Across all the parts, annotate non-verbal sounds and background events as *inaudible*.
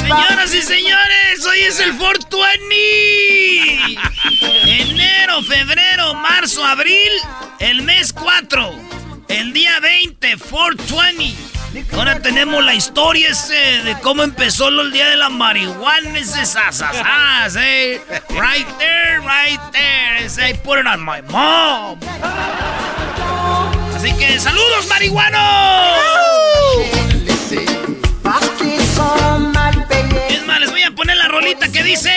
Señoras y señores, hoy es el 420. Enero, febrero, marzo, abril, el mes 4. El día 20, 420. Ahora tenemos la historia ese de cómo empezó el día de la marihuana, ese sasasas, eh. Right there, right there. Ese, I put it on my mom. Así que saludos, marihuanos. Es más, les voy a poner la rolita que dice.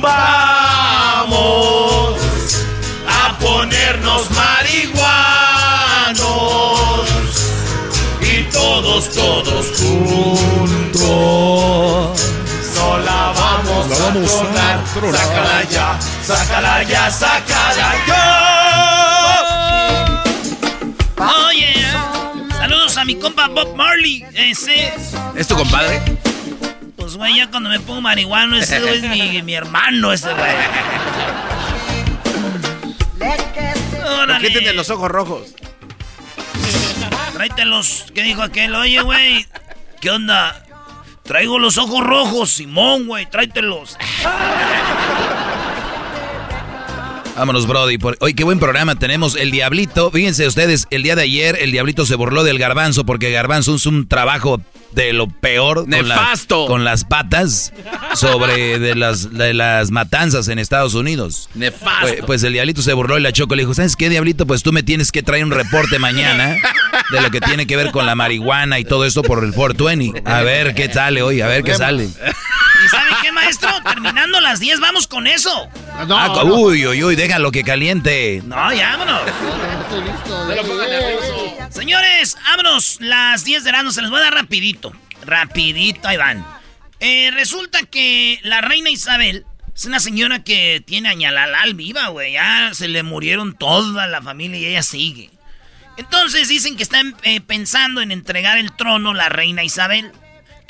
Vamos a ponernos marihuanos y todos, todos juntos. Sola vamos, vamos a tronar. Sácala ya, sácala ya, sácala ya. Mi compa Bob Marley. Ese. ¿Es tu compadre? Pues, güey, ya cuando me pongo marihuano, ese güey es mi, mi hermano, ese güey. ¿Por qué tiene los ojos rojos? Tráetelos. ¿Qué dijo aquel? Oye, güey, ¿qué onda? Traigo los ojos rojos, Simón, güey, tráetelos. Vámonos, Brody. Por... Hoy qué buen programa tenemos. El Diablito, fíjense ustedes, el día de ayer el Diablito se burló del Garbanzo porque Garbanzo hizo un trabajo de lo peor. con la- Nefasto. Con, las patas sobre de las, de las matanzas en Estados Unidos. Nefasto. Pues, pues el Diablito se burló y la Choco le dijo, ¿sabes qué, Diablito? Pues tú me tienes que traer un reporte mañana de lo que tiene que ver con la marihuana y todo esto por el 420. A ver qué sale hoy, a ver qué sale. ¿Y sabe qué, maestro? Terminando las 10, vamos con eso. Ah, uy, uy, uy, déjalo que caliente. No, ya, vámonos. *laughs* Señores, vámonos. Las 10 de la se les voy a dar rapidito. Rapidito, ahí van. Eh, resulta que la reina Isabel es una señora que tiene añalalal viva, güey. Ya se le murieron toda la familia y ella sigue. Entonces dicen que están eh, pensando en entregar el trono la reina Isabel.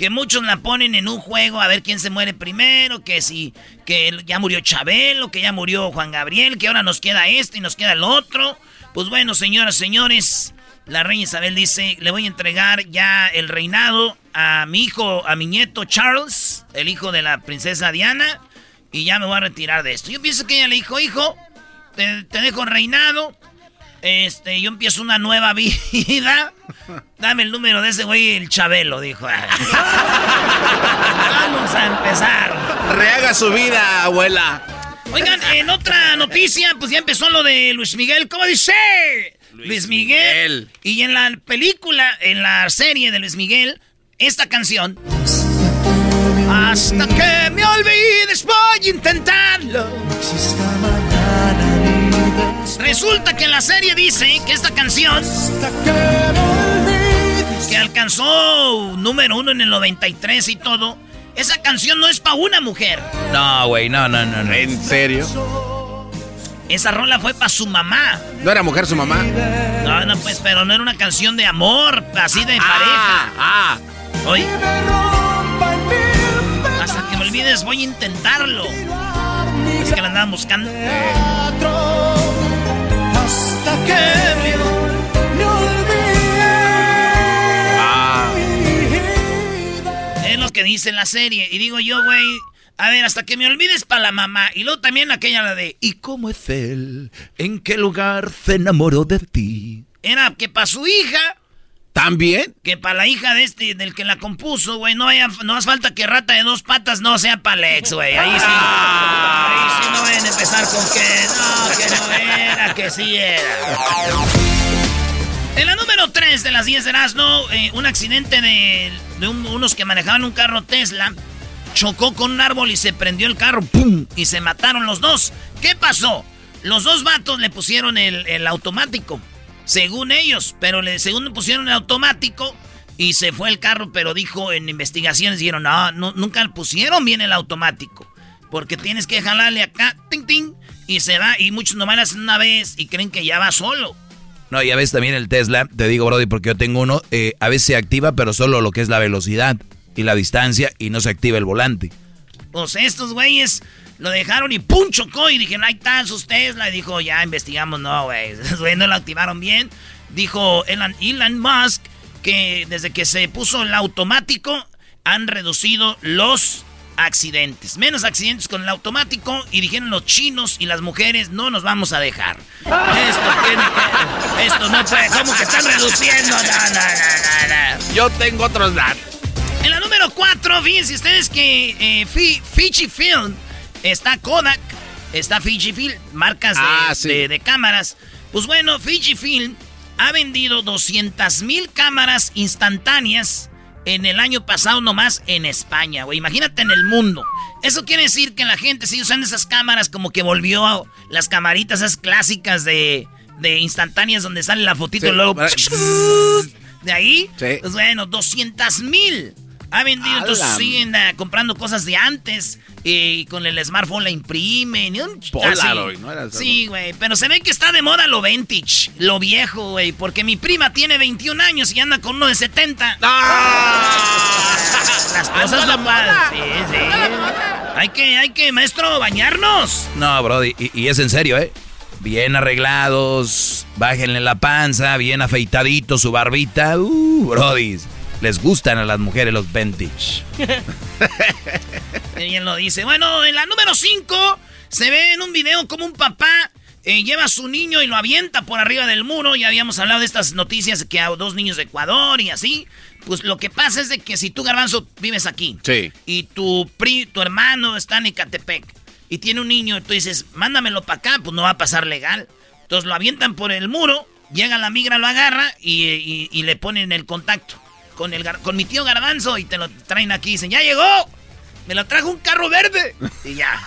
Que muchos la ponen en un juego a ver quién se muere primero, que si que ya murió Chabelo, que ya murió Juan Gabriel, que ahora nos queda este y nos queda el otro. Pues bueno, señoras, señores, la reina Isabel dice, le voy a entregar ya el reinado a mi hijo, a mi nieto Charles, el hijo de la princesa Diana, y ya me voy a retirar de esto. Yo pienso que ella le dijo, hijo, te, te dejo reinado, este, yo empiezo una nueva *laughs* vida. Dame el número de ese güey, el Chabelo, dijo. *laughs* Vamos a empezar. Rehaga su vida, abuela. Oigan, en otra noticia, pues ya empezó lo de Luis Miguel. ¿Cómo dice? Luis, Miguel. Miguel. Y en la película, en la serie de Luis Miguel, esta canción. Hasta que me olvides olvides, voy a intentarlo. Resulta que en la serie dice que esta canción que alcanzó número uno en el 93 y todo, esa canción no es para una mujer. No, güey, no, no, no, no. ¿En serio? Esa rola fue para su mamá. ¿No era mujer su mamá? No, no, pues, pero no era una canción de amor, así de pareja. Ah, Oye. Hasta que me olvides, voy a intentarlo. Es que la andaban buscando. Hasta ah. Que dice la serie. Y digo yo, güey. A ver, hasta que me olvides para la mamá. Y luego también aquella la de. ¿Y cómo es él? ¿En qué lugar se enamoró de ti? Era que para su hija. ¿También? Que para la hija de este, del que la compuso, güey. No, haya, no hace falta que rata de dos patas no sea para Lex, güey. Ahí sí. Ahí sí no vayan a empezar con que no, que no era, que sí era. En la número 3 de las 10 de Erasmo, eh, un accidente de, de un- unos que manejaban un carro Tesla chocó con un árbol y se prendió el carro, ¡pum! Y se mataron los dos. ¿Qué pasó? Los dos vatos le pusieron el, el automático, según ellos, pero le, según pusieron el automático y se fue el carro, pero dijo en investigaciones, dijeron, no, no, nunca le pusieron bien el automático, porque tienes que jalarle acá, ting, ting, y se va, y muchos nomás hacen una vez y creen que ya va solo. No, y a veces también el Tesla, te digo, Brody, porque yo tengo uno, eh, a veces se activa, pero solo lo que es la velocidad y la distancia y no se activa el volante. Pues estos güeyes lo dejaron y ¡pum! chocó y dijeron, ahí están sus Tesla. Y dijo, ya investigamos, no, güey. *laughs* No lo activaron bien. Dijo Elon, Elon Musk que desde que se puso el automático han reducido los accidentes. Menos accidentes con el automático y dijeron los chinos y las mujeres no nos vamos a dejar. Esto tiene que... Esto no puede... ¿Cómo que están reduciendo? No, no, no. Yo tengo otros datos. En la número 4, fíjense ustedes que eh, Fi- Fujifilm está Kodak, está Fujifilm, marcas de, Ah, sí. de- de cámaras. Pues bueno, Fujifilm ha vendido 200 mil cámaras instantáneas en el año pasado nomás en España, güey. Imagínate en el mundo. Eso quiere decir que la gente sigue usando esas cámaras como que volvió a las camaritas esas clásicas de, de instantáneas donde sale la fotito Sí, y luego... para- *laughs* De ahí, Sí. pues bueno, 200 mil. Ha vendido, entonces siguen ah, comprando cosas de antes. Y con el smartphone la imprimen. Y un, Polaroid. ¿no? Era Sí, güey. Pero se ve que está de moda lo vintage, lo viejo, güey. Porque mi prima tiene 21 años y anda con uno de 70. Las cosas no paran. Sí, sí. Hay que, hay que, maestro, bañarnos. No, Brody, y, y es en serio, ¿eh? Bien arreglados, bájenle la panza, bien afeitadito su barbita. Uh, Brody, les gustan a las mujeres los vintage. *laughs* Bien lo dice. Bueno, en la número 5 se ve en un video como un papá eh, lleva a su niño y lo avienta por arriba del muro. Ya habíamos hablado de estas noticias que a dos niños de Ecuador y así. Pues lo que pasa es de que si tú, Garbanzo, vives aquí Sí. y tu, pri- tu hermano está en Ecatepec y tiene un niño y tú dices, mándamelo para acá, pues no va a pasar legal. Entonces lo avientan por el muro, llega la migra, lo agarra y, y- y le ponen el contacto con, el, con mi tío Garbanzo y te lo traen aquí dicen, ya llegó, me lo trajo un carro verde. *laughs* Y ya,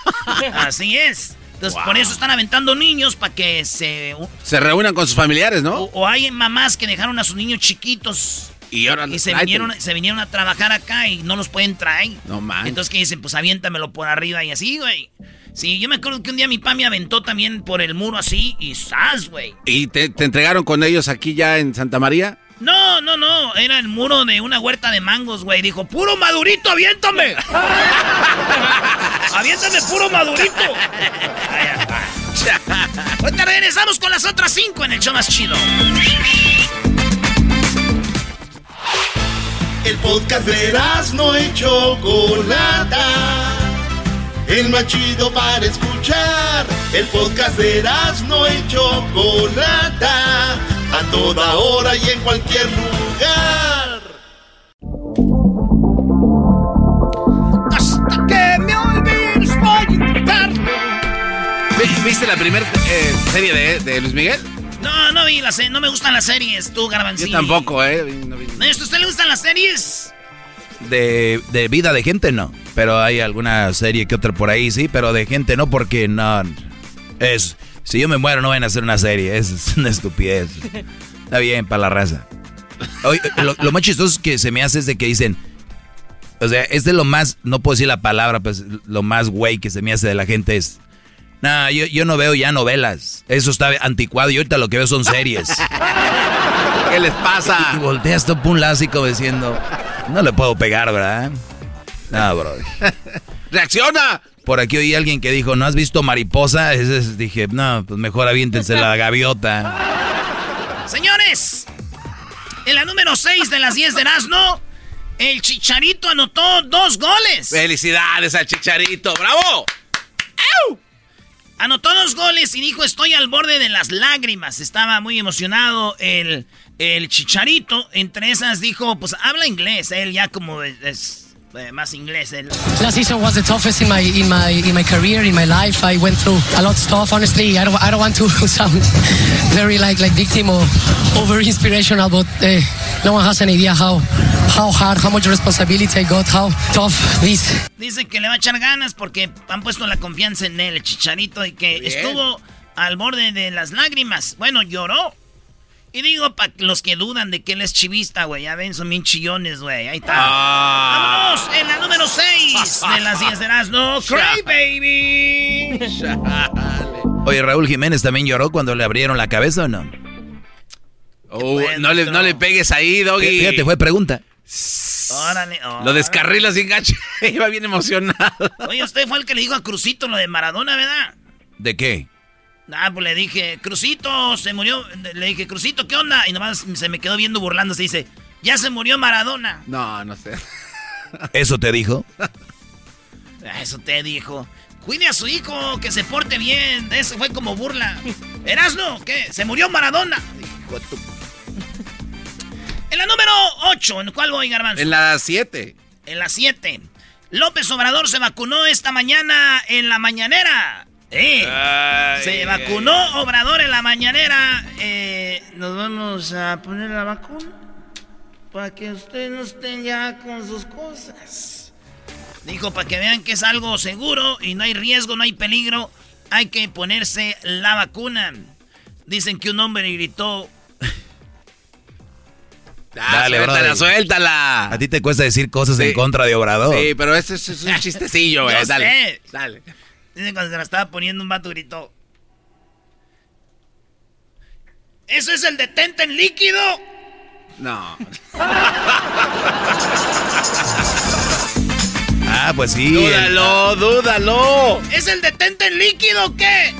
así es. Entonces por eso están aventando niños para que se... Se reúnan con sus familiares, ¿no? O, o hay mamás que dejaron a sus niños chiquitos Y ahora y se vinieron, se vinieron a trabajar acá y no los pueden traer. No manches. Entonces que dicen, pues aviéntamelo por arriba y así, güey. Sí, yo me acuerdo que un día mi papá me aventó también por el muro así y ¡zas, güey! ¿Y te, te entregaron con ellos aquí ya en Santa María? No, no, no, era el muro de una huerta de mangos, güey. Dijo, puro madurito, aviéntame. *laughs* aviéntame puro madurito. Ahorita regresamos con las otras cinco en el show más chido. El podcast de no y Chocolata. El más chido para escuchar. El podcast de no y Chocolata. A toda hora y en cualquier lugar. Hasta que me olvides voy a intentarlo. Vi- ¿Viste la primera serie de, de Luis Miguel? No, no vi las se- no me gustan las series, tú, Yo Garbancillo. tampoco, ¿eh? No vi- ¿a usted le gustan las series? De, de vida de gente no. Pero hay alguna serie que otra por ahí, sí. Pero de gente no, porque no. Es. Si yo me muero, no van a hacer una serie. Es una estupidez. Está bien, para la raza. lo, lo, más chistoso que se me hace es de que dicen. O sea, es de lo más. No puedo decir la palabra, pues lo más güey que se me hace de la gente es. Nah, yo, yo no veo ya novelas. Eso está anticuado y ahorita lo que veo son series. *laughs* ¿Qué les pasa? Y, volteas un lásico diciendo, no le puedo pegar, ¿verdad? No, bro. *laughs* ¡Reacciona! Por aquí oí alguien que dijo, ¿no has visto mariposa? dije, no, pues mejor aviéntense la gaviota. Señores, en la número 6 de las 10 de Erasmo, el Chicharito anotó dos goles. ¡Felicidades al Chicharito! ¡Bravo! ¡Au! Anotó dos goles y dijo, estoy al borde de las lágrimas. Estaba muy emocionado el, el Chicharito. Entre esas dijo, pues habla inglés. Él ya como es, eh, más inglés. Él. Last season was the toughest in my in my in my career, in my life. I went through a lot of stuff. Honestly, I don't I don't want to *laughs* sound very like like victim or over inspirational, but uh, no one has an idea how how hard, how much responsibility I got, how tough this. Dice que le va a echar ganas porque han puesto la confianza en él, el Chicharito, y que estuvo al borde de las lágrimas. Bueno, lloró y digo, para los que dudan de que él es chivista, güey, ya ven, son bien chillones, güey. Ahí está. Ah. Vámonos en la número 6 de las 10 de no Cry Baby. Oye, Raúl Jiménez también lloró cuando le abrieron la cabeza o no? Oh, no, le, no le pegues ahí, Doggy. Fíjate, fue pregunta. Órale, Lo descarrilas sin gacho. *laughs* Iba bien emocionado. Oye, usted fue el que le dijo a Crucito lo de Maradona, ¿verdad? ¿De qué? Ah, pues le dije, Crucito, se murió. Le dije, Crucito, ¿qué onda? Y nomás se me quedó viendo burlando. Se dice, ya se murió Maradona. No, no sé. *laughs* ¿Eso te dijo? Eso te dijo. Cuide a su hijo, que se porte bien. Eso fue como burla. Erasno, ¿qué? ¿Se murió Maradona? *laughs* En la número 8, ¿en cuál voy, Garbanzo? En la 7. En la 7. López Obrador se vacunó esta mañana en la mañanera. Se vacunó Obrador en la mañanera. Eh, nos vamos a poner la vacuna para que ustedes no estén ya con sus cosas. Dijo para que vean que es algo seguro y no hay riesgo, no hay peligro. Hay que ponerse la vacuna. Dicen que un hombre gritó. *laughs* Dale, suéltala, suéltala. A ti te cuesta decir cosas en contra de Obrador. Sí, pero ese es, un chistecillo, *laughs* güey. Dale, dale. Dice cuando se la estaba poniendo un vato gritó. ¿Eso es el detente en líquido? No. *laughs* ah, pues sí. Dúdalo, dúdalo. ¿Es el detente en líquido o qué?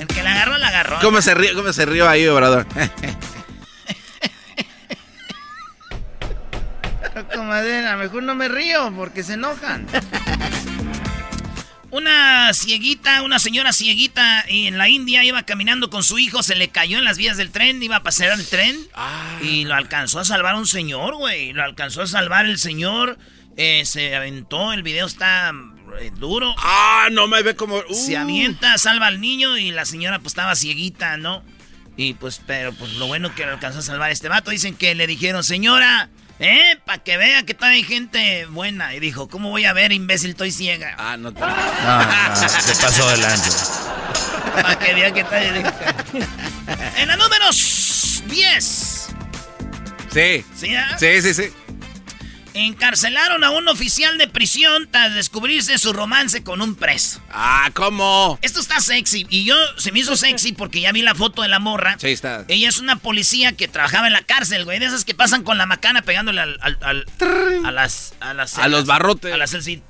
el que la agarró, la agarró. ¿Cómo se rió, cómo se rió ahí, Obrador? *laughs* Madera, mejor no me río porque se enojan. *laughs* Una cieguita, una señora cieguita en la India iba caminando con su hijo, se le cayó en las vías del tren, iba a pasar el tren ah. y lo alcanzó a salvar un señor, güey. Lo alcanzó a salvar el señor, eh, se aventó, el video está eh, duro. Ah, no me ve como... Se uh. avienta, salva al niño y la señora pues estaba cieguita, ¿no? Y pues, pero pues lo bueno que lo alcanzó a salvar este vato, dicen que le dijeron, señora... ¿Eh? Para que vea que todavía hay gente buena. Y dijo, ¿cómo voy a ver, imbécil? Estoy ciega. Ah, no te... No, no, *laughs* se pasó delante. Para que vea que todavía En la número 10. Sí. ¿Sí, ah? Sí, sí, sí. Encarcelaron a un oficial de prisión tras descubrirse su romance con un preso. Ah, ¿cómo? Esto está sexy. Y yo se me hizo sexy porque ya vi la foto de la morra. Sí, está. Ella es una policía que trabajaba en la cárcel, güey. De esas que pasan con la macana pegándole al, al, a las. A, las, a los barrotes. A las así.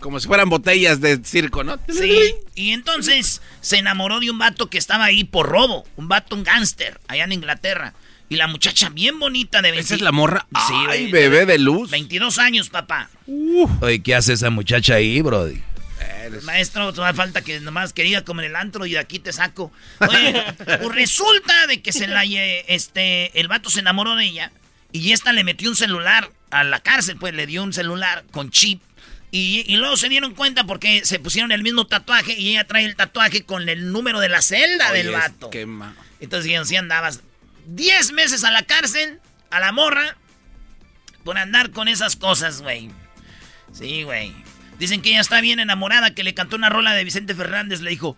Como si fueran botellas de circo, ¿no? Sí. Y entonces se enamoró de un vato que estaba ahí por robo. Un vato, un gángster, allá en Inglaterra. Y la muchacha bien bonita de 20... ¿Esa es la morra? Sí, Ay, bebé de luz. 22 años, papá. Oye, ¿qué hace esa muchacha ahí, brody? Maestro, todavía falta que nomás quería comer el antro y de aquí te saco. Oye, *laughs* pues resulta de que se la, este, el vato se enamoró de ella y esta le metió un celular a la cárcel, pues le dio un celular con chip. Y, luego se dieron cuenta porque se pusieron el mismo tatuaje y ella trae el tatuaje con el número de la celda del vato. Entonces dijeron, si andabas 10 meses a la cárcel a la morra por andar con esas cosas, güey. Sí, güey. Dicen que ella está bien enamorada, que le cantó una rola de Vicente Fernández, le dijo,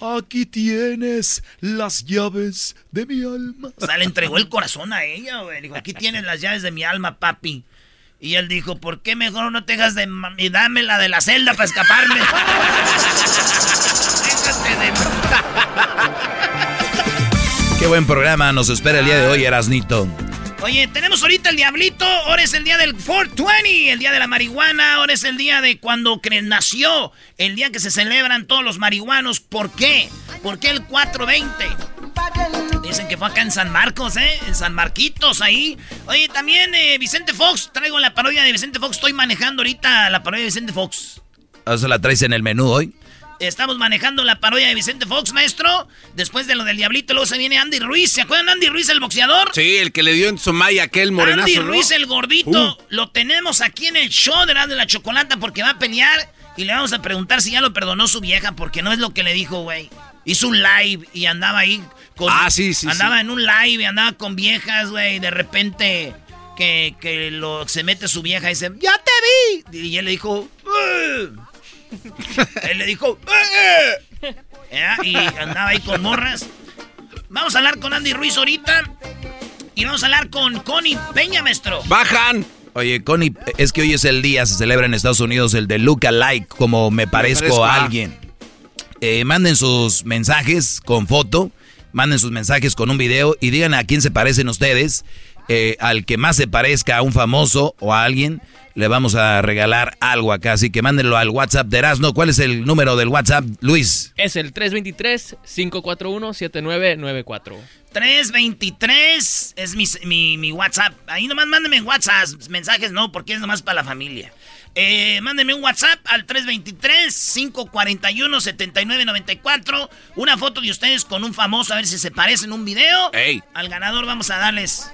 aquí tienes las llaves de mi alma. O sea, le entregó el corazón a ella, güey. Dijo, aquí tienes las llaves de mi alma, papi. Y él dijo, ¿por qué mejor no te hagas de... y dame la de la celda para escaparme? *laughs* Déjate de... *laughs* Qué buen programa nos espera el día de hoy, Erasnito. Oye, tenemos ahorita el diablito, ahora es el día del 420, el día de la marihuana, ahora es el día de cuando nació, el día que se celebran todos los marihuanos. ¿Por qué? ¿Por qué el 420? Dicen que fue acá en San Marcos, ¿eh? En San Marquitos, ahí. Oye, también eh, Vicente Fox, traigo la parodia de Vicente Fox, estoy manejando ahorita la parodia de Vicente Fox. ¿Eso la traes en el menú hoy? Estamos manejando la parodia de Vicente Fox, maestro. Después de lo del Diablito, luego se viene Andy Ruiz. ¿Se acuerdan de Andy Ruiz, el boxeador? Sí, el que le dio en Somaya aquel morenazo, Andy Ruiz, el gordito, uh. lo tenemos aquí en el show de la, de la Chocolata porque va a pelear y le vamos a preguntar si ya lo perdonó su vieja porque no es lo que le dijo, güey. Hizo un live y andaba ahí con... Ah, sí, sí, Andaba en un live y andaba con viejas, güey. De repente que, que lo, se mete su vieja y dice, ¡ya te vi! Y él le dijo... *laughs* Él le dijo, ¡Eh! Y andaba ahí con morras. Vamos a hablar con Andy Ruiz ahorita. Y vamos a hablar con Connie Peña, maestro. ¡Bajan! Oye, Connie, es que hoy es el día, se celebra en Estados Unidos el de Look Alike, como me parezco, a alguien. Eh, manden sus mensajes con foto, manden sus mensajes con un video y digan a quién se parecen ustedes. Eh, al que más se parezca a un famoso o a alguien, le vamos a regalar algo acá. Así que mándenlo al WhatsApp de Erasmo. ¿Cuál es el número del WhatsApp, Luis? Es el 323-541-7994. 323 es mi, mi, mi, WhatsApp. Ahí nomás mándenme WhatsApp. Mensajes no, porque es nomás para la familia. Eh, mándenme un WhatsApp al 323-541-7994. Una foto de ustedes con un famoso, a ver si se parecen un video. Al ganador vamos a darles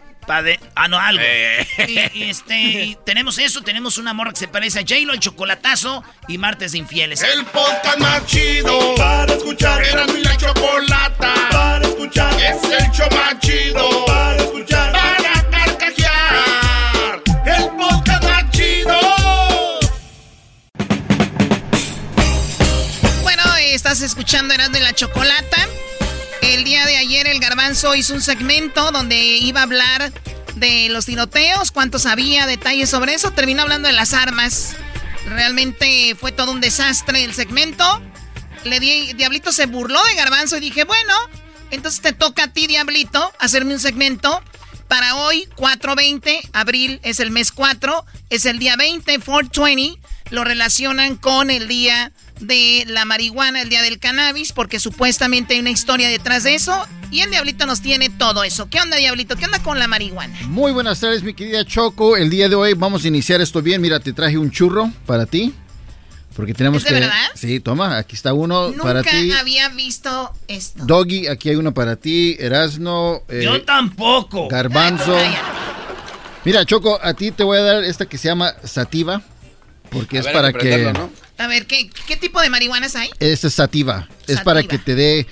Ah, no, algo. Eh. Y, este, tenemos eso, tenemos una morra que se parece a J-Lo, el chocolatazo y martes de infieles. El podcast más chido para escuchar. Era mi la chocolata para escuchar. Es el show más chido para escuchar. Para carcajear. El podcast más chido. Bueno, estás escuchando Erasmo y la Chocolata. El día de ayer el garbanzo hizo un segmento donde iba a hablar de los tiroteos, cuánto sabía, detalles sobre eso. Terminó hablando de las armas. Realmente fue todo un desastre el segmento. Le di, Diablito se burló de garbanzo y dije, bueno, entonces te toca a ti, Diablito, hacerme un segmento. Para hoy, 4.20, abril es el mes 4, es el día 20, 420, lo relacionan con el día de la marihuana, el día del cannabis, porque supuestamente hay una historia detrás de eso. Y el Diablito nos tiene todo eso. ¿Qué onda, Diablito? ¿Qué onda con la marihuana? Muy buenas tardes, mi querida Choco. El día de hoy vamos a iniciar esto bien. Mira, te traje un churro para ti. Porque tenemos que. verdad? Sí, toma, aquí está uno para ti. Nunca había visto esto. Doggy, aquí hay uno para ti. Erasno. Eh, Yo tampoco. Garbanzo. Mira, Choco, a ti te voy a dar esta que se llama Sativa. Porque es para que. A ver, ¿qué, tipo de marihuanas hay? Esta es sativa. Es para que te dé,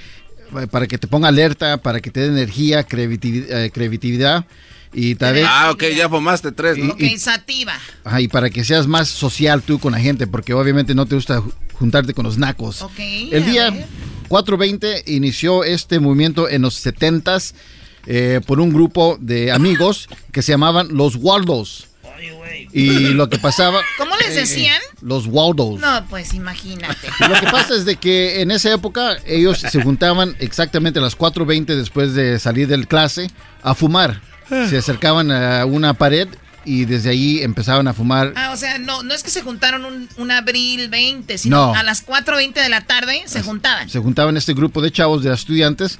para que te ponga alerta, para que te dé energía, creatividad. Eh, y tal Ah, ok, ya fumaste tres, ¿no? Ok, sativa. Ajá, y para que seas más social tú con la gente, porque obviamente no te gusta juntarte con los nacos. Ok. El día 420 inició este movimiento en los 70s eh, por un grupo de amigos que se llamaban los Waldos. Y lo que pasaba... ¿Cómo les decían? los Waldos. No, pues imagínate. lo que pasa es de que en esa época ellos se juntaban exactamente a las 4.20 después de salir del clase a fumar. Se acercaban a una pared y desde ahí empezaban a fumar. Ah, o sea, no, no es que se juntaron un, abril 20, sino a las 4.20 de la tarde se juntaban. Se juntaban este grupo de chavos, de estudiantes,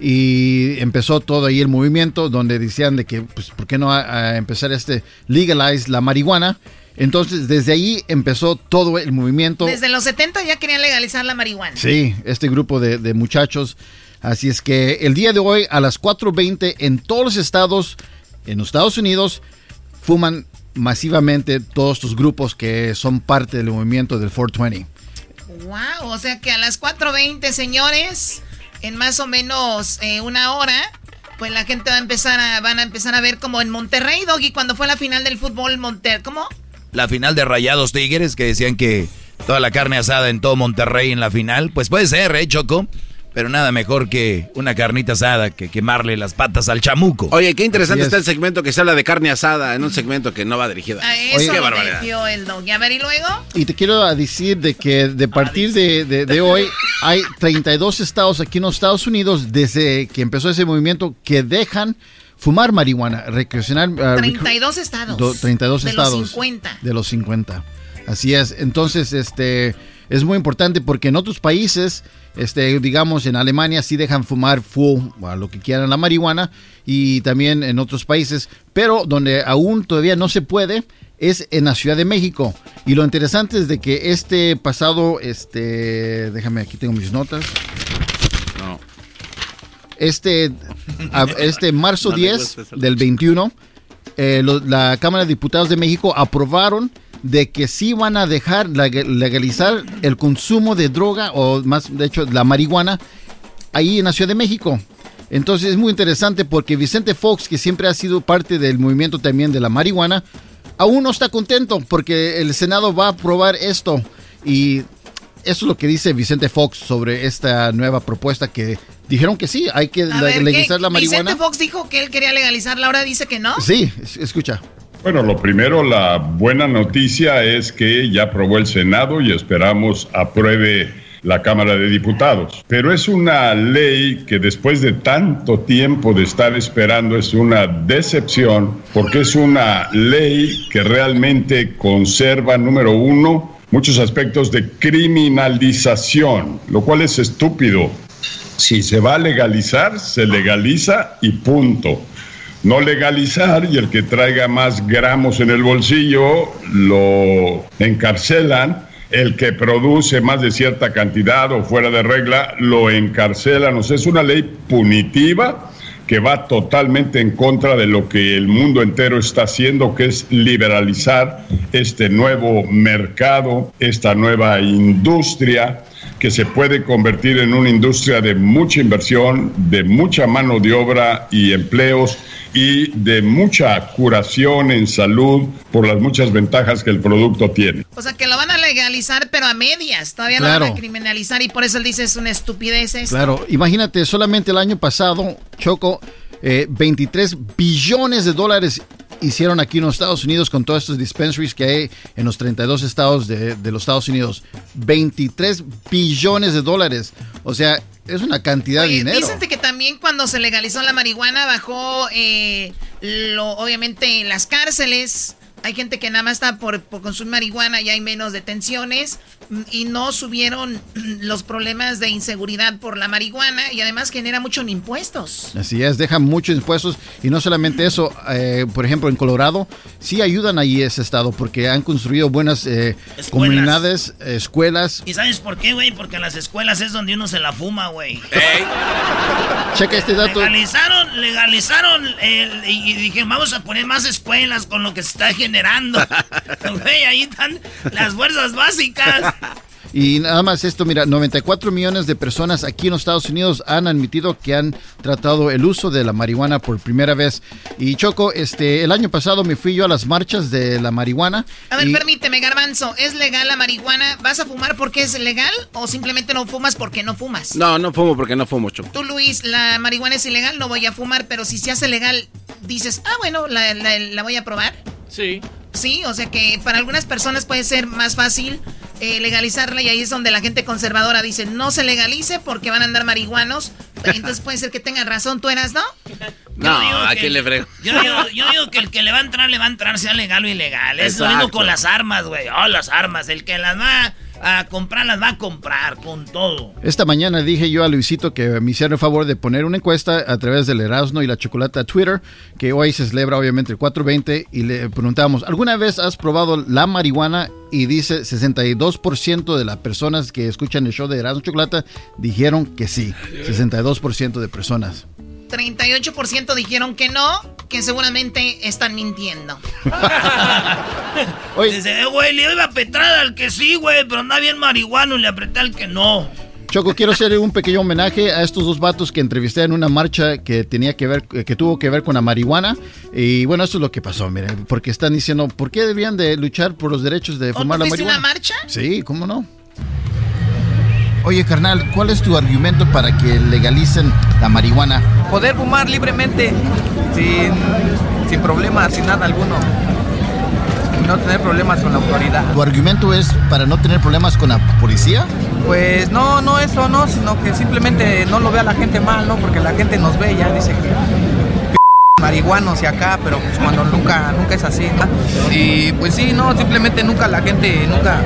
y empezó todo ahí el movimiento donde decían de que, pues, ¿por qué no a, empezar este legalize la marihuana? Entonces, desde ahí empezó todo el movimiento. Desde los 70 ya querían legalizar la marihuana. Sí, este grupo de, muchachos. Así es que el día de hoy a las 4.20 en todos los estados, en los Estados Unidos, fuman masivamente todos estos grupos que son parte del movimiento del 420. Wow, o sea que a las 4.20, señores, en más o menos eh, una hora, pues la gente va a empezar a, van a empezar a ver como en Monterrey, Doggy, cuando fue la final del fútbol Monterrey. ¿Cómo? La final de Rayados Tigres, que decían que toda la carne asada en todo Monterrey en la final. Pues puede ser, ¿eh, Choco? Pero nada mejor que una carnita asada que quemarle las patas al chamuco. Oye, qué interesante está el segmento que se habla de carne asada en un segmento que no va dirigido. A eso qué barbaridad. el dog. A ver, ¿y luego? Y te quiero decir de que de partir de, de, hoy hay 32 estados aquí en los Estados Unidos desde que empezó ese movimiento que dejan fumar marihuana recreacional. 32 ah, estados. 32 estados. De los 50. De los 50. Así es. Entonces, este es muy importante porque en otros países este, digamos, en Alemania sí dejan fumar full, a lo que quieran la marihuana, y también en otros países, pero donde aún todavía no se puede es en la Ciudad de México. Y lo interesante es de que este pasado, este, déjame, aquí tengo mis notas. Este, este *laughs* marzo 10 del 21, eh, la Cámara de Diputados de México aprobaron de que sí van a dejar legalizar el consumo de droga o más de hecho la marihuana ahí en la Ciudad de México. Entonces es muy interesante porque Vicente Fox, que siempre ha sido parte del movimiento también de la marihuana, aún no está contento porque el Senado va a aprobar esto y eso es lo que dice Vicente Fox sobre esta nueva propuesta que dijeron que sí, hay que legalizar la marihuana. Vicente Fox dijo que él quería legalizarla, ahora dice que no. Sí, escucha. Bueno, lo primero, la buena noticia es que ya aprobó el Senado y esperamos apruebe la Cámara de Diputados. Pero es una ley que después de tanto tiempo de estar esperando es una decepción porque es una ley que realmente conserva, número uno, muchos aspectos de criminalización, lo cual es estúpido. Si se va a legalizar, se legaliza y punto no legalizar y el que traiga más gramos en el bolsillo lo encarcelan. El que produce más de cierta cantidad o fuera de regla lo encarcelan. O sea, es una ley punitiva que va totalmente en contra de lo que el mundo entero está haciendo, que es liberalizar este nuevo mercado, esta nueva industria que se puede convertir en una industria de mucha inversión, de mucha mano de obra y empleos y de mucha curación en salud por las muchas ventajas que el producto tiene. O sea, que lo van a legalizar, pero a medias. Todavía lo van a criminalizar y por eso él dice es una estupidez. Claro, imagínate, solamente el año pasado, Choco, 23 eh, billones de dólares hicieron aquí en los Estados Unidos con todos estos dispensaries que hay en los 32 estados de, de los Estados Unidos. 23 billones de dólares. O sea, es una cantidad de dinero. Dicen que también cuando se legalizó la marihuana bajó, eh, lo, obviamente, las cárceles hay gente que nada más está por, por, consumir marihuana y hay menos detenciones y no subieron *clears throat* los problemas de inseguridad por la marihuana y además genera muchos impuestos. Así es, dejan muchos impuestos y no solamente eso, eh, por ejemplo en Colorado sí ayudan ahí ese estado porque han construido buenas eh, comunidades, escuelas. ¿Y sabes por qué, güey? Porque en las escuelas es donde uno se la fuma, güey. Checa este dato. Legalizaron, legalizaron y dijeron vamos a poner más escuelas con lo que se está generando *laughs* generando. ahí están las fuerzas básicas. Y nada más esto, mira, 94 millones de personas aquí en los Estados Unidos han admitido que han tratado el uso de la marihuana por primera vez. Y Choco, este, el año pasado me fui yo a las marchas de la marihuana. A ver, permíteme, Garbanzo, ¿es legal la marihuana? ¿Vas a fumar porque es legal o simplemente no fumas porque no fumas? No, no fumo porque no fumo, Choco. Tú, Luis, la marihuana es ilegal, no voy a fumar, pero si se hace legal, dices, ah, bueno, la, la voy a probar. Sí. Sí, o sea que para algunas personas puede ser más fácil eh, legalizarla y ahí es donde la gente conservadora dice no se legalice porque van a andar marihuanos. *laughs* Entonces puede ser que tengan razón, ¿tú eras, no? No, ¿a quién le frego? Yo digo, que el que le va a entrar, le va a entrar, sea legal o ilegal. Es lo mismo con las armas, güey. Oh, las armas. El que las va a comprarlas va a comprar con todo. Esta mañana dije yo a Luisito que me hiciera el favor de poner una encuesta a través del Erasmo y la Chocolata Twitter, que hoy se celebra obviamente el 420, y le preguntamos, ¿alguna vez has probado la marihuana? Y dice 62% de las personas que escuchan el show de Erasmo Chocolata dijeron que sí, 62% de personas. 38% dijeron que no, que seguramente están mintiendo. *laughs* Dice, eh, güey, le iba a petrar al que sí, güey, pero anda bien marihuano y le apreté al que no. Choco, quiero hacer un pequeño homenaje a estos dos vatos que entrevisté en una marcha que tenía que ver, que tuvo que ver con la marihuana. Y bueno, esto es lo que pasó, miren, porque están diciendo, ¿por qué deberían de luchar por los derechos de fumar la marihuana? una marcha? Sí, ¿cómo no? Oye, carnal, ¿cuál es tu argumento para que legalicen la marihuana? Poder fumar libremente, sin, sin problemas, sin nada alguno. No tener problemas con la autoridad. ¿Tu argumento es para no tener problemas con la policía? Pues no, no eso, no, sino que simplemente no lo vea la gente mal, ¿no? Porque la gente nos ve y ya dice que marihuanos y acá, pero pues cuando nunca, nunca es así, ¿no? Y pues sí, no, simplemente nunca la gente, nunca,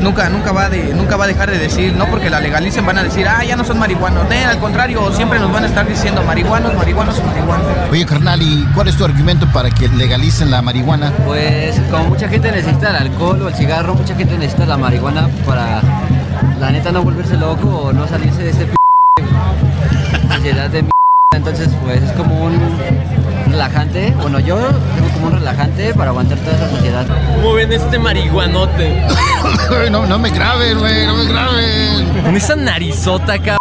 nunca, nunca va de, nunca va a dejar de decir, no porque la legalicen van a decir, ah, ya no son marihuanos. No, al contrario, siempre nos van a estar diciendo marihuanos, marihuanos, marihuanos. Oye, carnal, ¿y cuál es tu argumento para que legalicen la marihuana? Pues como mucha gente necesita el alcohol o el cigarro, mucha gente necesita la marihuana para, la neta, no volverse loco o no salirse de ese p sociedad de entonces pues es como un relajante. Bueno, yo tengo como un relajante para aguantar toda esa sociedad. ¿Cómo ven este marihuanote? *coughs* no, no me grabes, güey, no me grabes. Con esa narizota, cabrón.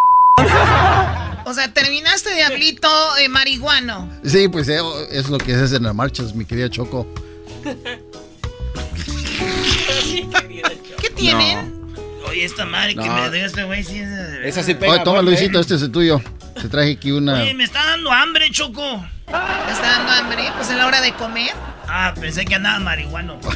O sea, terminaste diablito eh, marihuano. Sí, pues eh, es lo que es en las marchas, mi querida Choco. ¿Qué tienen? Oye, esta madre que me dio este güey sí es... Esa sí pega. Oye, toma Luisito, este es el tuyo. Te traje aquí una. Oye, me está dando hambre, Choco. ¿Me está dando hambre? Pues es la hora de comer. Ah, pensé que andaba marihuano. *laughs*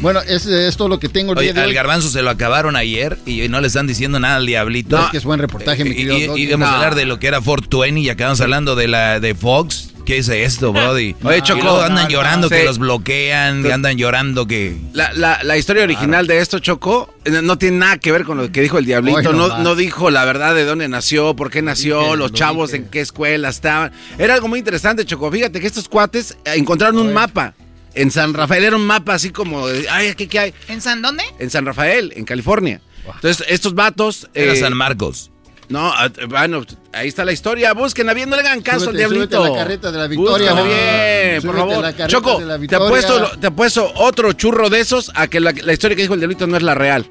Bueno, es, es, todo lo que tengo el Oye, al garbanzo se lo acabaron ayer y no le están diciendo nada al diablito. No, es que es buen reportaje, mi querido. Y, y, íbamos a hablar de lo que era 420 y acabamos hablando de la de Fox. ¿Qué es esto, Brody? *laughs* Oye, Choco. andan llorando que los bloquean, andan llorando que. La, la, la historia original de esto, Choco, no tiene nada que ver con lo que dijo el Diablito. no, no, dijo la verdad de dónde nació, por qué nació, los chavos en qué escuela estaban. Era algo muy interesante, Choco. Fíjate que estos cuates encontraron un mapa. En San Rafael era un mapa así como, ay, ¿qué, qué hay? ¿En San dónde? En San Rafael, en California. Entonces, estos vatos... Era eh, San Marcos. No, bueno, ahí está la historia. Busquen bien, no le hagan caso al diablito. la carreta de la victoria. bien, por favor. Choco, te apuesto, te apuesto otro churro de esos a que la, la historia que dijo el diablito no es la real.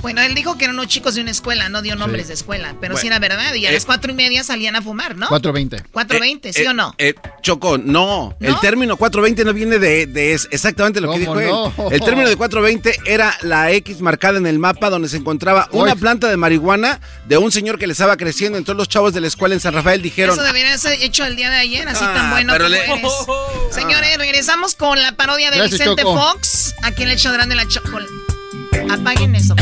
Bueno, él dijo que eran unos chicos de una escuela, no dio nombres de escuela, pero sí era verdad. Y a las eh, cuatro y media salían a fumar, ¿no? 4.20. 4.20, eh, ¿sí o no? Eh, Choco, no. El término 4.20 no viene de, exactamente lo que dijo él. El término de 4.20 era la X marcada en el mapa donde se encontraba una planta de marihuana de un señor que le estaba creciendo. Entonces los chavos de la escuela en San Rafael dijeron... Eso debería ser hecho el día de ayer, así tan ah, bueno como eres. Señores, regresamos con la parodia de Vicente Fox. Aquí en el show grande la chocolate. Apaguen eso.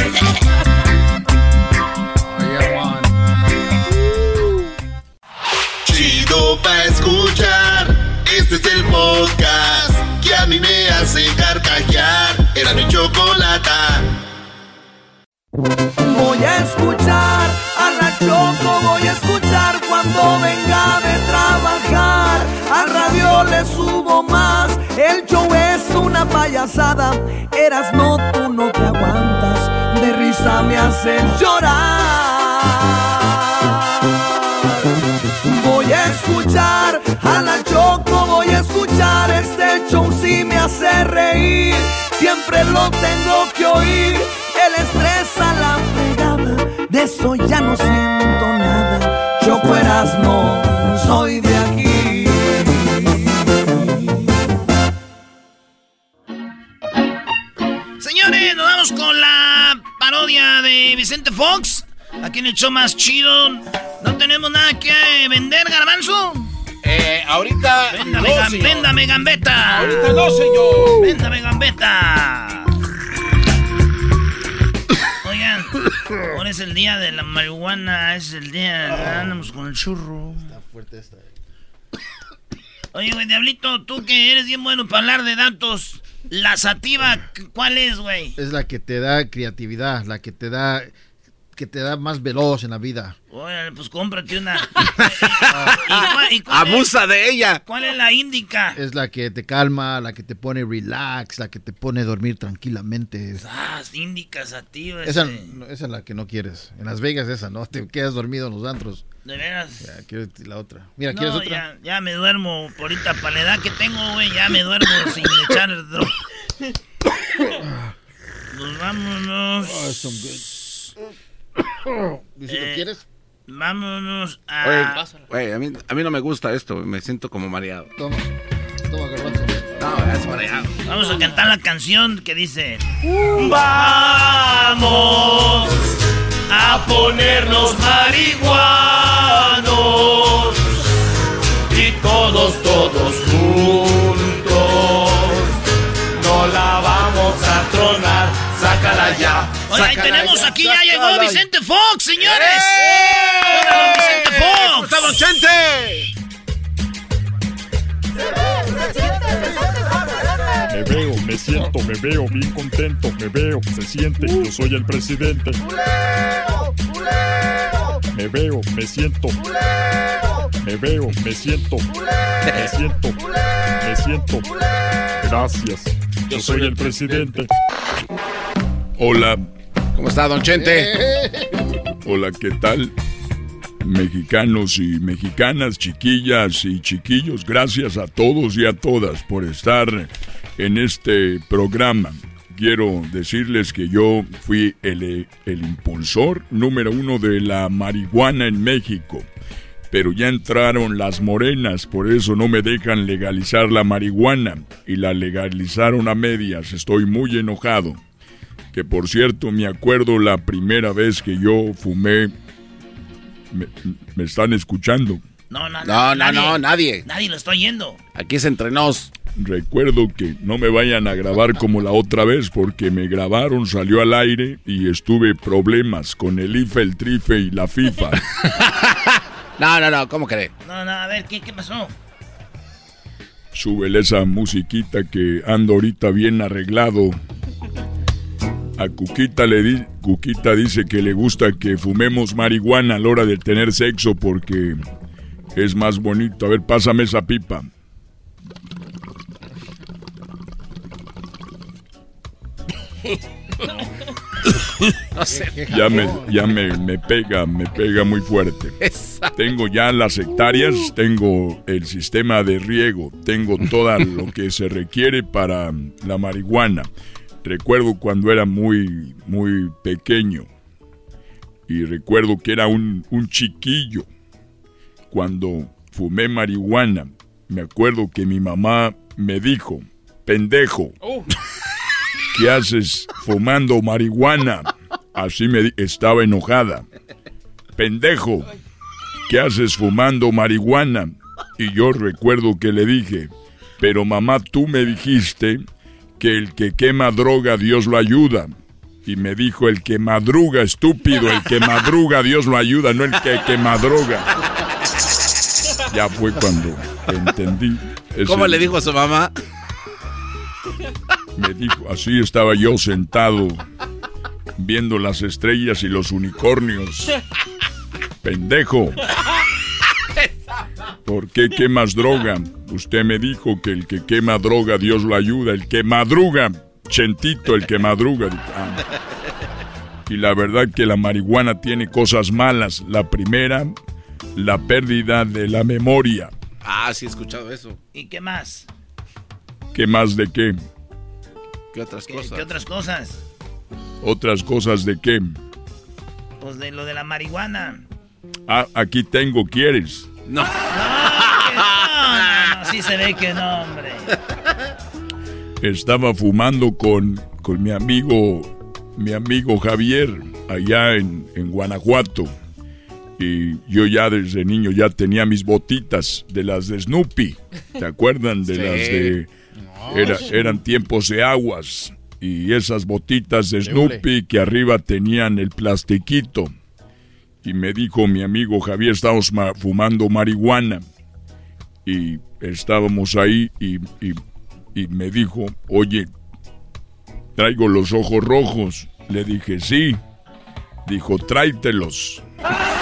Chido pa' escuchar. Este es el podcast que a mí me hace carcajear. Era mi chocolata. Voy a escuchar a la Choco, voy a escuchar cuando venga de trabajar. Al radio le subo más, el una payasada. Eras no, tú no te aguantas, de risa me haces llorar. Voy a escuchar a la Choco, voy a escuchar este show si me hace reír. Siempre lo tengo que oír, el estrés a la fregada, de eso ya no siento nada. Señores, nos vamos con la parodia de Vicente Fox. Aquí en el show más chido. ¿No tenemos nada que vender, garbanzo? Eh, ahorita. Véndame, no, véndame gambeta. Ahorita no, señor. Véndame gambeta. Oigan, ahora es el día de la marihuana. Es el día. Andamos con el churro. Está fuerte esta. Oye, güey, Diablito, tú que eres bien bueno para hablar de datos. La sativa, ¿cuál es, güey? Es la que te da creatividad, la que te da que te da más veloz en la vida. Oye, pues cómprate una. *laughs* ¿Y Abusa de ella. ¿Cuál es la índica? Es la que te calma, la que te pone relax, la que te pone a dormir tranquilamente. Ah, índica sativa. Esa, esa, es la que no quieres. En Las Vegas esa, ¿no? Te quedas dormido en los antros. ¿De veras? Ya, quiero la otra. Mira, ¿quieres otra? Ya, ya me duermo, por ahorita, para la edad que tengo, güey, ya me duermo *laughs* sin echar droga. Pues vámonos. Oh, Eh, ¿Quieres? Vámonos a... Oye, a, mí, a mí no me gusta esto, me siento como mareado. Toma, toma, garbanzo. No, es mareado. Vamos a cantar la canción que dice... Vamos a ponernos marihuanos y todos, todos juntos no la vamos a tronar. Sácala ya. Ahí sácala tenemos ya, aquí, ya llegó. Vicente Fox, señores. ¡Eh! Hola, Vicente Fox. ¿Cómo está, me siento, me veo bien contento, me veo, se siente, yo soy el presidente. Me veo, me siento. Me veo, me siento. Me siento, me siento. Gracias. Yo soy el presidente. Hola, ¿Cómo está, don Chente? *laughs* hola, ¿qué tal? Mexicanos y mexicanas, chiquillas y chiquillos, gracias a todos y a todas por estar en este programa. Quiero decirles que yo fui el, el impulsor número uno de la marihuana en México. Pero ya entraron las morenas, por eso no me dejan legalizar la marihuana. Y la legalizaron a medias, estoy muy enojado. Que por cierto, me acuerdo la primera vez que yo fumé. ¿Me, me están escuchando? No, no, No, no, nadie. no, nadie. Nadie lo está oyendo. Aquí es entre nos. Recuerdo que no me vayan a grabar como la otra vez porque me grabaron, salió al aire y estuve problemas con el IFE, el TRIFE y la FIFA. *laughs* No, no, no, ¿cómo cree? No, no, a ver, ¿qué, qué pasó? Súbele esa musiquita que ando ahorita bien arreglado. A Cuquita le di, Cuquita dice que le gusta que fumemos marihuana a la hora de tener sexo porque es más bonito. A ver, pásame esa pipa. *laughs* Ya me, ya me, me pega, me pega muy fuerte. Tengo ya las hectáreas, tengo el sistema de riego, tengo todo lo que se requiere para la marihuana. Recuerdo cuando era muy, muy pequeño y recuerdo que era un, un chiquillo cuando fumé marihuana. Me acuerdo que mi mamá me dijo, pendejo, ¿qué haces fumando marihuana? Así me estaba enojada. Pendejo, ¿qué haces fumando marihuana? Y yo recuerdo que le dije, pero mamá, tú me dijiste que el que quema droga Dios lo ayuda. Y me dijo, el que madruga, estúpido, el que madruga Dios lo ayuda, no el que, que madruga. Ya fue cuando entendí. ese- ¿Cómo le dijo a su mamá? Me dijo, así estaba yo sentado viendo las estrellas y los unicornios. Pendejo. ¿Por qué quemas droga? Usted me dijo que el que quema droga Dios lo ayuda. El que madruga, Chentito, el que madruga. "Ah". Y la verdad que la marihuana tiene cosas malas. La primera, la pérdida de la memoria. Ah, sí he escuchado eso. ¿Y qué más? ¿Qué más de qué? ¿Qué otras ¿Qué, cosas? qué otras cosas? Otras cosas de qué. Pues de lo de la marihuana. Ah, aquí tengo, ¿quieres? No. No, no, no, sí se ve que no, hombre. Estaba fumando con, con mi amigo, mi amigo Javier, allá en, en Guanajuato. Y yo ya desde niño ya tenía mis botitas de las de Snoopy. ¿Te acuerdan de Sí. las de... era- eran tiempos de aguas. Y esas botitas de Snoopy que arriba tenían el plastiquito. Y me dijo mi amigo Javier, estábamos ma- fumando marihuana. Y estábamos ahí y, y- y me dijo, oye, traigo los ojos rojos. Le dije, sí. Dijo, tráetelos. *laughs*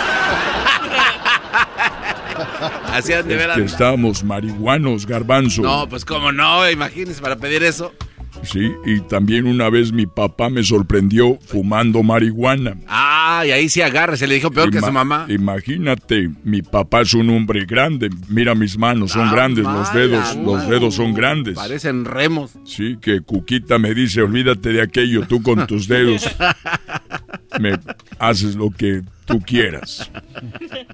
Hacían de veras. estábamos marihuanos, garbanzo. No, pues cómo no, imagínese para pedir eso. Sí, y también una vez mi papá me sorprendió fumando marihuana. Ah, y ahí sí agarra, se le dijo peor que Ima- su mamá. Imagínate, mi papá es un hombre grande. Mira mis manos, son Ah, grandes, los mala, dedos, los dedos son grandes. Parecen remos. Sí, que Cuquita me dice, olvídate de aquello, tú con tus dedos. *laughs* Me, haces lo que tú quieras.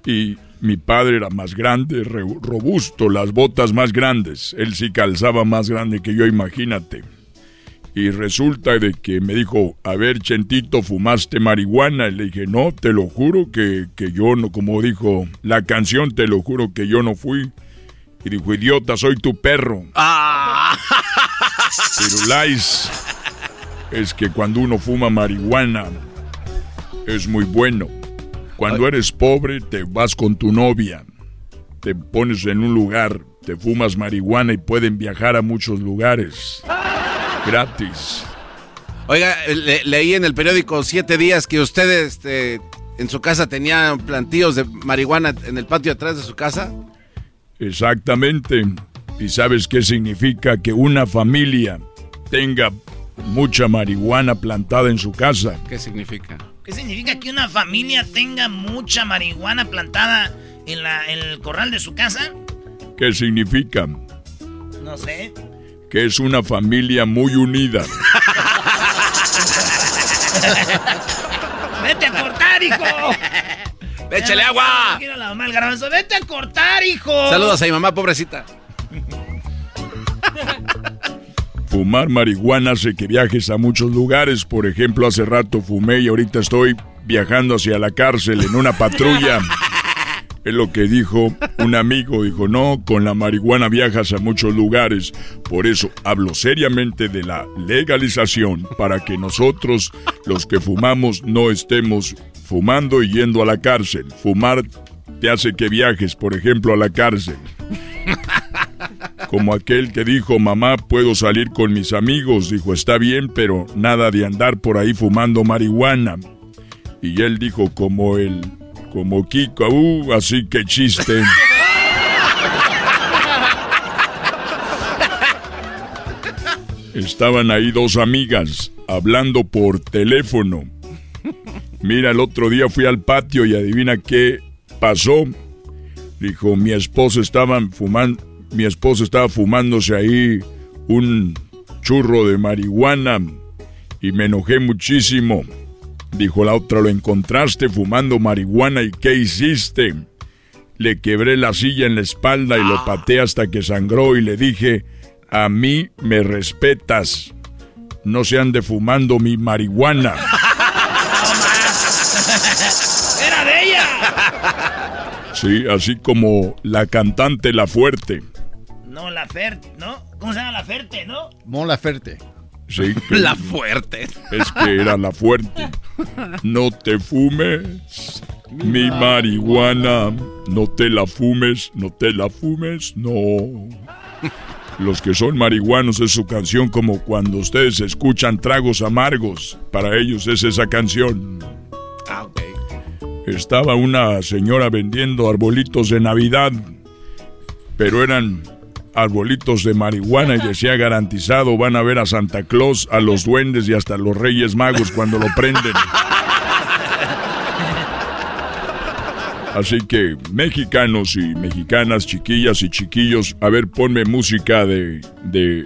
Y mi padre era más grande, robusto, las botas más grandes. Él sí calzaba más grande que yo, imagínate. Y resulta de que me dijo, a ver, Chentito, ¿fumaste marihuana? Y le dije, no, te lo juro que, que yo no, como dijo la canción, te lo juro que yo no fui. Y dijo, idiota, soy tu perro. Ah. Firulais, es que cuando uno fuma marihuana, es muy bueno. Cuando eres pobre, te vas con tu novia, te pones en un lugar, te fumas marihuana y pueden viajar a muchos lugares gratis. Oiga, leí en el periódico Siete Días que ustedes este, en su casa tenían plantíos de marihuana en el patio atrás de su casa. Exactamente. ¿Y sabes qué significa que una familia tenga mucha marihuana plantada en su casa? ¿Qué significa? ¿Qué significa que una familia tenga mucha marihuana plantada en, la, en el corral de su casa? ¿Qué significa? No sé que es una familia muy unida. *laughs* ¡Vete a cortar, hijo! ¡Échale agua! ¡Vete a cortar, hijo! Saludos a mi mamá, pobrecita. Fumar marihuana hace que viajes a muchos lugares. Por ejemplo, hace rato fumé y ahorita estoy viajando hacia la cárcel en una patrulla. *laughs* Es lo que dijo un amigo, dijo, no, con la marihuana viajas a muchos lugares, por eso hablo seriamente de la legalización, para que nosotros, los que fumamos, no estemos fumando y yendo a la cárcel. Fumar te hace que viajes, por ejemplo, a la cárcel. *laughs* Como aquel que dijo, mamá, puedo salir con mis amigos, dijo, está bien, pero nada de andar por ahí fumando marihuana. Y él dijo, como el como Kiko, uh, así que chiste. Estaban ahí dos amigas hablando por teléfono. Mira, el otro día fui al patio y adivina qué pasó. Dijo, mi esposo estaba fumando, mi esposo estaba fumándose ahí un churro de marihuana y me enojé muchísimo. Dijo la otra, lo encontraste fumando marihuana y ¿qué hiciste? Le quebré la silla en la espalda y lo ah. pateé hasta que sangró y le dije, a mí me respetas. No se ande fumando mi marihuana. ¡Era de ella! Sí, así como la cantante La Fuerte. No, La Ferte, ¿no? ¿Cómo se llama La Ferte, no? Mon La Ferte. *laughs* la fuerte. Es que era la fuerte. No te fumes mi marihuana. No te la fumes, no te la fumes, no. Los que son marihuanos es su canción como cuando ustedes escuchan tragos amargos. Para ellos es esa canción. Ah, ok. Estaba una señora vendiendo arbolitos de Navidad, pero eran arbolitos de marihuana y decía garantizado van a ver a Santa Claus, a los duendes y hasta los Reyes Magos cuando lo prenden. Así que mexicanos y mexicanas, chiquillas y chiquillos, a ver, ponme música de, de...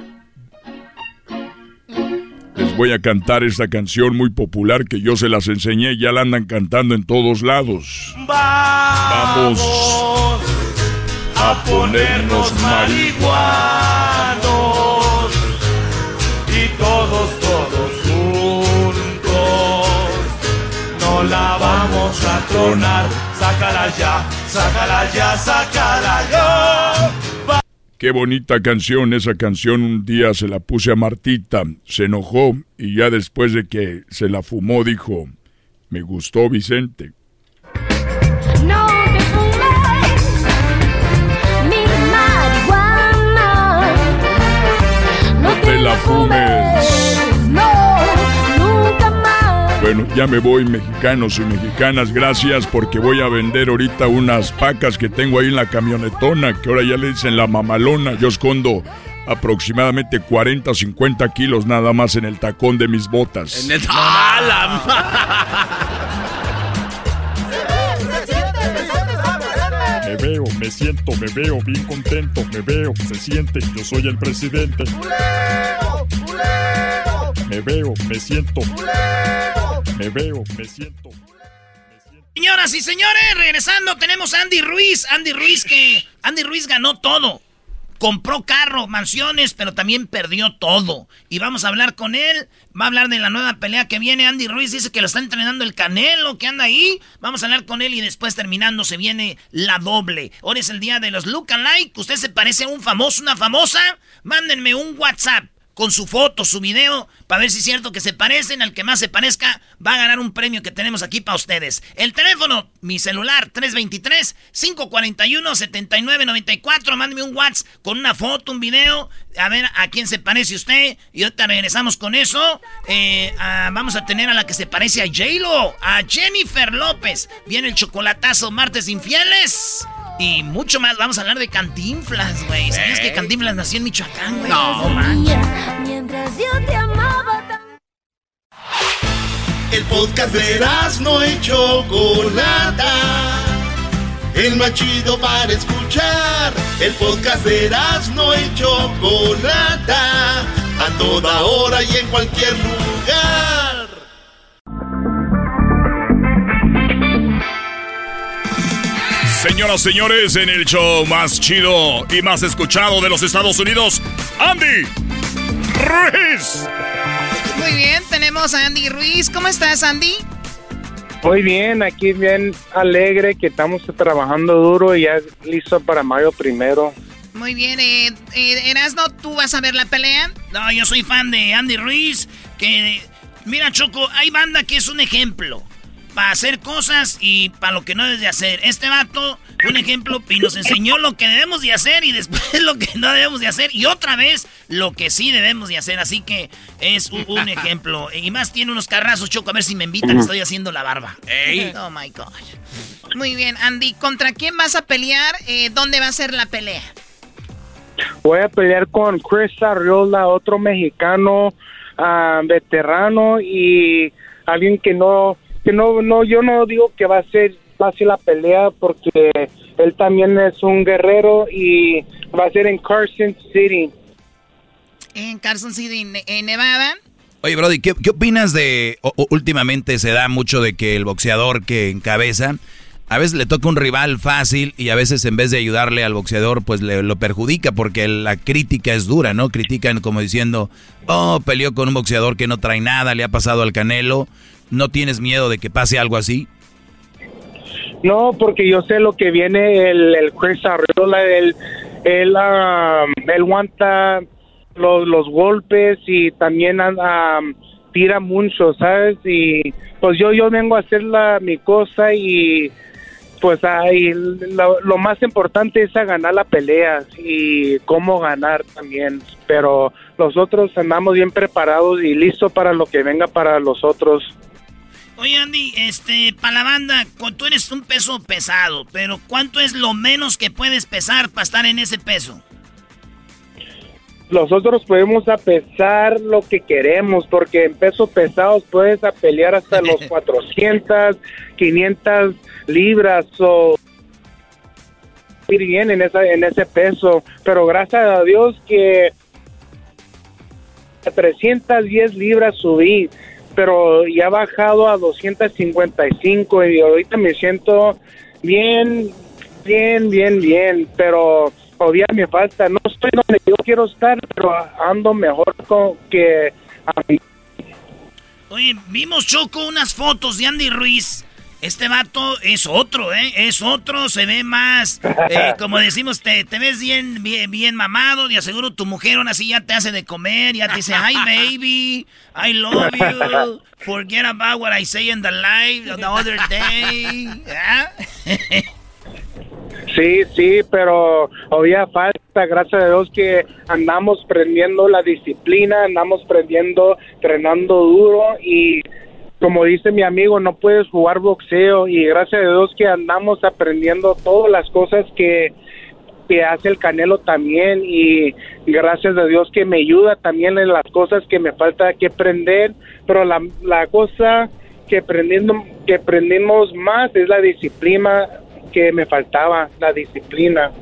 Les voy a cantar esta canción muy popular que yo se las enseñé, ya la andan cantando en todos lados. Vamos a ponernos marihuanos y todos, todos juntos no la vamos a tronar. Sácala ya, sácala ya, sácala ya. Qué bonita canción, esa canción un día se la puse a Martita, se enojó y ya después de que se la fumó dijo, me gustó Vicente. La fumes. No, nunca más. Bueno, ya me voy, mexicanos y mexicanas. Gracias porque voy a vender ahorita unas pacas que tengo ahí en la camionetona, que ahora ya le dicen la mamalona. Yo escondo aproximadamente 40, 50 kilos nada más en el tacón de mis botas. En el... ¡Ah, Me me siento, me veo bien contento, me veo, se siente, yo soy el presidente. Me veo, me siento. Me veo, me siento. Señoras y señores, regresando, tenemos a Andy Ruiz. Andy Ruiz que... Andy Ruiz ganó todo. Compró carro, mansiones, pero también perdió todo. Y vamos a hablar con él. Va a hablar de la nueva pelea que viene. Andy Ruiz dice que lo está entrenando el Canelo, que anda ahí. Vamos a hablar con él y después terminando se viene la doble. Hoy es el día de los look alike. ¿Usted se parece a un famoso, una famosa? Mándenme un WhatsApp con su foto, su video, para ver si es cierto que se parecen. Al que más se parezca va a ganar un premio que tenemos aquí para ustedes. El teléfono, mi celular, 323-541-7994. Mándeme un WhatsApp con una foto, un video, a ver a quién se parece usted. Y ahorita regresamos con eso. Eh, vamos a tener a la que se parece a J-Lo, a Jennifer López. Viene el chocolatazo martes infieles. Y mucho más, vamos a hablar de Cantinflas, güey. ¿Sabías que Cantinflas nació en Michoacán, güey? No, Mientras yo te amaba El podcast de no y Chocolata. El más chido para escuchar. El podcast de no y Chocolata. A toda hora y en cualquier lugar. Señoras, señores, en el show más chido y más escuchado de los Estados Unidos, Andy Ruiz. Muy bien, tenemos a Andy Ruiz. ¿Cómo estás, Andy? Muy bien, aquí bien alegre que estamos trabajando duro y ya listo para mayo primero. Muy bien, eh, eh, Erasno, ¿tú vas a ver la pelea? No, yo soy fan de Andy Ruiz, que... Mira, Choco, hay banda que es un ejemplo para hacer cosas y para lo que no debes de hacer. Este vato, un ejemplo, y nos enseñó lo que debemos de hacer y *laughs* después lo que no debemos de hacer y otra vez lo que sí debemos de hacer. Así que es un, ejemplo. Y más tiene unos carrazos, Choco, a ver si me invitan, estoy haciendo la barba. *laughs* Oh, my God. Muy bien, Andy, ¿contra quién vas a pelear? Eh, ¿Dónde va a ser la pelea? Voy a pelear con Chris Arriola, otro mexicano ah, veterano y alguien que no que no, no, yo no digo que va a ser fácil la pelea porque él también es un guerrero y va a ser en Carson City. En Carson City, en Nevada. Oye, Brody, ¿qué, opinas de, últimamente se da mucho de que el boxeador que encabeza, a veces le toca un rival fácil y a veces en vez de ayudarle al boxeador, pues le, lo perjudica porque la crítica es dura, ¿no? Critican como diciendo, oh, peleó con un boxeador que no trae nada, le ha pasado al canelo ¿No tienes miedo de que pase algo así? No, porque yo sé lo que viene el, el Chris Arriola, él, él, um, aguanta los, los, golpes y también um, tira mucho, ¿sabes? Y pues yo, yo vengo a hacer la, mi cosa y pues ahí lo, lo, más importante es a ganar la pelea y cómo ganar también. Pero nosotros andamos bien preparados y listos para lo que venga para los otros. Oye, Andy, este, para la banda, tú eres un peso pesado, pero ¿cuánto es lo menos que puedes pesar para estar en ese peso? Nosotros podemos a pesar lo que queremos, porque en pesos pesados puedes a pelear hasta los *laughs* 400, 500 libras o ir bien en, esa, en ese peso, pero gracias a Dios que a 310 libras subí pero ya ha bajado a 255 y ahorita me siento bien, bien, bien, bien, pero todavía me falta. No estoy donde yo quiero estar, pero ando mejor que a mí. Oye, vimos Choco unas fotos de Andy Ruiz este vato es otro, ¿eh? Es otro, se ve más, eh, *laughs* como decimos, te, te ves bien, bien, bien mamado, y aseguro tu mujer aún así ya te hace de comer, ya te dice, hi baby, I love you, forget about what I say in the live the other day. *laughs* Sí, sí, pero había falta, gracias a Dios que andamos prendiendo la disciplina, andamos prendiendo, entrenando duro y como dice mi amigo, no puedes jugar boxeo y gracias a Dios que andamos aprendiendo todas las cosas que, hace el Canelo también y gracias a Dios que me ayuda también en las cosas que me falta que aprender, pero la, la cosa que aprendiendo que aprendimos más es la disciplina que me faltaba, la disciplina.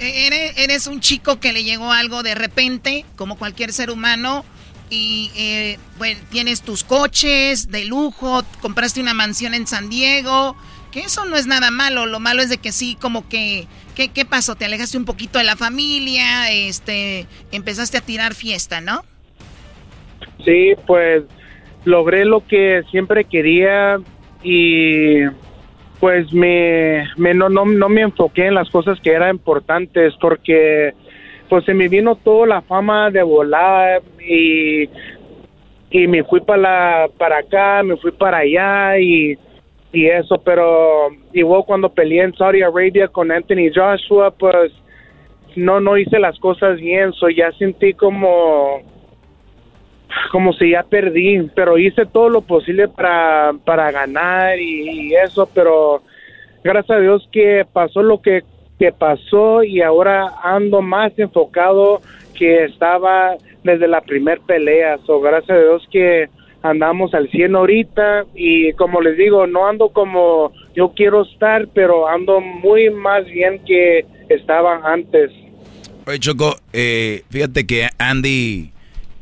Eres, eres un chico que le llegó algo de repente, como cualquier ser humano, y eh, bueno, tienes tus coches de lujo, compraste una mansión en San Diego, que eso no es nada malo, lo malo es de que sí, como que, ¿qué, qué pasó? Te alejaste un poquito de la familia, este, empezaste a tirar fiesta, ¿no? Sí, pues logré lo que siempre quería y pues me, me no, no, no me enfoqué en las cosas que eran importantes porque pues se me vino toda la fama de volar y, y me fui para la, para acá, me fui para allá y, y eso, pero igual cuando peleé en Saudi Arabia con Anthony Joshua, pues no, no hice las cosas bien, so ya sentí como, como si ya perdí, pero hice todo lo posible para, para ganar y, y eso, pero gracias a Dios que pasó lo que que pasó y ahora ando más enfocado que estaba desde la primer pelea. So, gracias a Dios que andamos al 100 ahorita y como les digo, no ando como yo quiero estar, pero ando muy más bien que estaba antes. Oye, Choco, eh, fíjate que Andy,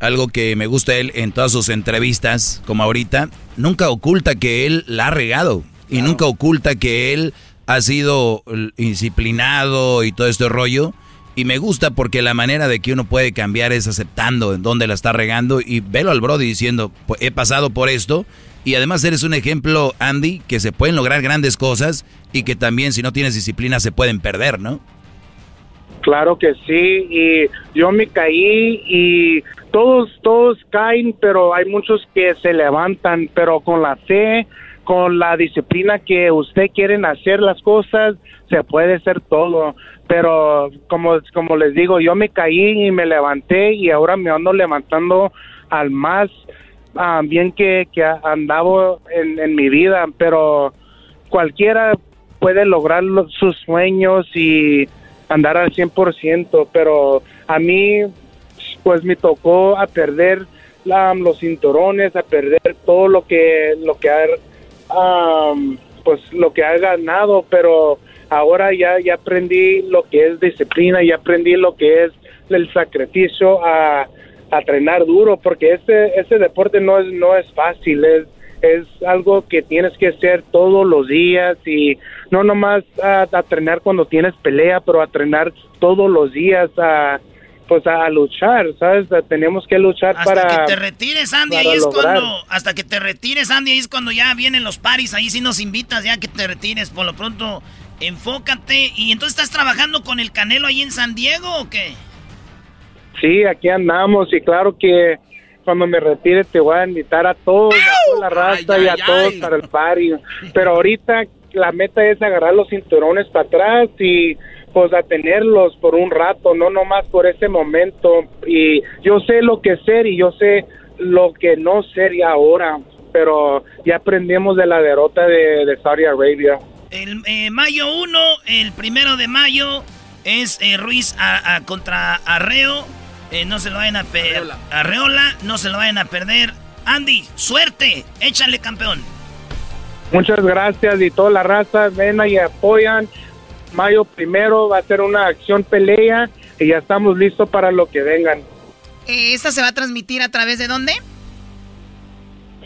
algo que me gusta él en todas sus entrevistas, como ahorita, nunca oculta que él la ha regado y nunca oculta que él ha sido disciplinado y todo este rollo. Y me gusta porque la manera de que uno puede cambiar es aceptando en dónde la está regando y velo al Brody diciendo, pues, he pasado por esto. Y además eres un ejemplo, Andy, que se pueden lograr grandes cosas y que también si no tienes disciplina se pueden perder, ¿no? Claro que sí, y yo me caí y todos, todos caen, pero hay muchos que se levantan, pero con la fe, con la disciplina que usted quieren hacer las cosas, se puede hacer todo. Pero como, como les digo, yo me caí y me levanté y ahora me ando levantando al más ah, bien que, que andaba en, en mi vida. Pero cualquiera puede lograr sus sueños y andar al 100%, pero a mí pues me tocó a perder los cinturones, a perder todo lo que lo que ha pues lo que ha ganado, pero ahora ya, ya aprendí lo que es disciplina, ya aprendí lo que es el sacrificio a, a entrenar duro, porque este, este deporte no es, no es fácil, es, es algo que tienes que hacer todos los días y no nomás a, a entrenar cuando tienes pelea, pero a entrenar todos los días a pues a luchar, ¿sabes? Tenemos que luchar hasta para... Hasta que te retires, Andy, ahí es cuando... Hasta que te retires, Andy, ahí es cuando ya vienen los paris, ahí sí nos invitas ya que te retires, por lo pronto enfócate. ¿Y entonces estás trabajando con el Canelo ahí en San Diego o qué? Sí, aquí andamos y claro que cuando me retire te voy a invitar a todos, a toda la raza y a todos para el party. *laughs* Pero ahorita la meta es agarrar los cinturones para atrás y pues a tenerlos por un rato, no nomás por ese momento. Y yo sé lo que ser y yo sé lo que no ser y ahora, pero ya aprendimos de la derrota de, Saudi Arabia. El eh, mayo 1, el primero de mayo es eh, Ruiz a, contra Arreo. Eh, no se lo vayan a perder. Arreola, no se lo vayan a perder. Andy, suerte, échale campeón. Muchas gracias y toda la raza ven y apoyan mayo primero va a ser una acción pelea y ya estamos listos para lo que vengan. Eh, ¿Esta se va a transmitir a través de dónde?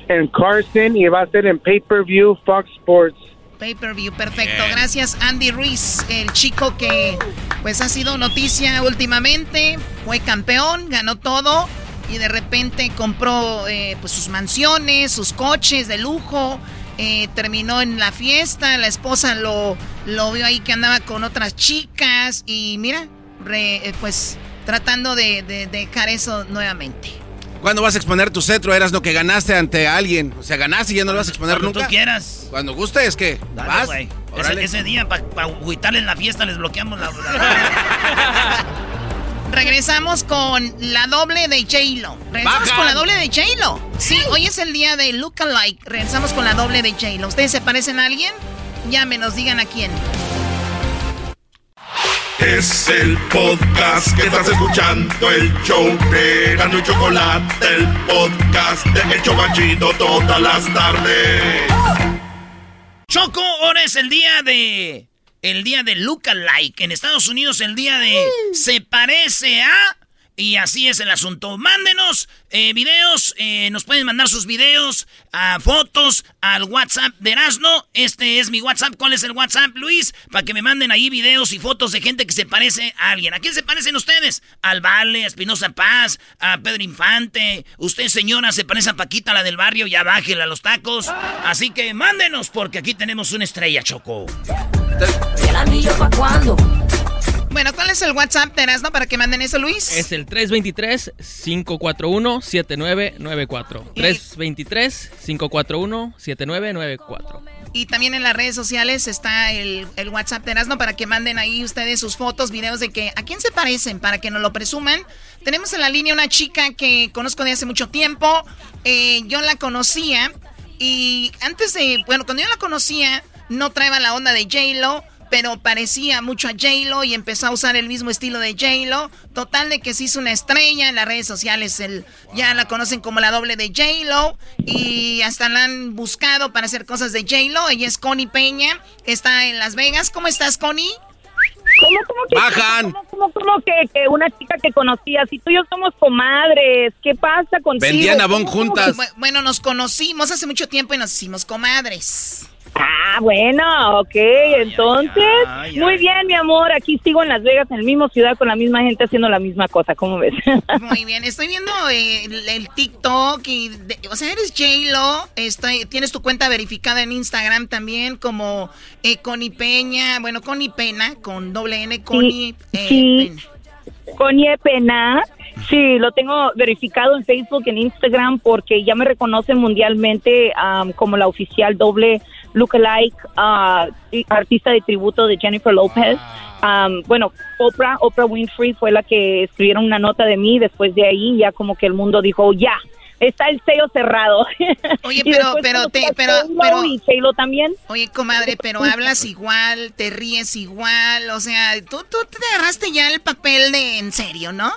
En Carson y va a ser en pay-per-view Fox Sports. Pay-per-view, perfecto. Gracias Andy Ruiz, el chico que pues ha sido noticia últimamente, fue campeón, ganó todo y de repente compró eh, pues sus mansiones, sus coches de lujo, eh, terminó en la fiesta, la esposa lo, lo vio ahí que andaba con otras chicas y mira, eh, pues tratando de, dejar eso nuevamente. ¿Cuándo vas a exponer tu cetro? Eras lo que ganaste ante alguien. O sea, ganaste y ya no lo vas a exponer Cuando nunca. tú quieras. Cuando guste, es que. ¿Vas? Ese, ese, día, para pa en la fiesta, les bloqueamos la. *laughs* Regresamos con la doble de J-Lo. Regresamos con la doble de J-Lo. Sí, hoy es el día de Look Alike. Regresamos con la doble de J-Lo. ¿Ustedes se parecen a alguien? Llámenos, digan a quién. Es el podcast que estás escuchando, el show de Gano y Chocolate, el podcast de El Chocachito todas las tardes. Choco, ahora es el día de el día de Like. En Estados Unidos el día de se parece a Y así es el asunto. Mándenos eh, videos, eh, nos pueden mandar sus videos, fotos al WhatsApp de Erasno. Este es mi WhatsApp. ¿Cuál es el WhatsApp, Luis? Para que me manden ahí videos y fotos de gente que se parece a alguien. ¿A quién se parecen ustedes? Al Vale, a Espinosa Paz, a Pedro Infante. Usted, señora, se parece a Paquita, la del barrio, ya bájela a los tacos. Así que mándenos, porque aquí tenemos una estrella, Choco. ¿El anillo para cuándo? Bueno, ¿cuál es el WhatsApp de Erasno para que manden eso, Luis? Es el 323-541-7994. 323-541-7994. Y también en las redes sociales está el, el WhatsApp de Erasno para que manden ahí ustedes sus fotos, videos de que a quién se parecen, para que nos lo presuman. Tenemos en la línea una chica que conozco de hace mucho tiempo. Eh, yo la conocía y antes de, bueno, cuando yo la conocía no traía la onda de J-Lo pero parecía mucho a J-Lo y empezó a usar el mismo estilo de J-Lo. Total de que se hizo una estrella en las redes sociales. El, ya la conocen como la doble de J-Lo y hasta la han buscado para hacer cosas de J-Lo. Ella es Connie Peña, está en Las Vegas. ¿Cómo estás, Connie? ¿Cómo, cómo que, Bajan. ¿Cómo, cómo, cómo que, que una chica que conocías? Si tú y yo somos comadres, ¿qué pasa contigo? Vendían Avon ¿Cómo, cómo juntas. Bu- Bueno, nos conocimos hace mucho tiempo y nos hicimos comadres. Ah, bueno, ok, entonces, ay, ay. muy bien, mi amor, aquí sigo en Las Vegas, en la misma ciudad, con la misma gente haciendo la misma cosa, ¿cómo ves? *laughs* Muy bien, estoy viendo eh, el, el TikTok y, de- o sea, eres J-Lo, tienes tu cuenta verificada en Instagram también como eh, Connie Peña, bueno, Connie Pena, con doble N, Connie eh, sí. Pena. Coñe Pena, sí, lo tengo verificado en Facebook, en Instagram, porque ya me reconocen mundialmente am, como la oficial doble lookalike ah, y artista de tributo de Jennifer Lopez. Am, bueno, Oprah, Oprah Winfrey fue la que escribieron una nota de mí. Después de ahí, ya como que el mundo dijo, ya, está el sello cerrado. *laughs* Oye, pero, pero, te, pero, pero, y también. oye, comadre, pero hablas igual, te ríes igual, o sea, tú, tú te agarraste ya el papel de en serio, ¿no?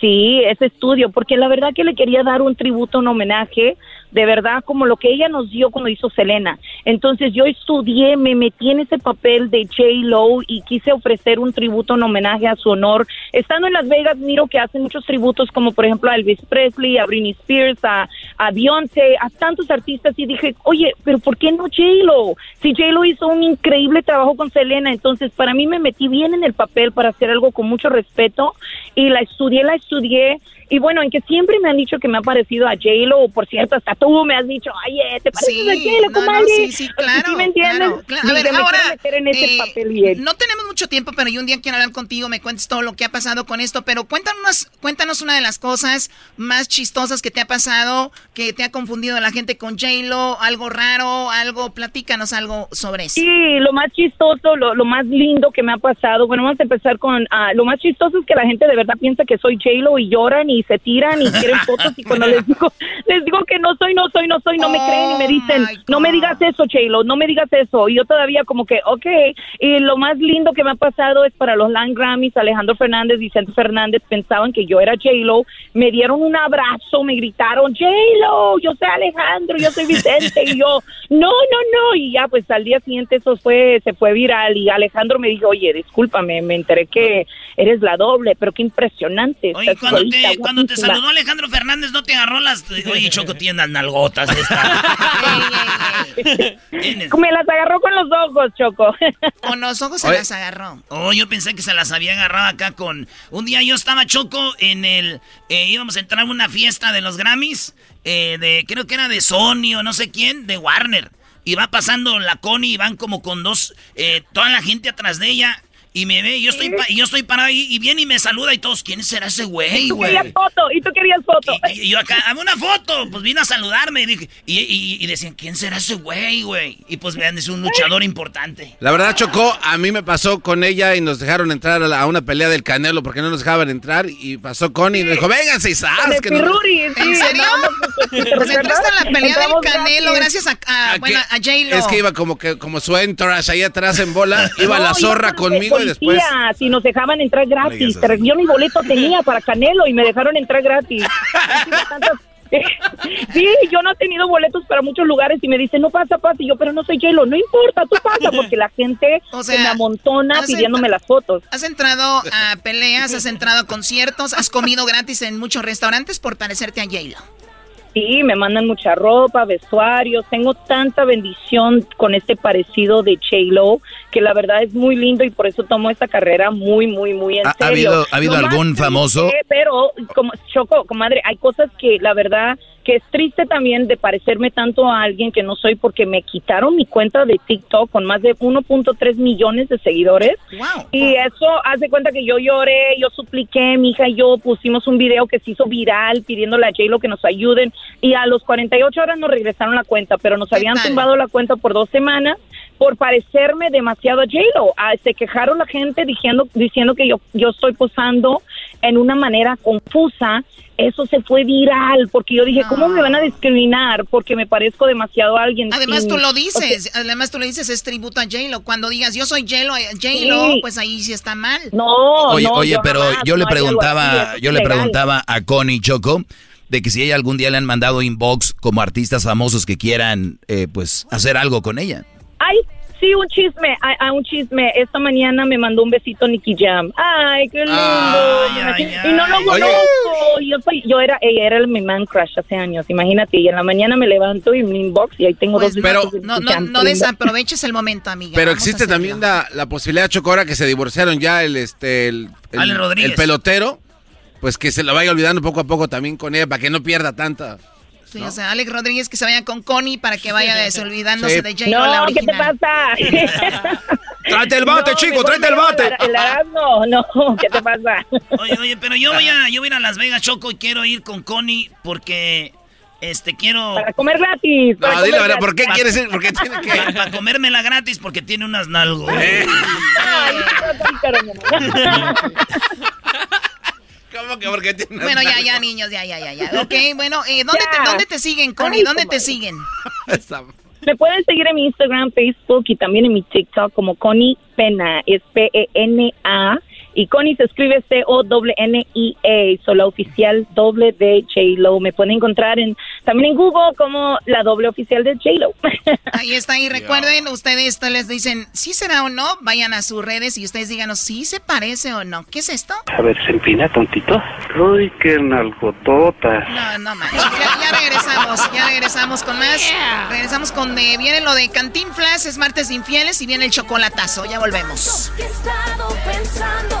Sí, ese estudio, porque la verdad que le quería dar un tributo, un homenaje, de verdad, como lo que ella nos dio cuando hizo Selena. Entonces yo estudié, me metí en ese papel de J. Lo y quise ofrecer un tributo, un homenaje a su honor. Estando en Las Vegas, miro que hacen muchos tributos, como por ejemplo a Elvis Presley, a Britney Spears, a, a Beyoncé, a tantos artistas, y dije, oye, pero ¿por qué no J. Lo? Si J. Lo hizo un increíble trabajo con Selena, entonces para mí me metí bien en el papel para hacer algo con mucho respeto y la estudié, la estudié. Y bueno, en que siempre me han dicho que me ha parecido a J-Lo, por cierto, hasta tú me has dicho, ay, eh, ¿te pareces Sí, a J-Lo, no, no, comadre? sí, sí, claro, ¿Sí me entiendes? claro, claro. A ver, me ahora, quiero meter en ese eh, papel bien. No tenemos mucho tiempo, pero yo un día quiero hablar contigo, me cuentes todo lo que ha pasado con esto, pero cuéntanos, cuéntanos una de las cosas más chistosas que te ha pasado, que te ha confundido la gente con J-Lo, algo raro, algo, platícanos algo sobre eso. Sí, lo más chistoso, lo, lo más lindo que me ha pasado, bueno, vamos a empezar con, ah, lo más chistoso es que la gente de verdad piensa que soy J-Lo y lloran y se tiran y quieren fotos y cuando *laughs* les digo, les digo que no soy, no soy, no soy, no me creen y me dicen, no me digas eso, J-Lo, no me digas eso. Y yo todavía como que, ok, y lo más lindo que me ha pasado es para los Land Grammys, Alejandro Fernández, Vicente Fernández pensaban que yo era J-Lo, me dieron un abrazo, me gritaron, J-Lo, yo soy Alejandro, yo soy Vicente, y yo, *laughs* no, no, no, y ya pues al día siguiente eso fue, se fue viral y Alejandro me dijo, oye, discúlpame, me enteré que eres la doble, pero qué impresionante. Oye, cuando solita, te, cuando te guapísima". saludó Alejandro Fernández, ¿no te agarró las... Oye, *laughs* Choco, tiendas nalgotas esta. *laughs* Me las agarró con los ojos, Choco. *laughs* Con los ojos se Oye. las agarró. Oh, yo pensé que se las había agarrado acá con... Un día yo estaba choco en el... eh, íbamos a entrar a una fiesta de los Grammys, eh, de creo que era de Sony o no sé quién, de Warner. Y va pasando la Connie y van como con dos... eh, toda la gente atrás de ella. Y me ve, y yo estoy, pa- y yo estoy parado ahí y viene y me saluda y todos, ¿quién será ese güey, Y tú güey? querías foto, y tú querías foto. Y, y yo acá, dame una foto. Pues vino a saludarme y, dije, y, y- y decían, ¿quién será ese güey, güey? Y pues vean, es un luchador importante. La verdad, Chocó, a mí me pasó con ella y nos dejaron entrar a, la- a una pelea del Canelo porque no nos dejaban entrar y pasó Connie y me dijo, vénganse y el que no- Pirruri, sí, ¿En serio? andábamos, ¿te Pues recuerdas? entraste en la pelea del Canelo gracias a, a, bueno, a J-Lo. Es que iba como que como su entourage ahí atrás en bola, *laughs* iba No, la zorra conmigo y después... policía, Si nos dejaban entrar gratis. Yo mi boleto tenía para Canelo y me dejaron entrar gratis. *laughs* Sí, yo no he tenido boletos para muchos lugares y me dicen, no pasa, pasa. Y yo, pero no soy J-Lo. No importa, tú pasa, porque la gente se me amontona pidiéndome las fotos. Has entrado a peleas, has entrado a conciertos, has comido gratis en muchos restaurantes por parecerte a J-Lo. Sí, me mandan mucha ropa, vestuarios. Tengo tanta bendición con este parecido de J-Lo que la verdad es muy lindo y por eso tomo esta carrera muy, muy, muy en ¿Ha, serio. ¿Ha habido, ¿ha habido algún famoso? pero, como Choco, comadre, hay cosas que la verdad que es triste también de parecerme tanto a alguien que no soy porque me quitaron mi cuenta de TikTok con más de 1.3 millones de seguidores. Y eso hace cuenta que yo lloré, yo supliqué, mi hija y yo pusimos un video que se hizo viral pidiéndole a J-Lo que nos ayuden y a los 48 horas nos regresaron la cuenta, pero nos habían tumbado la cuenta por dos semanas por parecerme demasiado a J-Lo. Ah, se quejaron la gente diciendo, diciendo que yo, yo estoy posando en una manera confusa. Eso se fue viral porque yo dije, ¿cómo me van a discriminar? Porque me parezco demasiado a alguien. Además sin- tú lo dices, además tú lo dices, es tributo a J-Lo. Cuando digas yo soy J-Lo, eh, Sí. pues ahí sí está mal. No, Oye, no, oye, yo pero jamás, yo le no preguntaba, así, yo le preguntaba a Connie Choco de que si ella algún día le han mandado inbox como artistas famosos que quieran, eh, pues, hacer algo con ella. Ay, sí, un chisme, ay, ay, un chisme. Esta mañana me mandó un besito Nicky Jam. Ay, qué lindo. y no lo conozco. Yo, soy, yo era, ella era mi man crush hace años, imagínate. Y en la mañana me levanto y mi inbox y ahí tengo Pues dos pero de no, no, no desaproveches el momento, amiga. Pero Vamos existe también la, la posibilidad, Chocora, que se divorciaron ya el este el, el- Ale Rodríguez. el pelotero, pues que se lo vaya olvidando poco a poco también con ella para que no pierda tanta. Sí, o sea, Alex Rodríguez que se vaya con Connie para que vaya *laughs* desolvidándose Sí. de la No, ¿qué te pasa? *laughs* Tráete el bate, No, chico, tráete el bate. El, el no, ¿qué te pasa? Oye, oye, pero yo voy a, yo voy a ir a Las Vegas, Choco, y quiero ir con Connie porque, este, quiero... Para comer gratis. para No, dile comer la verdad, ¿por qué gratis. quieres ir? Porque tiene que. Para, para comérmela gratis porque tiene unas nalgos. Eh. Ay, no, *laughs* ¿Cómo que porque tiene Bueno, ya, ya, niños, ya, ya, ya, ya. Ok, bueno, eh, ¿dónde, Ya. te, ¿dónde te siguen, Connie? Ay, ¿Dónde te siguen? Me pueden seguir en mi Instagram, Facebook y también en mi TikTok como Connie Pena, es P-E-N-A. Y Connie se escribe C-O-N-N-I-A, soy la oficial doble de J-Lo. Me pueden encontrar en, también en Google como la doble oficial de J-Lo. *laughs* Ahí está, y recuerden, ustedes les dicen, ¿sí será o no? Vayan a sus redes y ustedes díganos, ¿sí se parece o no? ¿Qué es esto? A ver, se empina tontito. Uy, qué nalgotota. No, no manches. Ya, ya regresamos, ya regresamos con más. Regresamos con, eh, viene lo de Cantinflas, es martes de infieles y viene el chocolatazo. Ya volvemos. que he estado pensando,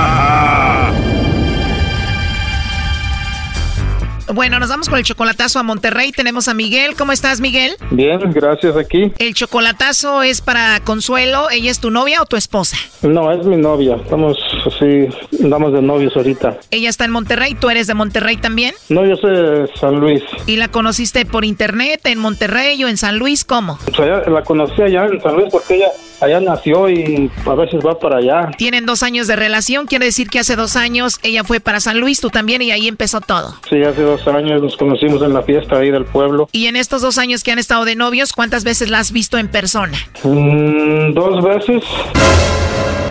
Bueno, nos vamos con el chocolatazo a Monterrey. Tenemos a Miguel. ¿Cómo estás, Miguel? Bien, gracias aquí. El chocolatazo es para Consuelo. ¿Ella es tu novia o tu esposa? No, es mi novia. Estamos así, andamos de novios ahorita. Ella está en Monterrey. ¿Tú eres de Monterrey también? No, yo soy de San Luis. ¿Y la conociste por internet en Monterrey o en San Luis? ¿Cómo? O sea, la conocí allá en San Luis porque ella allá nació y a veces va para allá. Tienen dos años de relación. Quiere decir que hace dos años ella fue para San Luis, tú también, y ahí empezó todo. Sí, hace dos años nos conocimos en la fiesta ahí del pueblo. Y en estos dos años que han estado de novios, ¿cuántas veces la has visto en persona? Mm, dos veces.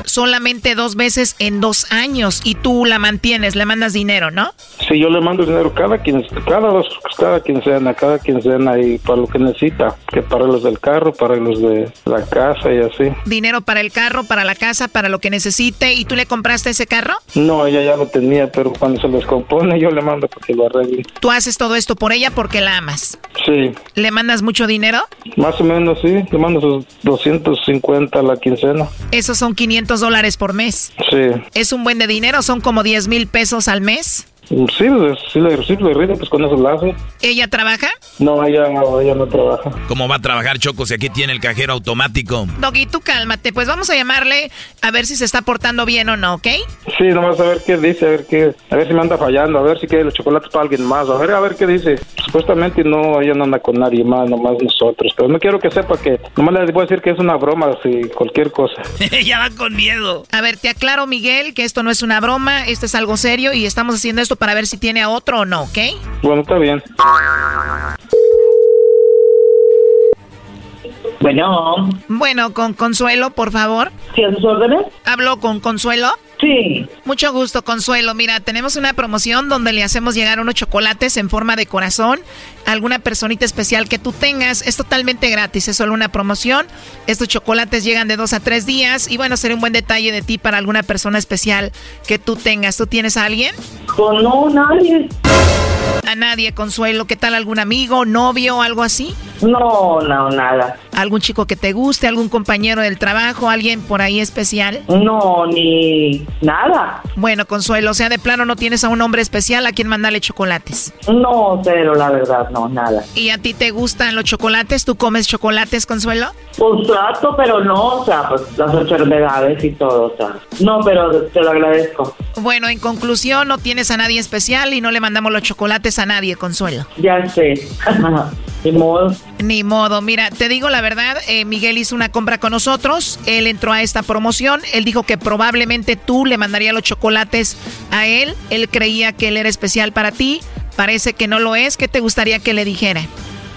Solamente dos veces en dos años. Y tú la mantienes, le mandas dinero, ¿no? Sí, yo le mando dinero cada quien, cada dos, cada quincena, cada quincena y para lo que necesita, que para los del carro, para los de la casa y así. Dinero para el carro, para la casa, para lo que necesite. ¿Y tú le compraste ese carro? No, ella ya lo tenía, pero cuando se les compone yo le mando para que lo arregle. Tú haces todo esto por ella porque la amas. Sí, ¿Le mandas mucho dinero? más o menos sí, le mando sus 250 a la quincena. Esos son 500 dólares por mes. Sí, ¿Es un buen de dinero? ¿Son como 10 mil pesos al mes? Sí, sí, le, sí, le rinde, pues con eso la hace. ¿Ella trabaja? No, ella, ella no trabaja. ¿Cómo va a trabajar Choco si aquí tiene el cajero automático? Doggy, tú cálmate, pues vamos a llamarle a ver si se está portando bien o no, ¿ok? Sí, nomás a ver qué dice, a ver qué, a ver si me anda fallando, a ver si quiere los chocolates para alguien más, a ver, a ver qué dice. Supuestamente no, ella no anda con nadie más, nomás nosotros, pero no quiero que sepa que, nomás le voy a decir que es una broma, así, cualquier cosa. *laughs* ya va con miedo. A ver, te aclaro, Miguel, que esto no es una broma, esto es algo serio y estamos haciendo esto para ver si tiene a otro o no, ¿ok? Bueno, está bien. Bueno. Bueno, con Consuelo, por favor. ¿Sí, a sus órdenes? ¿Hablo con Consuelo? Sí. Mucho gusto, Consuelo. Mira, tenemos una promoción donde le hacemos llegar unos chocolates en forma de corazón a alguna personita especial que tú tengas. Es totalmente gratis, es solo una promoción. Estos chocolates llegan de dos a tres días y bueno, sería un buen detalle de ti para alguna persona especial que tú tengas. ¿Tú tienes a alguien? Pues no, nadie. A nadie, Consuelo. ¿Qué tal algún amigo, novio, algo así? No, no, nada. ¿Algún chico que te guste, algún compañero del trabajo, alguien por ahí especial? No, ni nada. Bueno, Consuelo, o sea, de plano no tienes a un hombre especial a quien mandarle chocolates. No, pero la verdad, no, nada. ¿Y a ti te gustan los chocolates? ¿Tú comes chocolates, Consuelo? Pues trato, pero no, o sea, pues las enfermedades y todo, o sea. No, pero te lo agradezco. Bueno, en conclusión, no tienes a nadie especial y no le mandamos los chocolates a nadie, Consuelo. Ya sé. *laughs* Ni modo. Ni modo. Mira, te digo la verdad, eh, Miguel hizo una compra con nosotros, él entró a esta promoción, él dijo que probablemente tú le mandarías los chocolates a él, él creía que él era especial para ti, parece que no lo es, ¿qué te gustaría que le dijera?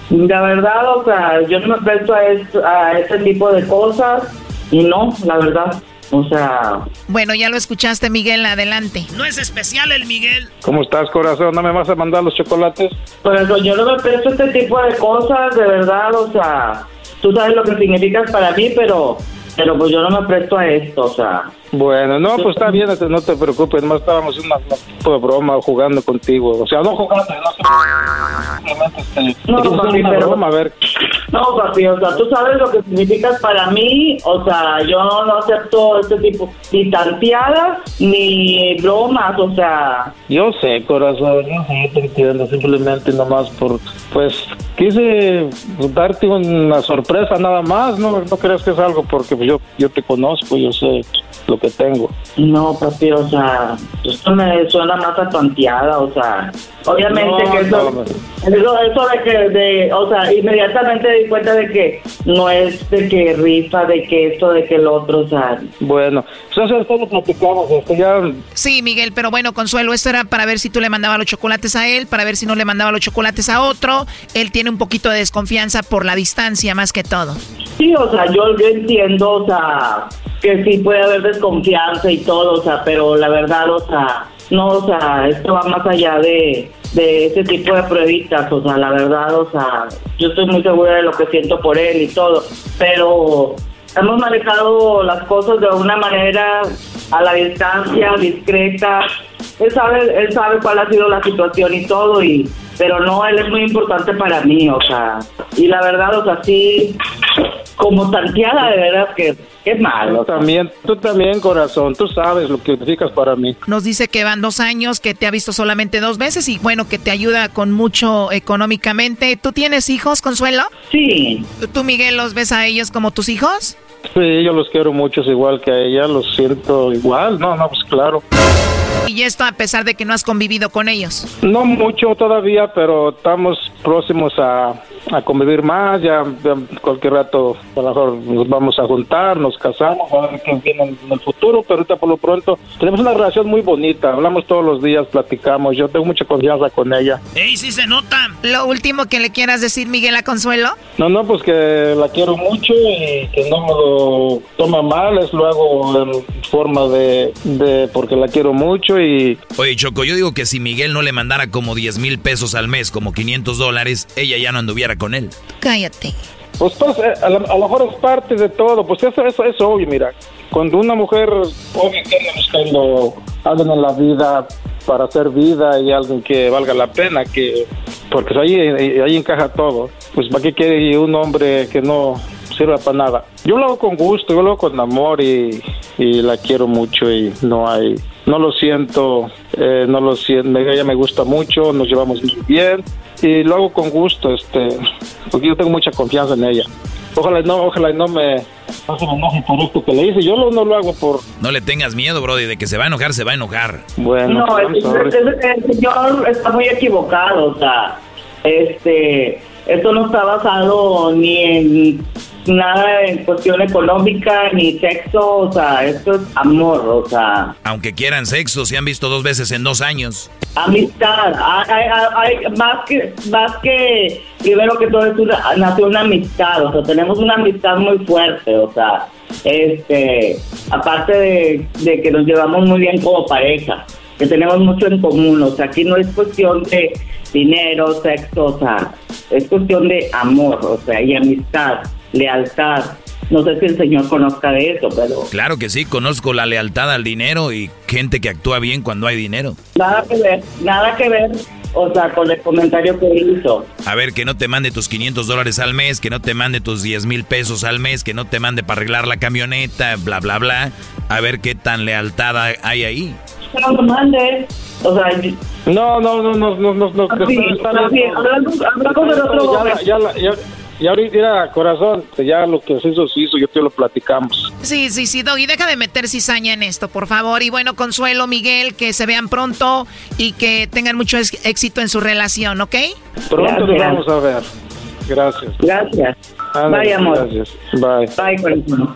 La verdad, o sea, yo no me presto a, a este tipo de cosas y no, la verdad. O sea... Bueno, ya lo escuchaste, Miguel, adelante. No es especial el Miguel. ¿Cómo estás, corazón? ¿No me vas a mandar los chocolates? Pero yo no me presto este tipo de cosas, de verdad, o sea... Tú sabes lo que significas para mí, pero... Pero pues yo no me presto a esto, o sea... Bueno, no, pues está bien, no te preocupes, más estábamos en una, una broma jugando contigo. O sea, no jugando, no No, papi, pero... a ver. No, papi, o sea, tú sabes lo que significas para mí, o sea, yo no acepto este tipo, ni tanteadas, ni bromas, o sea... Yo sé, corazón, yo sé, te entiendo, simplemente nomás por, pues, quise darte una sorpresa nada más, no, no creas que es algo porque yo, yo te conozco, yo sé lo que tengo. No, papi, o sea, esto me suena más a tonteada, o sea, obviamente No, que eso, no, eso, eso de que, de, o sea, inmediatamente di cuenta de que no es de que rifa, de que esto, de que el otro, o sea. Bueno, pues eso es lo platicamos, este ya... Sí, Miguel, pero bueno, Consuelo, esto era para ver si tú le mandabas los chocolates a él, para ver si no le mandaba los chocolates a otro. Él tiene un poquito de desconfianza por la distancia más que todo. Sí, o sea, yo, yo entiendo, o sea, que sí puede haber desconfianza y todo, o sea, pero la verdad, o sea, no, o sea, esto va más allá de, de ese tipo de pruebitas, o sea, la verdad, o sea, yo estoy muy segura de lo que siento por él y todo, pero hemos manejado las cosas de una manera a la distancia, discreta. Él sabe, él sabe cuál ha sido la situación y todo, y pero no, él es muy importante para mí, o sea, y la verdad, o sea, sí, como tanteada de veras que, que es malo. Tú también, tú también, corazón, tú sabes lo que significas para mí. Nos dice que van dos años, que te ha visto solamente dos veces y bueno, que te ayuda con mucho económicamente. ¿Tú tienes hijos, Consuelo? Sí. ¿Tú, Miguel, los ves a ellos como tus hijos? Sí, yo los quiero mucho, es igual que a ella, los siento igual, no, no, pues claro. Y esto a pesar de que no has convivido con ellos. No mucho todavía, pero estamos próximos a, a convivir más. Ya, ya cualquier rato a lo mejor nos vamos a juntar, nos casamos, a ver qué viene en el futuro. Pero ahorita por lo pronto tenemos una relación muy bonita. Hablamos todos los días, platicamos. Yo tengo mucha confianza con ella. ¡Ey, sí se nota! Lo último que le quieras decir, Miguel, a Consuelo. No, no, pues que la quiero mucho y que no me lo toma mal. Es lo hago en forma de, de porque la quiero mucho y Oye, Choco, yo digo que si Miguel no le mandara como 10 mil pesos al mes, como 500 dólares, ella ya no anduviera con él. Cállate. Pues, pues a, lo, a lo mejor es parte de todo, pues eso, eso, eso obvio, mira, cuando una mujer obvio que anda buscando alguien en la vida para hacer vida y alguien que valga la pena, que porque ahí, ahí ahí encaja todo, pues para qué quiere un hombre que no sirva para nada. Yo lo hago con gusto, yo lo hago con amor y, y la quiero mucho y no hay no lo siento, eh, no lo siento, ella me gusta mucho, nos llevamos muy bien y lo hago con gusto, este, porque yo tengo mucha confianza en ella. Ojalá y no, ojalá y no me, no se me enoje por esto que le hice. Yo lo, no lo hago por. No le tengas miedo, Brody, de que se va a enojar, se va a enojar. Bueno, No, el, el- el señor está muy equivocado, o sea, este, esto no está basado ni en nada en cuestión económica ni sexo, o sea, esto es amor, o sea, Aunque quieran sexo, se han visto dos veces en dos años. amistad. Hay, hay- hay- más que más que primero que todo es una, nació una amistad, o sea, tenemos una amistad muy fuerte, o sea, este, aparte de, de que nos llevamos muy bien como pareja, que tenemos mucho en común, o sea, aquí no es cuestión de dinero, sexo, o sea, es cuestión de amor, o sea, y amistad, lealtad. No sé si el señor conozca de eso, pero Claro que sí, conozco la lealtad al dinero y gente que actúa bien cuando hay dinero. nada que ver, nada que ver, o sea, con el comentario que hizo. A ver, que no te mande tus 500 dólares al mes, que no te mande tus 10 mil pesos al mes, que no te mande para arreglar la camioneta, bla, bla, bla. A ver qué tan lealtad hay- ahí. No lo mande, o sea, y- No, no, no, no, no, no, no. Sí, está- está bien, hablando- hablando del otro Ya, momento. ya, ya, ya, ya ahorita, mira, corazón, ya lo que se hizo, se hizo, yo te lo platicamos. Sí, sí, sí, Doggy, deja de meter cizaña en esto, por favor. Y bueno, Consuelo, Miguel, que se vean pronto y que tengan mucho éxito en su relación, ¿ok? Pronto nos vamos a ver. Gracias. Gracias. Ándale, Bye, amor. Gracias. Bye. Bye, corazón.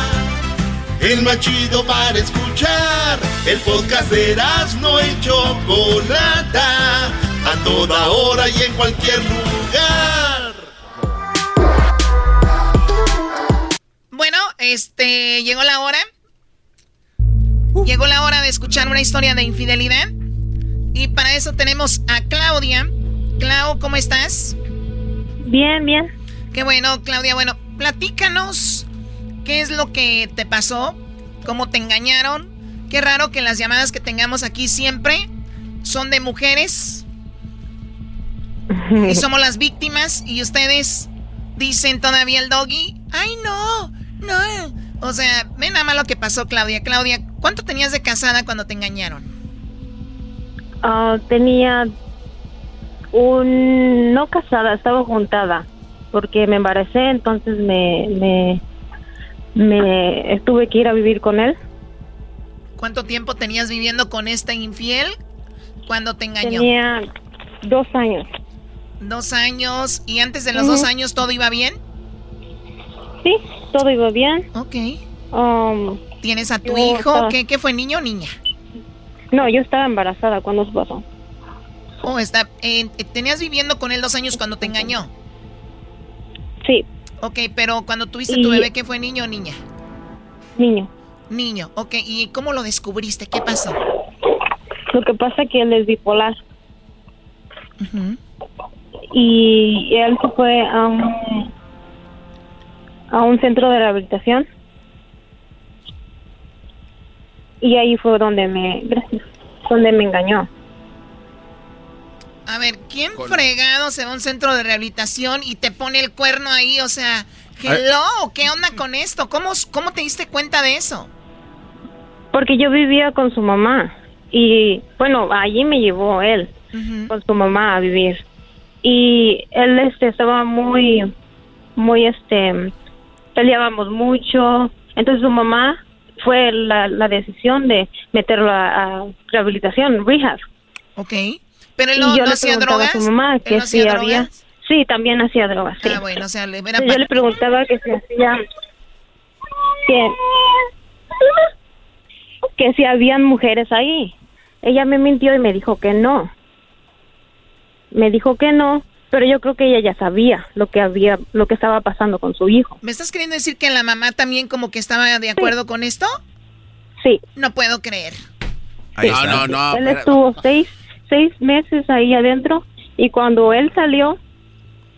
El más chido para escuchar. El podcast de no y Chocolata. A toda hora y en cualquier lugar. Bueno, este, llegó la hora. Llegó la hora de escuchar una historia de infidelidad. Y para eso tenemos a Claudia. Clau, ¿cómo estás? Bien, bien. Qué bueno, Claudia. Bueno, platícanos qué es lo que te pasó, cómo te engañaron. Qué raro que las llamadas que tengamos aquí siempre son de mujeres y somos las víctimas y ustedes dicen todavía el doggy. Ay, no, no. O sea, ve nada más lo que pasó, Claudia. Claudia, ¿cuánto tenías de casada cuando te engañaron? Ah, tenía un... No casada, estaba juntada. Porque me embaracé, entonces me, me, me tuve que ir a vivir con él. ¿Cuánto tiempo tenías viviendo con este infiel cuando te engañó? Tenía dos años. Dos años. ¿Y antes de los dos años todo iba bien? Sí, todo iba bien. Ok. Um, ¿Tienes a tu hijo? estaba- ¿Qué, ¿Qué fue, niño o niña? No, yo estaba embarazada cuando eso pasó. Oh, está, eh, ¿Tenías viviendo con él dos años cuando te engañó? Sí. Ok, pero cuando tuviste Y- tu bebé, ¿qué fue, niño o niña? Niño. Niño, ok. ¿Y cómo lo descubriste? ¿Qué pasó? Lo que pasa que él es bipolar. Y él se fue a un, a un centro de rehabilitación. Y ahí fue donde me, gracias, donde me engañó. A ver, ¿quién fregado se va a un centro de rehabilitación y te pone el cuerno ahí? O sea, hello, ¿qué onda con esto? ¿Cómo, cómo te diste cuenta de eso? Porque yo vivía con su mamá. Y bueno, allí me llevó él con su mamá a vivir. Y él este estaba muy, muy este, peleábamos mucho. Entonces su mamá fue la, la decisión de meterlo a, a rehabilitación, rehab. Ok. Pero él Y no, yo no le hacía preguntaba drogas. a su mamá ¿Él que no si hacía había. drogas? Sí, también hacía drogas. Sí. Ah, bueno, o sea, le era yo le preguntaba que si hacía que que si habían mujeres ahí. Ella me mintió y me dijo que no. Me dijo que no, pero yo creo que ella ya sabía lo que había lo que estaba pasando con su hijo. ¿Me estás queriendo decir que la mamá también como que estaba de acuerdo con esto? Sí. No puedo creer. no, no, no. Él estuvo seis, seis meses ahí adentro y cuando él salió,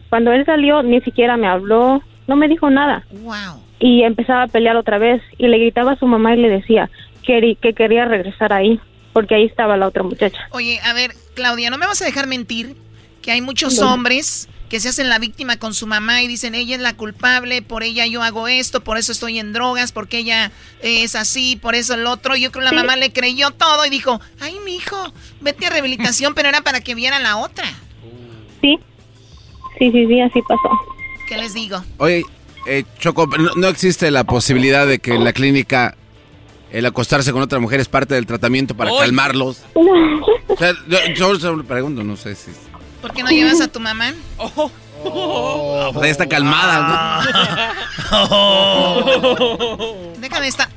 cuando él salió ni siquiera me habló, no me dijo nada. Wow. Y empezaba a pelear otra vez y le gritaba a su mamá y le decía que, que quería regresar ahí porque ahí estaba la otra muchacha. Oye, a ver, Claudia, no me vas a dejar mentir que hay muchos hombres que se hacen la víctima con su mamá y dicen, ella es la culpable, por ella yo hago esto, por eso estoy en drogas, porque ella es así, por eso el otro. Yo creo que la mamá le creyó todo y dijo, ay, mi hijo, vete a rehabilitación, *laughs* pero era para que viera la otra. Sí, sí, sí, sí, así pasó. ¿Qué les digo? Oye, eh, Choco, no, existe la posibilidad de que en la clínica el acostarse con otra mujer es parte del tratamiento para calmarlos. *laughs* O sea, yo, solo pregunto, no sé si... ¿Por qué no llevas a tu mamá? Oh. Oh, pues está calmada. Oh. *laughs* Déjame estar.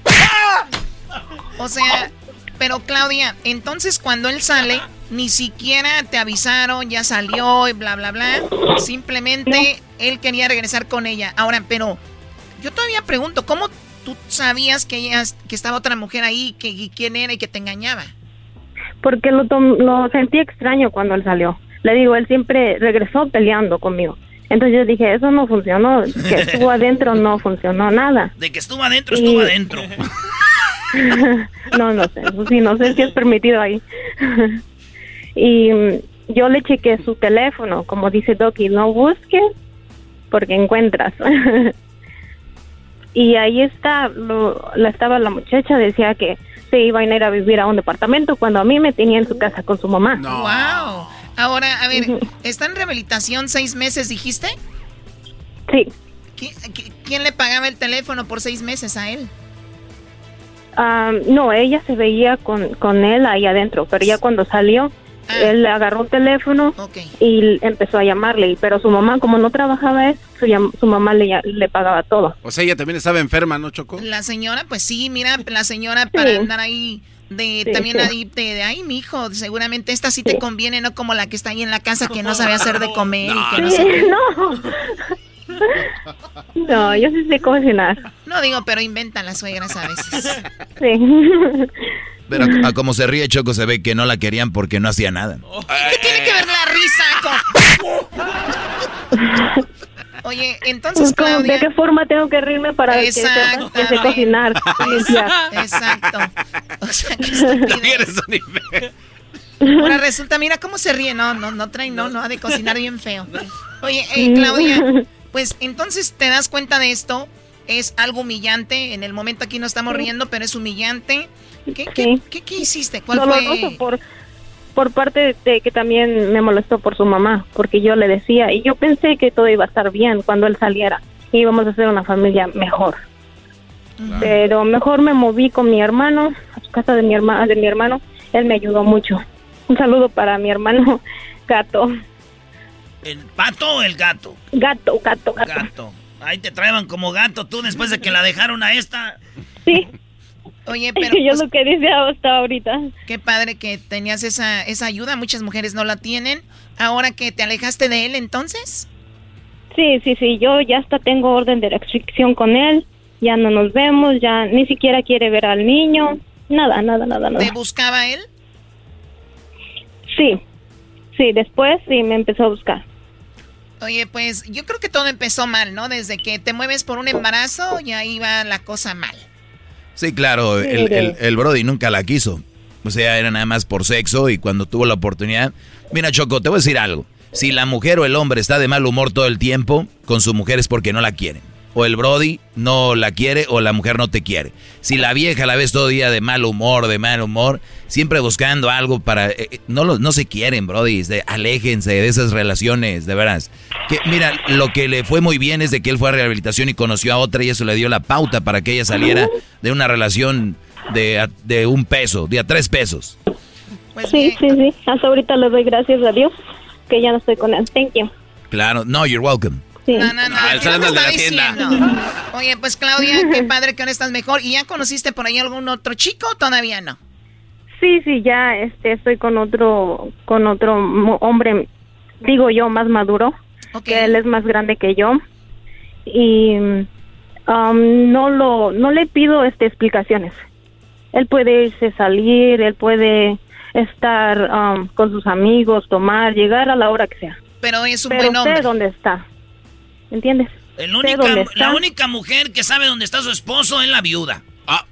O sea, pero Claudia, entonces cuando él sale, ni siquiera te avisaron, ya salió y bla, bla, bla. Simplemente él quería regresar con ella. Ahora, pero yo todavía pregunto, ¿cómo tú sabías que, ella, que estaba otra mujer ahí, que, quién era y que te engañaba? Porque lo, lo sentí extraño cuando él salió. Le digo, él siempre regresó peleando conmigo. Entonces yo dije, eso no funcionó, que estuvo adentro no funcionó nada. De que estuvo adentro, estuvo adentro. *laughs* no, no sé, sí, no sé si es permitido ahí. *laughs* y mm, yo le chequé su teléfono, como dice Doki, no busques porque encuentras. *laughs* y ahí está, lo, la estaba la muchacha, decía que se iba a ir a vivir a un departamento cuando a mí me tenía en su casa con su mamá. ¡Wow! Ahora, a ver, ¿está en rehabilitación seis meses, dijiste? Sí. ¿Quién, le pagaba el teléfono por seis meses a él? Ah, no, ella se veía con, con él ahí adentro, pero ya cuando salió, ah. él le agarró un teléfono y empezó a llamarle, pero su mamá, como no trabajaba eso, su, mamá le, le pagaba todo. O sea, ella también estaba enferma, ¿no, Choco? La señora, pues sí, mira, la señora para andar ahí de también ahí de, de, ay mi hijo seguramente esta sí te conviene no como la que está ahí en la casa que no sabe hacer de *laughs* comer no, y que no, sabe... no. no yo sí sé cocinar no digo pero inventan las suegras a veces. *laughs* Sí. Pero a, como se ríe Choco se ve que no la querían porque no hacía nada. ¿qué tiene que ver la risa con *laughs* Oye, entonces, Claudia... ¿De qué forma tengo que reírme para que, sepa que sé cocinar? *laughs* Exacto. O sea, que *laughs* eres Ahora resulta, mira cómo se ríe. No, no, no trae, no, no, ha de cocinar bien feo. Oye, eh, Claudia, pues entonces te das cuenta de esto. Es algo humillante. En el momento aquí no estamos riendo, pero es humillante. ¿Qué, qué, qué, hiciste? ¿Cuál fue? Por, por parte de que también me molestó por su mamá, porque yo le decía, y yo pensé que todo iba a estar bien cuando él saliera, y íbamos a ser una familia mejor. Pero mejor me moví con mi hermano, a su casa de mi, hermana, de mi hermano, él me ayudó mucho. Un saludo para mi hermano *laughs* gato. ¿El pato o el gato? Gato, gato, gato. Gato. Ahí te traían como gato tú después de que la dejaron a esta. Sí. Oye, pero... Yo pues, lo que dice hasta ahorita. Qué padre que tenías esa, esa ayuda. Muchas mujeres no la tienen. Ahora que te alejaste de él, entonces. Sí, sí, sí. Yo ya hasta tengo orden de restricción con él. Ya no nos vemos, ya ni siquiera quiere ver al niño. Nada, nada, nada, nada. ¿Te buscaba él? Sí. Sí, después sí me empezó a buscar. Oye, pues yo creo que todo empezó mal, ¿no? Desde que te mueves por un embarazo, ya iba la cosa mal. Sí, claro, el, el, Brody nunca la quiso. O sea, era nada más por sexo y cuando tuvo la oportunidad... Mira, Choco, te voy a decir algo. Si la mujer o el hombre está de mal humor todo el tiempo, con su mujer es porque no la quieren o el Brody no la quiere o la mujer no te quiere. Si la vieja la ves todo día de mal humor, de mal humor, siempre buscando algo para... Eh, eh, no, no se quieren, Brody, de, aléjense de esas relaciones, de veras. Que, mira, lo que le fue muy bien es de que él fue a rehabilitación y conoció a otra y eso le dio la pauta para que ella saliera de una relación de, de un peso, de a tres pesos. Pues sí, sí, sí. Hasta ahorita le doy gracias a Dios que ya no estoy con él. Thank you. Claro, no, you're welcome. No, no, no. Ah, Oye, pues Claudia, *laughs* qué padre que ahora estás mejor. ¿Y ya conociste por ahí algún otro chico o todavía no? Sí, sí, ya este, estoy con otro, con otro hombre, digo yo, más maduro. Que él es más grande que yo. Y um, no lo, no le pido este explicaciones. él puede irse salir, él puede estar um, con sus amigos, tomar, llegar a la hora que sea. Pero es un Pero buen hombre. sé dónde está. ¿Entiendes? El única- la única mujer que sabe dónde está su esposo es la viuda. Ah,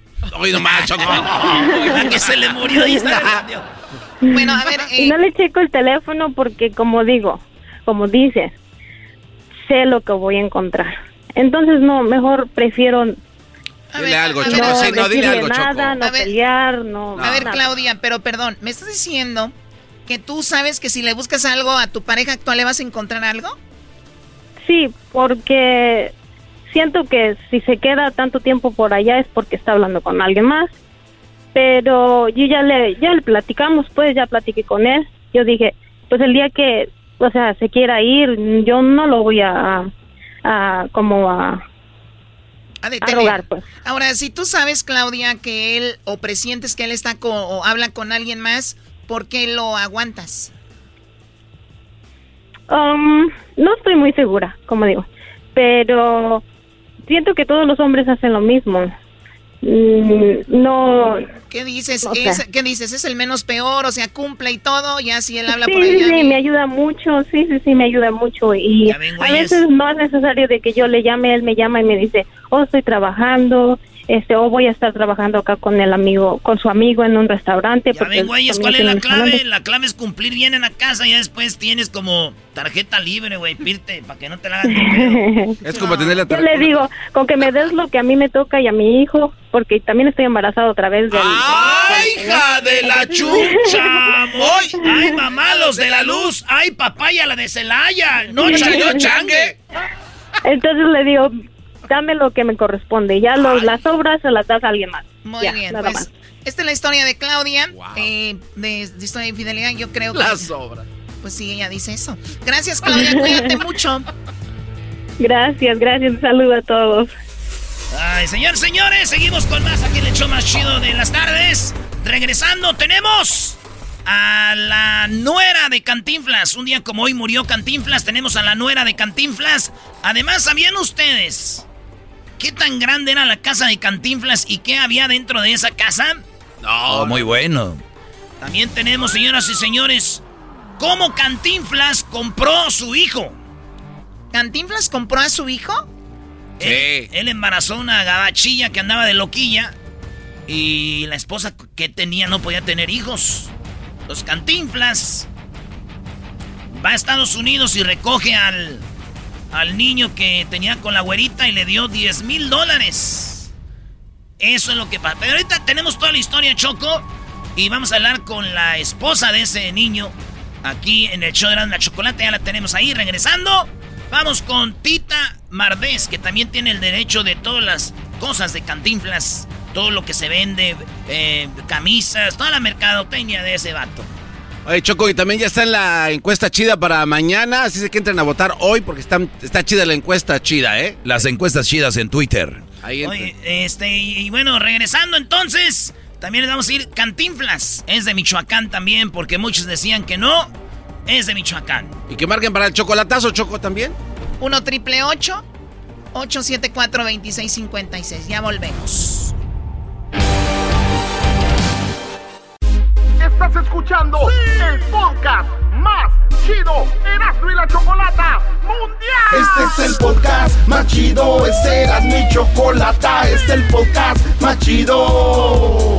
nomás, Choco. *laughs* la que se le murió y está Bueno, a ver, Y no le checo el teléfono porque, como digo, como dice, sé lo que voy a encontrar. Entonces, no, mejor prefiero Dile algo, a ver, Choco. no Sí, no, dile algo, nada, Choco. no pelear, no... A ver, nada. Claudia, pero perdón, ¿me estás diciendo que tú sabes que si le buscas algo a tu pareja actual le vas a encontrar algo? Sí, porque siento que si se queda tanto tiempo por allá es porque está hablando con alguien más. Pero yo ya le, ya le platicamos, pues ya platiqué con él. Yo dije, pues el día que, o sea, se quiera ir, yo no lo voy a, a como a, A a rogar, pues. Ahora, si tú sabes, Claudia, que él o presientes que él está con, o habla con alguien más, ¿por qué lo aguantas? Um, no estoy muy segura, como digo, pero siento que todos los hombres hacen lo mismo. Mm, no. ¿Qué dices? O Es-. ¿Qué dices? ¿Es el menos peor? O sea, cumple y todo, ya si él habla Sí, por sí, allá. sí, me ayuda mucho, sí, sí, sí, me ayuda mucho. Y a veces no es necesario de que yo le llame, él me llama y me dice, oh, estoy trabajando, este, o voy a estar trabajando acá con el amigo, con su amigo en un restaurante. Ya porque ven, güeyes, ¿cuál es la clave? restaurante. La clave es cumplir bien en la casa y ya después tienes como tarjeta libre, güey, pirte, para que no te la hagan. *laughs* Es como tener la *laughs* Yo le digo, con que me des lo que a mí me toca y a mi hijo, porque también estoy embarazada otra vez del... ¡Ay, hija de la chucha! ¡Ay, ay, mamá, los de la luz! ¡Ay, papaya, la de Celaya! ¡No, chayo, changue! Entonces le digo, dame lo que me corresponde, ya los, las obras se las das a alguien más. Muy Ya, bien, nada pues más. esta es la historia de Claudia, eh, de, de historia de infidelidad. Yo creo que... Las obras. Pues sí, ella dice eso. Gracias, Claudia, cuídate mucho. Gracias, gracias, un saludo a todos. Ay, señores, señores, seguimos con más aquí en el show más chido de las tardes. Regresando, tenemos a la nuera de Cantinflas. Un día como hoy murió Cantinflas, tenemos a la nuera de Cantinflas. Además, ¿sabían ustedes qué tan grande era la casa de Cantinflas y qué había dentro de esa casa? Oh, muy bueno. También tenemos, señoras y señores, cómo Cantinflas compró su hijo. ¿Cantinflas compró a su hijo? Él, él embarazó una gabachilla que andaba de loquilla y la esposa que tenía no podía tener hijos. Los Cantinflas va a Estados Unidos y recoge al, al niño que tenía con la güerita y le dio 10 mil dólares. Eso es lo que pasa. Pero ahorita tenemos toda la historia, Choco, y vamos a hablar con la esposa de ese niño aquí en el show de la chocolate. Ya la tenemos ahí regresando. Vamos con Tita Mardés, que también tiene el derecho de todas las cosas de Cantinflas, todo lo que se vende, eh, camisas, toda la mercadotecnia de ese vato. Oye, Choco, y también ya está en la encuesta chida para mañana, así es que entren a votar hoy porque está, está chida la encuesta chida, ¿eh? Las encuestas chidas en Twitter. Ahí Oye, este, y, bueno, regresando entonces, también les vamos a ir Cantinflas. Es de Michoacán también, porque muchos decían que no, es de Michoacán. Y que marquen para el chocolatazo, Choco, también. 1 triple 874 2656. Ya volvemos. Estás escuchando el podcast más chido Erasmo y la Chocolata Mundial. Este es el podcast más chido, este era mi chocolata, este es el podcast más chido.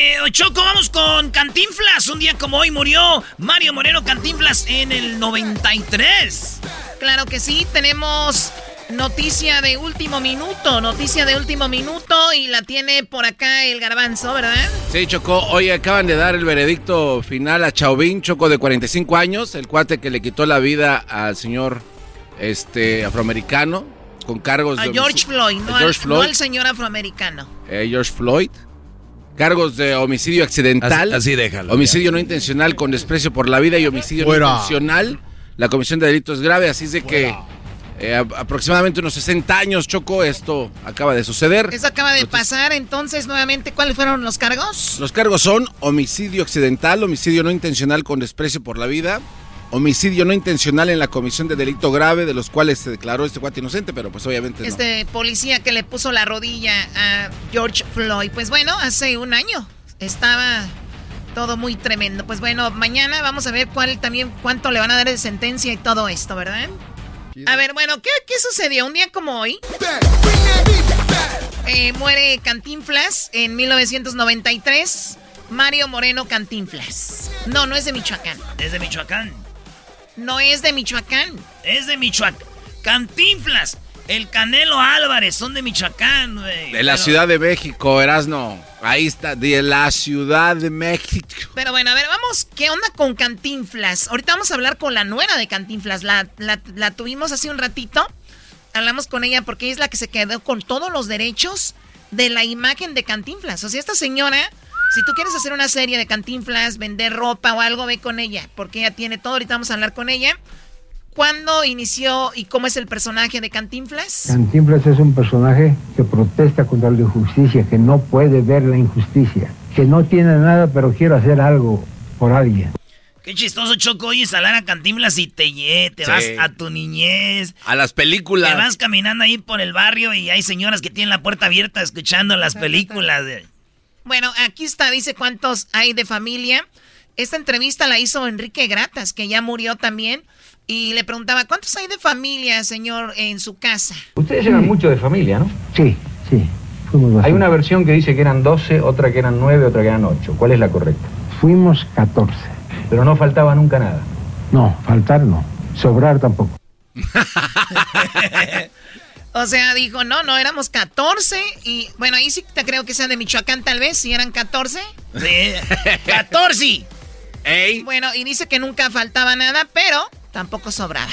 Eh, Choco, vamos con Cantinflas. Un día como hoy murió Mario Moreno Cantinflas en el 93. Claro que sí, tenemos noticia de último minuto, noticia de último minuto y la tiene por acá el garbanzo, ¿verdad? Sí, Choco, hoy acaban de dar el veredicto final a Chauvin, Choco de 45 años, el cuate que le quitó la vida al señor este afroamericano con cargos a de George Floyd, no, George al, Floyd. no al señor afroamericano. Eh, George Floyd. Cargos de homicidio accidental. Así- así déjalo, Homicidio no intencional con desprecio por la vida y homicidio Fuera. no intencional. La comisión de delitos graves. Así es de que eh, a- aproximadamente unos 60 años, Choco, esto acaba de suceder. Eso acaba de pasar, entonces nuevamente, ¿cuáles fueron los cargos? Los cargos son homicidio accidental, homicidio no intencional con desprecio por la vida, homicidio no intencional en la comisión de delito grave, de los cuales se declaró este cuate inocente, pero pues obviamente no. Este policía que le puso la rodilla a George Floyd. Pues bueno, hace un año estaba todo muy tremendo. Pues bueno, mañana vamos a ver cuál también cuánto le van a dar de sentencia y todo esto, ¿verdad? A ver, bueno, ¿qué, qué sucedió? Un día como hoy. eh, muere Cantinflas en 1993. Mario Moreno Cantinflas. No, no es de Michoacán. Es de Michoacán. No es de Michoacán. Es de Michoacán. Cantinflas. El Canelo Álvarez son de Michoacán, güey. De la Pero- Ciudad de México, Erasno. Ahí está, de la Ciudad de México. Pero bueno, a ver, vamos, ¿qué onda con Cantinflas? Ahorita vamos a hablar con la nuera de Cantinflas. La, la- la tuvimos hace un ratito. Hablamos con ella porque ella es la que se quedó con todos los derechos de la imagen de Cantinflas. O sea, esta señora, si tú quieres hacer una serie de Cantinflas, vender ropa o algo, ve con ella. Porque ella tiene todo. Ahorita vamos a hablar con ella. ¿Cuándo inició y cómo es el personaje de Cantinflas? Cantinflas es un personaje que protesta contra la injusticia, que no puede ver la injusticia, que no tiene nada pero quiere hacer algo por alguien. Qué chistoso, Choco, oye, instalar a Cantinflas y te, lle- te Sí. vas a tu niñez. A las películas. Te vas caminando ahí por el barrio y hay señoras que tienen la puerta abierta escuchando las películas. de- Bueno, aquí está, dice cuántos hay de familia. Esta entrevista la hizo Enrique Gratas, que ya murió también, y le preguntaba, ¿cuántos hay de familia, señor, en su casa? Ustedes eran mucho de familia, ¿no? Sí, sí, fuimos Hay una versión que dice que eran 12, otra que eran 9, otra que eran 8. ¿Cuál es la correcta? Fuimos 14. Pero no faltaba nunca nada. No, faltar no, sobrar tampoco. *laughs* O sea, dijo, no, no, éramos 14, y bueno, ahí sí te creo que sean de Michoacán tal vez, si eran 14. Sí. *laughs* 14. Bueno, y dice que nunca faltaba nada, pero tampoco sobraba.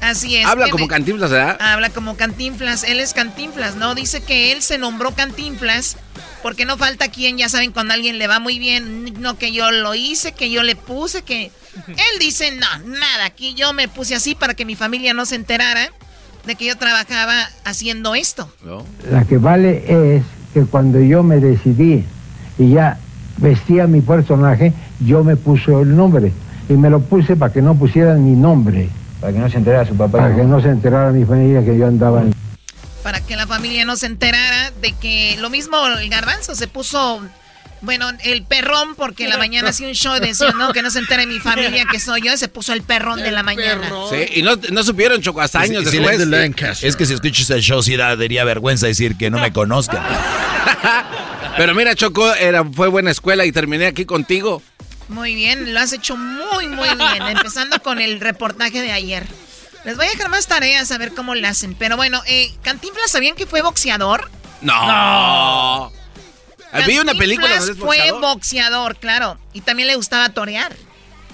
Así es. Habla como me- Cantinflas, ¿verdad? Habla como Cantinflas, él es Cantinflas, ¿no? Dice que él se nombró Cantinflas porque no falta quien, ya saben, cuando a alguien le va muy bien, no que yo lo hice, que yo le puse, que... *laughs* Él dice, no, nada, aquí yo me puse así para que mi familia no se enterara de que yo trabajaba haciendo esto. La que vale es que cuando yo me decidí y ya vestía mi personaje, yo me puse el nombre. Y me lo puse para que no pusieran mi nombre. Para que no se enterara su papá. Para que no se enterara mi familia que yo andaba en... Para que la familia no se enterara de que lo mismo el garbanzo se puso... Bueno, el perrón, porque en la mañana hacía un show y decía, no, que no se entere mi familia que soy yo, y se puso el perrón de la mañana. Sí, y no, no supieron, Choco, hasta años Sí, después. Es que si escuchas el show, sí daría vergüenza decir que no me conozcan. *laughs* Pero mira, Choco, era, fue buena escuela y terminé aquí contigo. Muy bien, lo has hecho muy, muy bien. Empezando con el reportaje de ayer. Les voy a dejar más tareas a ver cómo le hacen. Pero bueno, eh, Cantinflas, ¿sabían que fue boxeador? No. Vi una película donde es fue boxeador. boxeador, claro. Y también le gustaba torear.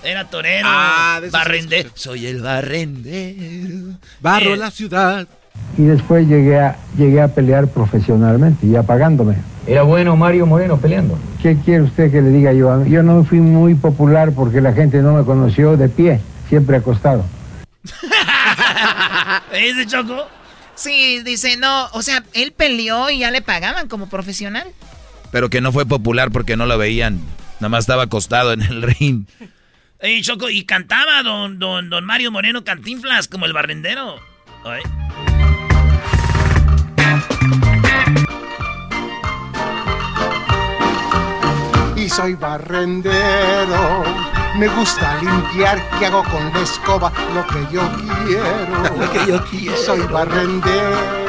Era torero. Ah, barrendero. Soy el barrendero. Barro Eh, la ciudad. Y después llegué a, llegué a pelear profesionalmente, ya pagándome. ¿Era bueno Mario Moreno peleando? ¿Qué quiere usted que le diga yo? Yo no fui muy popular porque la gente no me conoció de pie, siempre acostado. *laughs* ¿Es de Choco? Sí, dice, no, o sea, él peleó y ya le pagaban como profesional. Pero que no fue popular porque no lo veían. Nada más estaba acostado en el *laughs* ring. Ey, Choco, y cantaba don, don, don Mario Moreno Cantinflas como el barrendero. Ay. y soy barrendero. Me gusta limpiar y hago con la escoba lo que yo quiero. *laughs* Lo que yo quiero. Soy barrendero.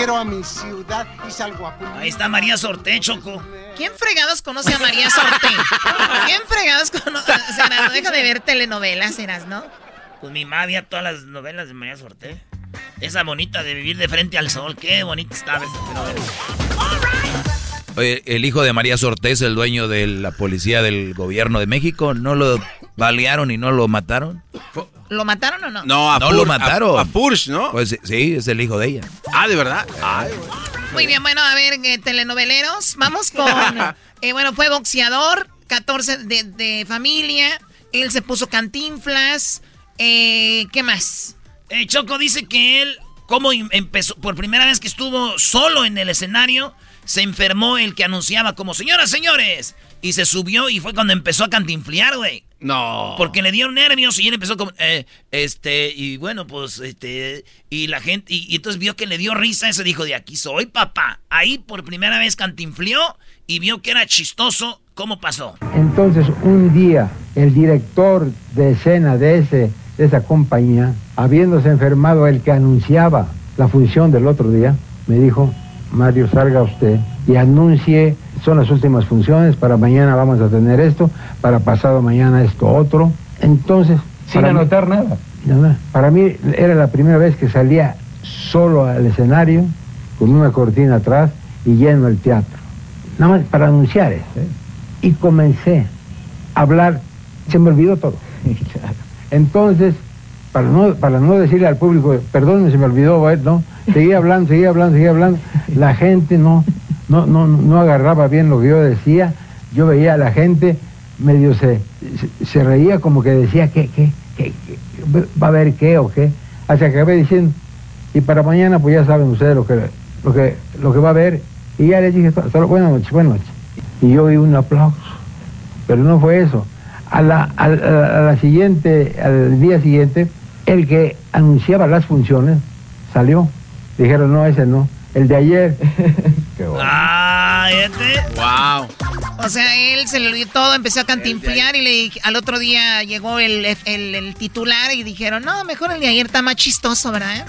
Quiero a mi ciudad y salgo a Ahí está María Sorté, Choco. ¿Quién fregados conoce a María Sorte? ¿Quién fregados conoce? O sea, no deja de ver telenovelas, eras, ¿no? Pues mi mamá veía todas las novelas de María Sorté. Esa bonita de vivir de frente al sol. Qué bonita estaba esa novela. Oye, el hijo de María Sortés, el dueño de la policía del gobierno de México, ¿no lo balearon y no lo mataron? ¿Lo mataron o no? No, a no Fur- lo mataron. A, a Furch, ¿no? Pues sí, es el hijo de ella. Ah, ¿de verdad? Ay, Muy bien, bueno, a ver, eh, telenoveleros. Vamos con. *laughs* eh, bueno, fue boxeador, 14 de, de familia. Él se puso cantinflas. Eh, ¿Qué más? Eh, Choco dice que él, como em- empezó, por primera vez que estuvo solo en el escenario, se enfermó el que anunciaba como, señoras, señores. Y se subió y fue cuando empezó a cantinflear, güey. No. Porque le dio nervios y él empezó como, eh, este, y bueno, pues, este, y la gente, y, y entonces vio que le dio risa, ese dijo, de aquí soy, papá. Ahí por primera vez cantinfleó y vio que era chistoso. ¿Cómo pasó? Entonces, un día, el director de escena de, ese, de esa compañía, habiéndose enfermado el que anunciaba la función del otro día, me dijo, Mario, salga usted y anuncie, son las últimas funciones, para mañana vamos a tener esto, para pasado mañana esto otro. Entonces, Sin mí- anotar nada. Nada. Para mí era la primera vez que salía solo al escenario, con una cortina atrás y lleno el teatro. Nada más para anunciar eso. Y comencé a hablar, se me olvidó todo. *laughs* Entonces, para no, para no decirle al público, perdón, se me olvidó, no, seguía hablando, seguía hablando, seguía hablando. La gente no, no, no, no agarraba bien lo que yo decía. Yo veía a la gente medio se, se, reía como que decía, ¿qué, qué, qué, qué? va a haber qué o qué? Hasta que acabé diciendo, y para mañana pues ya saben ustedes lo que, lo que, lo que va a haber. Y ya les dije, luego, buenas noches, buenas noches. Y yo oí un aplauso, pero no fue eso. A la, a a la siguiente, al día siguiente, el que anunciaba las funciones salió. Dijeron, no, ese no, el de ayer. *laughs* Ah, este. Wow. O sea, él se le olvidó todo, empezó a cantinflear y le, al otro día llegó el, el- el titular y dijeron, no, mejor el de ayer está más chistoso, ¿verdad?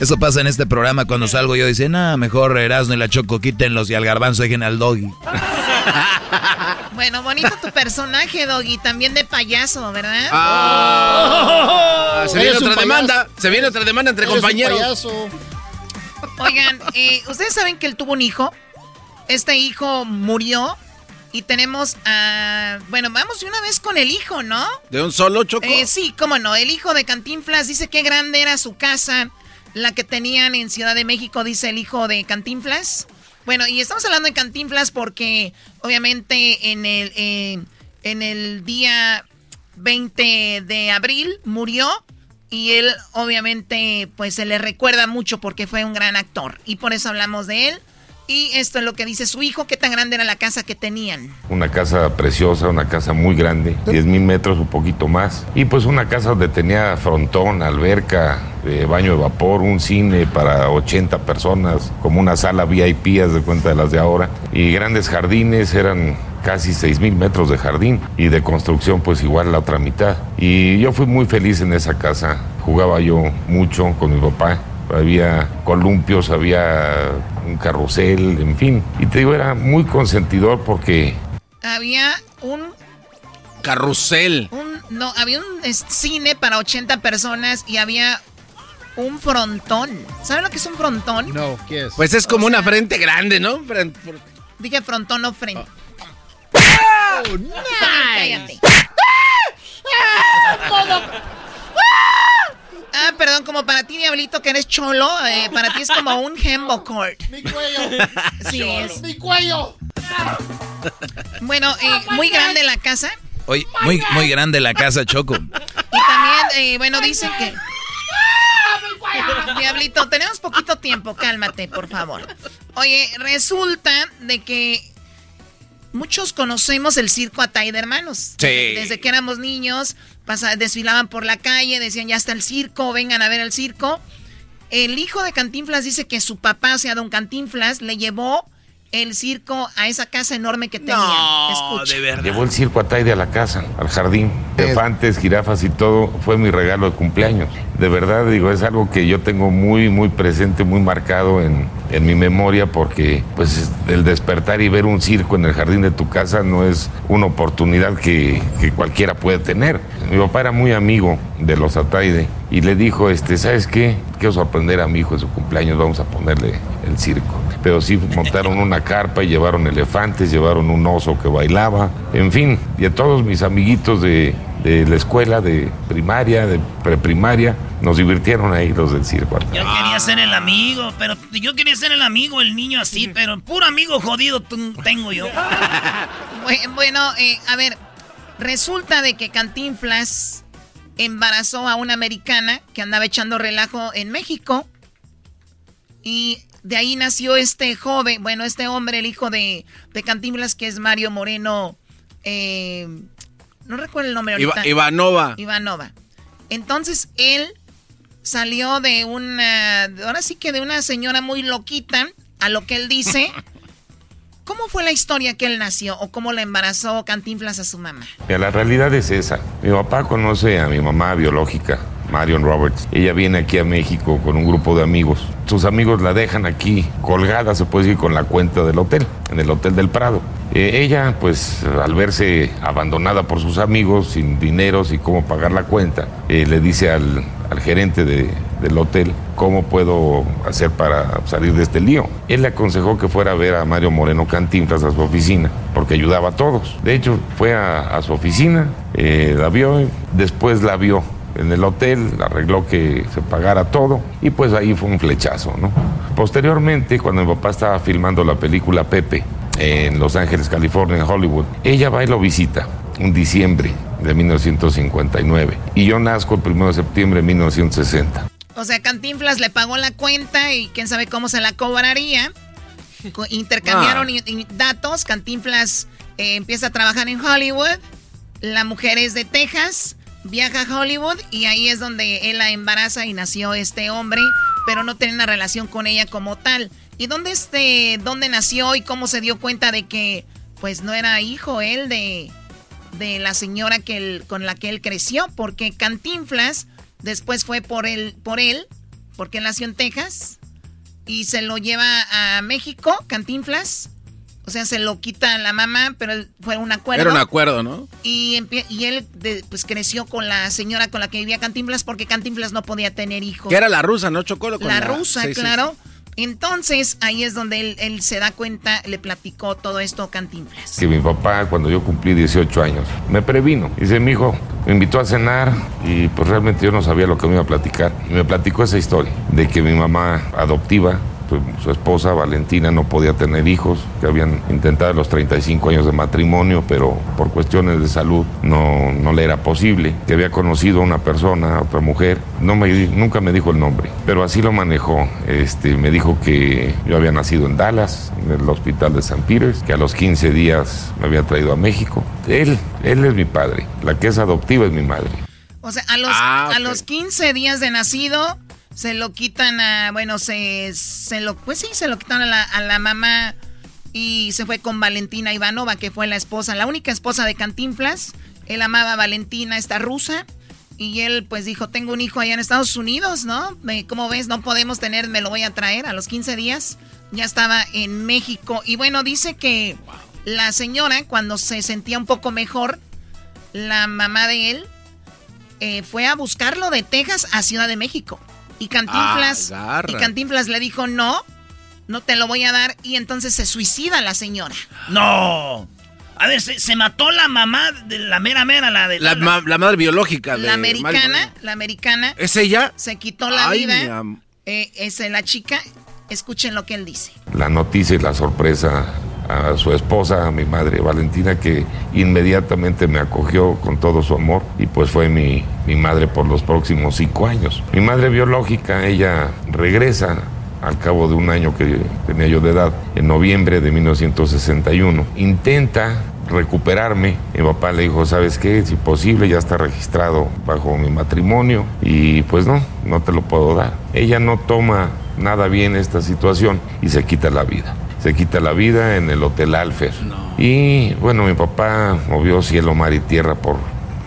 Eso pasa en este programa cuando salgo yo dicen, ah, mejor Erasmo y la Choco quítenlos y al garbanzo dejen al doggy. *laughs* Bueno, bonito tu personaje, Doggy, también de payaso, ¿verdad? Ah, se viene otra demanda. Se viene otra demanda entre compañeros. payaso. Oigan, eh, ¿ustedes saben que él tuvo un hijo? Este hijo murió y tenemos a... Bueno, vamos de una vez con el hijo, ¿no? ¿De un solo choco? Eh, sí, cómo no. El hijo de Cantinflas dice qué grande era su casa, la que tenían en Ciudad de México, dice el hijo de Cantinflas. Bueno, y estamos hablando de Cantinflas porque obviamente en el, eh, en el día 20 de abril murió y él obviamente pues se le recuerda mucho porque fue un gran actor y por eso hablamos de él. Y esto es lo que dice su hijo, qué tan grande era la casa que tenían. Una casa preciosa, una casa muy grande, 10 mil metros, un poquito más. Y pues una casa donde tenía frontón, alberca, eh, baño de vapor, un cine para 80 personas, como una sala VIP, haz de cuenta de las de ahora. Y grandes jardines, eran casi 6 mil metros de jardín. Y de construcción pues igual la otra mitad. Y yo fui muy feliz en esa casa. Jugaba yo mucho con mi papá. Había columpios, había un carrusel, en fin. Y te digo, era muy consentidor porque Había un Carrusel. Un, no, había un cine para 80 personas y había un frontón. ¿Saben lo que es un frontón? No, ¿qué es? Pues es como una frente grande, ¿no? Fren- por- Dije frontón, no frente. Oh, Cállate. Ah, perdón, como para ti, Diablito, que eres cholo, eh, para ti es como un hembo cord. Mi cuello. *laughs* Sí, es. Mi cuello. Bueno, eh, muy grande la casa. Oye, muy, muy grande la casa, Choco. Y también, eh, bueno, dicen que... Diablito, tenemos poquito tiempo, cálmate, por favor. Oye, resulta de que muchos conocemos el circo Atay de Hermanos. Sí. Desde que éramos niños, pasa- desfilaban por la calle, decían, ya está el circo, vengan a ver el circo. El hijo de Cantinflas dice que su papá, o sea, don Cantinflas, le llevó el circo a esa casa enorme que tenía. Escucha. Llevó el circo Ataide a la casa, al jardín. Elefantes, jirafas y todo. Fue mi regalo de cumpleaños. De verdad, digo, es algo que yo tengo muy, muy presente, muy marcado en, en mi memoria porque, pues, el despertar y ver un circo en el jardín de tu casa no es una oportunidad que, cualquiera puede tener. Mi papá era muy amigo de los Ataide y le dijo, este, ¿sabes qué? Quiero sorprender a mi hijo en su cumpleaños, vamos a ponerle el circo. pero sí montaron una carpa y llevaron elefantes, llevaron un oso que bailaba, en fin, y a todos mis amiguitos de, de la escuela, de primaria, de preprimaria, nos divirtieron ahí los del circo. Yo quería ser el amigo, pero yo quería ser el amigo, el niño así, pero puro amigo jodido tengo yo. *laughs* bueno, eh, a ver, resulta de que Cantinflas embarazó a una americana que andaba echando relajo en México. Y de ahí nació este joven, bueno, este hombre, el hijo de, de Cantinflas, que es Mario Moreno. Eh, no recuerdo el nombre ahorita. Ivanova. Ivanova. Entonces él salió de una, ahora sí que de una señora muy loquita, a lo que él dice. *laughs* ¿Cómo fue la historia que él nació o cómo le embarazó Cantinflas a su mamá? la realidad es esa. Mi papá conoce a mi mamá biológica, Marion Roberts. Ella viene aquí a México con un grupo de amigos. Sus amigos la dejan aquí colgada, se puede decir, con la cuenta del hotel, en el Hotel del Prado. Eh, ella, pues, al verse abandonada por sus amigos, sin dinero, sin cómo pagar la cuenta, eh, le dice al, gerente de, del hotel cómo puedo hacer para salir de este lío. Él le aconsejó que fuera a ver a Mario Moreno Cantinflas a su oficina, porque ayudaba a todos. De hecho, fue a, su oficina, eh, la vio, después la vio en el hotel, arregló que se pagara todo y pues ahí fue un flechazo, ¿no? Posteriormente, cuando mi papá estaba filmando la película Pepe en Los Ángeles, California, en Hollywood, ella va y lo visita un diciembre de 1959 y yo nazco el 1 de septiembre de 1960. O sea, Cantinflas le pagó la cuenta y quién sabe cómo se la cobraría. Intercambiaron ah. datos. Cantinflas eh, empieza a trabajar en Hollywood. La mujer es de Texas. Viaja a Hollywood y ahí es donde él la embaraza y nació este hombre, pero no tiene una relación con ella como tal. ¿Y dónde este, dónde nació y cómo se dio cuenta de que, pues, no era hijo él de, de la señora que él, con la que él creció? Porque Cantinflas Después fue por él, por él, porque él nació en Texas, y se lo lleva a México, Cantinflas. O sea, se lo quita la mamá, pero fue un acuerdo. Era un acuerdo, ¿no? Y, y él pues creció con la señora con la que vivía Cantinflas porque Cantinflas no podía tener hijos. Que era la rusa, ¿no? Chocó la, la, rusa, claro. Entonces, ahí es donde él, se da cuenta, le platicó todo esto Cantinflas. Que mi papá, cuando yo cumplí 18 años, me previno. Dice, mi hijo, me invitó a cenar y pues realmente yo no sabía lo que me iba a platicar. Y me platicó esa historia de que mi mamá adoptiva pues, su esposa Valentina no podía tener hijos, que habían intentado los 35 años de matrimonio, pero por cuestiones de salud no, no le era posible, que había conocido a una persona, a otra mujer, no me, nunca me dijo el nombre, pero así lo manejó. Este, me dijo que yo había nacido en Dallas, en el hospital de San Peters, que a los 15 días me había traído a México. Él, él es mi padre, la que es adoptiva es mi madre. O sea, a los, ah, a los 15 días de nacido se lo quitan a, bueno, se, se lo, pues sí, se lo quitan a la, a la mamá y se fue con Valentina Ivanova, que fue la esposa, la única esposa de Cantinflas. Él amaba a Valentina, esta rusa, y él pues dijo, tengo un hijo allá en Estados Unidos, ¿no? Como ves, no podemos tener, me lo voy a traer a los 15 días. Ya estaba en México. Y bueno, dice que la señora, cuando se sentía un poco mejor, la mamá de él eh, fue a buscarlo de Texas a Ciudad de México. Y Cantinflas, y Cantinflas le dijo, no, no te lo voy a dar. Y entonces se suicida la señora. No. A ver, se, mató la mamá de la mera mera, la de la, madre biológica. De la americana, la americana. ¿Es ella? Se quitó la vida. Eh, es la chica. Escuchen lo que él dice. La noticia y la sorpresa a su esposa, a mi madre Valentina, que inmediatamente me acogió con todo su amor y pues fue mi, mi madre por los próximos cinco años. Mi madre biológica, ella regresa al cabo de un año que tenía yo de edad, en noviembre de 1961. Intenta recuperarme. Mi papá le dijo, ¿sabes qué? Si posible, ya está registrado bajo mi matrimonio y pues no, no te lo puedo dar. Ella no toma nada bien esta situación y se quita la vida se quita la vida en el Hotel Alfer. Y bueno, mi papá movió cielo, mar y tierra por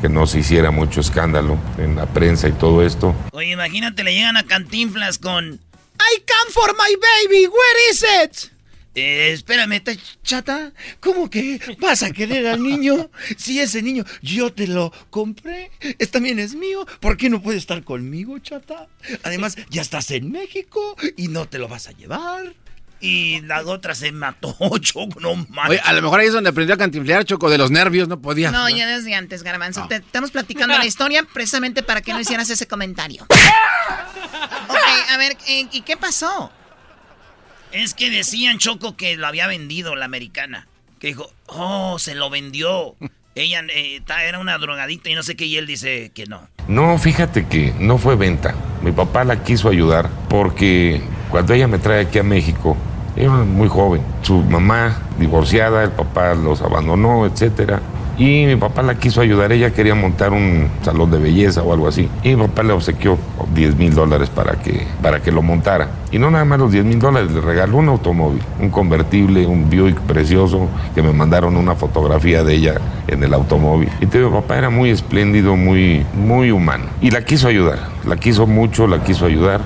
que no se hiciera mucho escándalo en la prensa y todo esto. Oye, imagínate, le llegan a Cantinflas con I come for my baby, where is it? Eh, espérame, chata, ¿cómo que vas a querer al niño? Si ese niño yo te lo compré, es, también es mío, ¿por qué no puede estar conmigo, chata? Además, ya estás en México y no te lo vas a llevar. Y la otra se mató, *laughs* Choco, no mames. Oye, a lo mejor ahí es donde aprendió a cantinflear, Choco, de los nervios, no podía. No, ya desde antes, Garbanzo. Te estamos platicando la *laughs* historia precisamente para que no hicieras ese comentario. *laughs* ok, a ver, eh, ¿y qué pasó? Es que decían, Choco, que lo había vendido la americana. Que dijo, oh, se lo vendió. Ella eh, era una drogadita y no sé qué, y él dice que no. No, fíjate que no fue venta. Mi papá la quiso ayudar porque cuando ella me trae aquí a México, era muy joven. Su mamá divorciada, el papá los abandonó, etcétera. Y mi papá la quiso ayudar, ella quería montar un salón de belleza o algo así. Y mi papá le obsequió 10 mil dólares para que, para que lo montara. Y no nada más los 10 mil dólares, le regaló un automóvil, un convertible, un Buick precioso, que me mandaron una fotografía de ella en el automóvil. Y te mi papá era muy espléndido, muy, muy humano. Y la quiso ayudar, la quiso mucho, la quiso ayudar.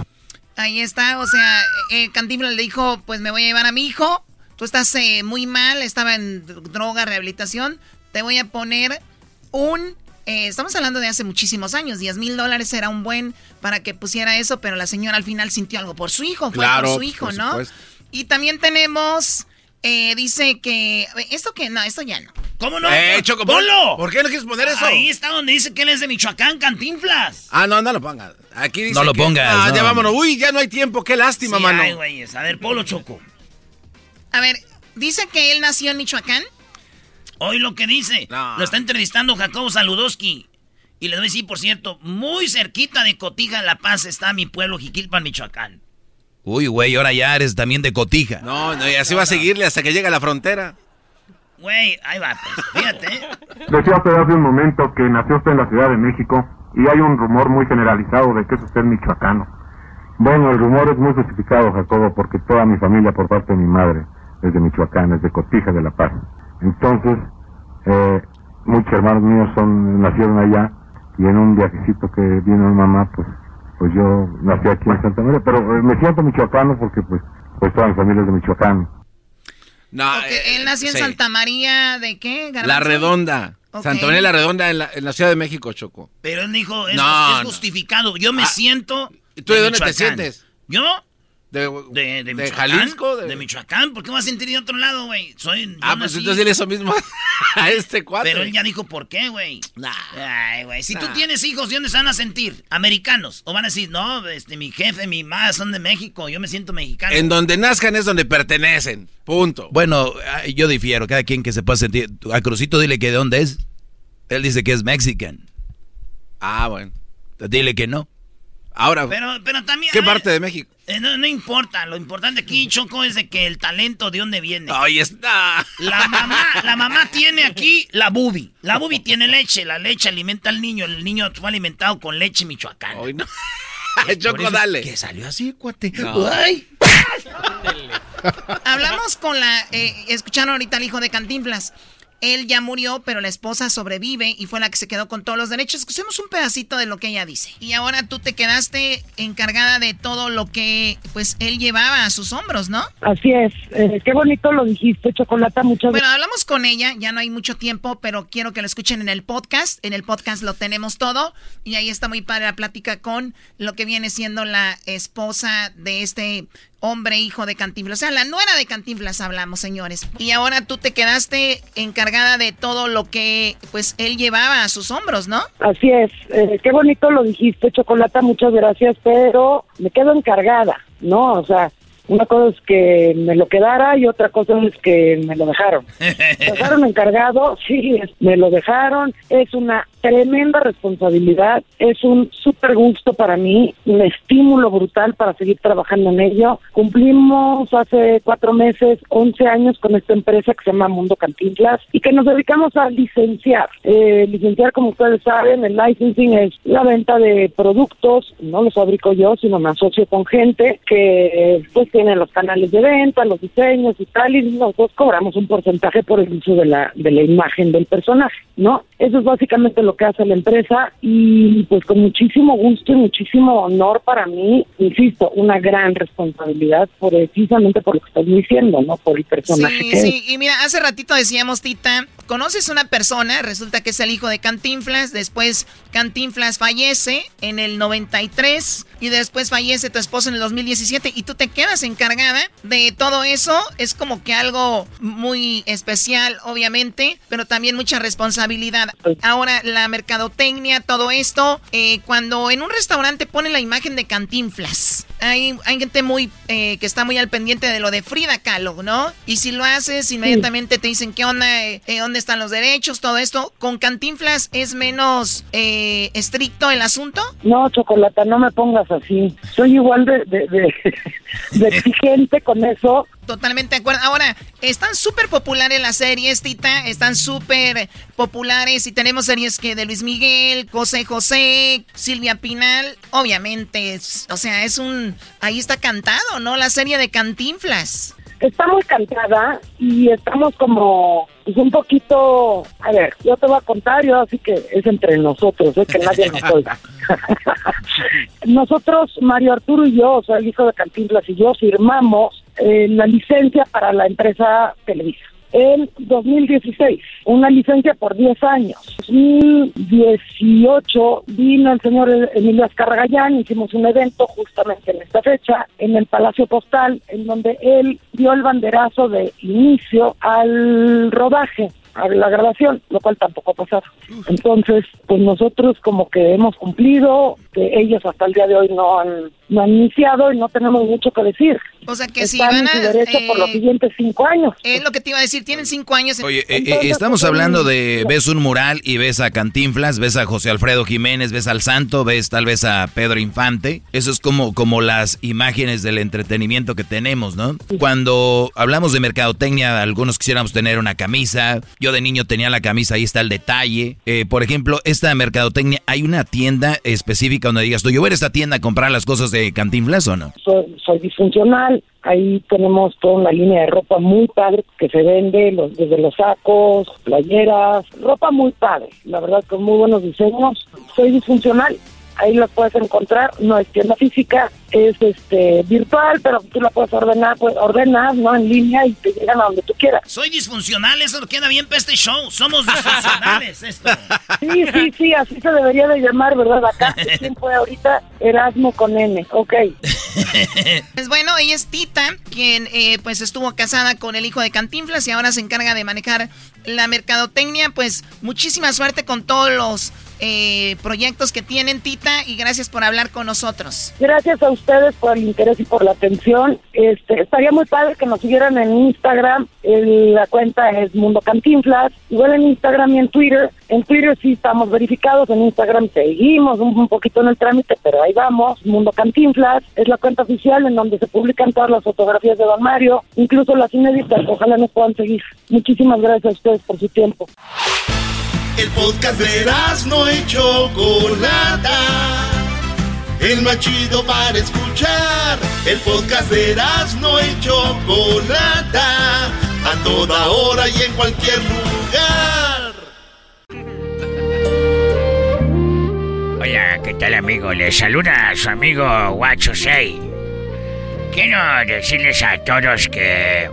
Ahí está, o sea, eh, le dijo, pues me voy a llevar a mi hijo, tú estás eh, muy mal, estaba en droga, rehabilitación, te voy a poner un... Eh, estamos hablando de hace muchísimos años, 10 mil dólares era un buen para que pusiera eso, pero la señora al final sintió algo por su hijo, fue por su hijo, ¿no? Y también tenemos, eh, dice que, esto que, no, esto ya no. ¿Cómo no? ¡Eh, Choco, ¡Polo! ¿Por qué no quieres poner eso? Ahí está donde dice que él es de Michoacán, Cantinflas. Ah, no, no lo pongas. Aquí dice No lo pongas. Ah, no. ya vámonos. Uy, ya no hay tiempo. Qué lástima, Sí, mano. ay, güeyes. A ver, Polo Choco. A ver, dice que él nació en Michoacán. Hoy lo que dice. Lo está entrevistando Jacobo Saludowski. Y les voy a decir, por cierto, muy cerquita de Cotija, La Paz, está mi pueblo, Jiquilpan, Michoacán. Uy, güey, ahora ya eres también de cotija. No, no, y así va a seguirle hasta que llegue a la frontera. Güey, ahí va, pues. Fíjate. Decía usted hace un momento que nació usted en la Ciudad de México y hay un rumor muy generalizado de que es usted michoacano. Bueno, el rumor es muy justificado, Jacobo, porque toda mi familia por parte de mi madre es de Michoacán, es de Cotija de La Paz. Entonces, eh, muchos hermanos míos son nacieron allá y en un viajecito que vino mi mamá, pues, pues yo nací aquí en Santa María, pero eh, me siento michoacano porque pues, pues toda mi familia es de Michoacán. No, eh, él nació en sí. Santa María, ¿de qué? La? Redonda. Ok. Santa María la Redonda en la, en la Ciudad de México, Choco. Pero él dijo, es, No, es justificado. Yo me siento. ¿Y tú de dónde te sientes? ¿Yo? ¿De, de, de, de Michoacán, Jalisco? De... De- Michoacán. ¿Por qué vas a sentir de otro lado, güey? Soy. Ah, pues nací- entonces dile eso mismo *laughs* a este cuate. Pero él ya dijo por qué, güey. Ay, güey. Si tú tienes hijos, ¿de dónde se van a sentir? ¿Americanos? ¿O van a decir, no, este, mi jefe, mi mamá son de México, yo me siento mexicano? En donde nazcan es donde pertenecen. Punto. Bueno, ah, yo difiero, cada quien que se pueda sentir. A Crucito dile que de dónde es. Él dice que es mexican. Ah, bueno. Dile que no. Ahora, Pero, pero también. ¿qué ver, parte de México? eh, no, no importa. Lo importante aquí, Choco, es de que el talento de dónde viene. Ahí está. La mamá, la mamá tiene aquí la bubi. La bubi tiene leche. La leche alimenta al niño. El niño fue alimentado con leche michoacana. Hoy no. *laughs* Choco, dale. Que salió así, cuate. No. Ay. Hablamos con la. eh, escucharon ahorita al hijo de Cantinflas. Él ya murió, pero la esposa sobrevive y fue la que se quedó con todos los derechos. Escuchemos un pedacito de lo que ella dice. Y ahora tú te quedaste encargada de todo lo que pues él llevaba a sus hombros, ¿no? Así es, eh, qué bonito lo dijiste, Chocolata, muchas Bueno, hablamos con ella, ya no hay mucho tiempo, pero quiero que lo escuchen en el podcast. En el podcast lo tenemos todo y ahí está muy padre la plática con lo que viene siendo la esposa de este hombre hijo de Cantinflas. O sea, la nuera de Cantinflas hablamos, señores. Y ahora tú te quedaste encargada de todo lo que pues él llevaba a sus hombros, ¿no? Así es, eh, qué bonito lo dijiste, Chocolata, muchas gracias, pero me quedo encargada, ¿no? O sea, una cosa es que me lo quedara y otra cosa es que me lo dejaron. *laughs* Me dejaron encargado, sí, me lo dejaron, es una tremenda responsabilidad, es un súper gusto para mí, un estímulo brutal para seguir trabajando en ello. Cumplimos hace cuatro meses 11 años con esta empresa que se llama Mundo Cantinflas y que nos dedicamos a licenciar. Eh, licenciar, como ustedes saben, el licensing es la venta de productos, no los fabrico yo, sino me asocio con gente que eh, pues tiene los canales de venta, los diseños y tal, y nosotros cobramos un porcentaje por el uso de la, de la imagen del personaje, ¿no? Eso es básicamente lo que hace la empresa y pues con muchísimo gusto y muchísimo honor para mí, insisto, una gran responsabilidad por precisamente por lo que estás diciendo, ¿no? Por el personaje sí, que sí. Y mira, hace ratito decíamos, Tita, conoces una persona, resulta que es el hijo de Cantinflas, después Cantinflas fallece en el 93 y después fallece tu esposo en el 2017 y tú te quedas encargada de todo eso. Es como que algo muy especial, obviamente, pero también mucha responsabilidad. Ahora, la mercadotecnia, todo esto, eh, cuando en un restaurante ponen la imagen de Cantinflas, hay, hay gente muy eh, que está muy al pendiente de lo de Frida Kahlo, ¿no? Y si lo haces, inmediatamente te dicen qué onda, eh, dónde están los derechos, todo esto. ¿Con Cantinflas es menos estricto el asunto? No, Chocolata, no me pongas así. Soy igual de, de, de *laughs* *laughs* exigente con eso. Totalmente de acuerdo. Ahora, están súper populares las series, Tita. Están súper populares. Y tenemos series que de Luis Miguel, José José, Silvia Pinal. Obviamente, o sea, es un. Ahí está cantado, ¿no? La serie de Cantinflas. Está muy cantada y estamos como pues un poquito, a ver, yo te voy a contar, yo así que es entre nosotros, ¿eh? que nadie nos oiga. *laughs* nosotros, Mario Arturo y yo, o sea, el hijo de Cantinflas y yo, firmamos eh, la licencia para la empresa Televisa en 2016, una licencia por 10 años. En 2018 vino el señor Emilio Azcarragallán, hicimos un evento justamente en esta fecha en el Palacio Postal, en donde él dio el banderazo de inicio al rodaje a la grabación, lo cual tampoco ha pasado. Entonces, pues nosotros como que hemos cumplido, que ellos hasta el día de hoy no han, no han iniciado y no tenemos mucho que decir. O sea que si van a... derecho por los eh, siguientes cinco años. Es lo que te iba a decir, tienen cinco años. Oye, eh, eh, estamos pues, hablando de, ves un mural y ves a Cantinflas, ves a José Alfredo Jiménez, ves al Santo, ves tal vez a Pedro Infante. Eso es como, como las imágenes del entretenimiento que tenemos, ¿no? Cuando hablamos de mercadotecnia, algunos quisiéramos tener una camisa. Yo de niño tenía la camisa, ahí está el detalle. por ejemplo, esta mercadotecnia, ¿hay una tienda específica donde digas tú, yo voy a esta tienda a comprar las cosas de Cantinflas o no? soy disfuncional Ahí tenemos toda una línea de ropa muy padre que se vende, los, desde los sacos, playeras, ropa muy padre. La verdad, con muy buenos diseños. Soy disfuncional ahí lo puedes encontrar, no es tienda física, es este virtual, pero tú la puedes ordenar, pues ordenas, ¿no? En línea y te llegan a donde tú quieras. Soy disfuncional, eso queda bien para este show, somos disfuncionales *laughs* esto. Sí, sí, sí, así se debería de llamar, ¿verdad? Acá, *laughs* ¿quién fue ahorita? Erasmo con N, ok. *laughs* Pues bueno, ella es Tita, quien eh, pues estuvo casada con el hijo de Cantinflas y ahora se encarga de manejar la mercadotecnia, pues muchísima suerte con todos los eh, proyectos que tienen, Tita, y gracias por hablar con nosotros. Gracias a ustedes por el interés y por la atención. Este, estaría muy padre que nos siguieran en Instagram. la cuenta es Mundo Cantinflas. Igual en Instagram y en Twitter. En Twitter sí estamos verificados. En Instagram seguimos un, poquito en el trámite, pero ahí vamos. Mundo Cantinflas es la cuenta oficial en donde se publican todas las fotografías de Don Mario, incluso las inéditas. Ojalá nos puedan seguir. Muchísimas gracias a ustedes por su tiempo. El podcast de no y Chocolata. El más chido para escuchar. El podcast de no y Chocolata. A toda hora y en cualquier lugar. Hola, ¿qué tal amigo? Les saluda a su amigo Guacho 6. Quiero decirles a todos que...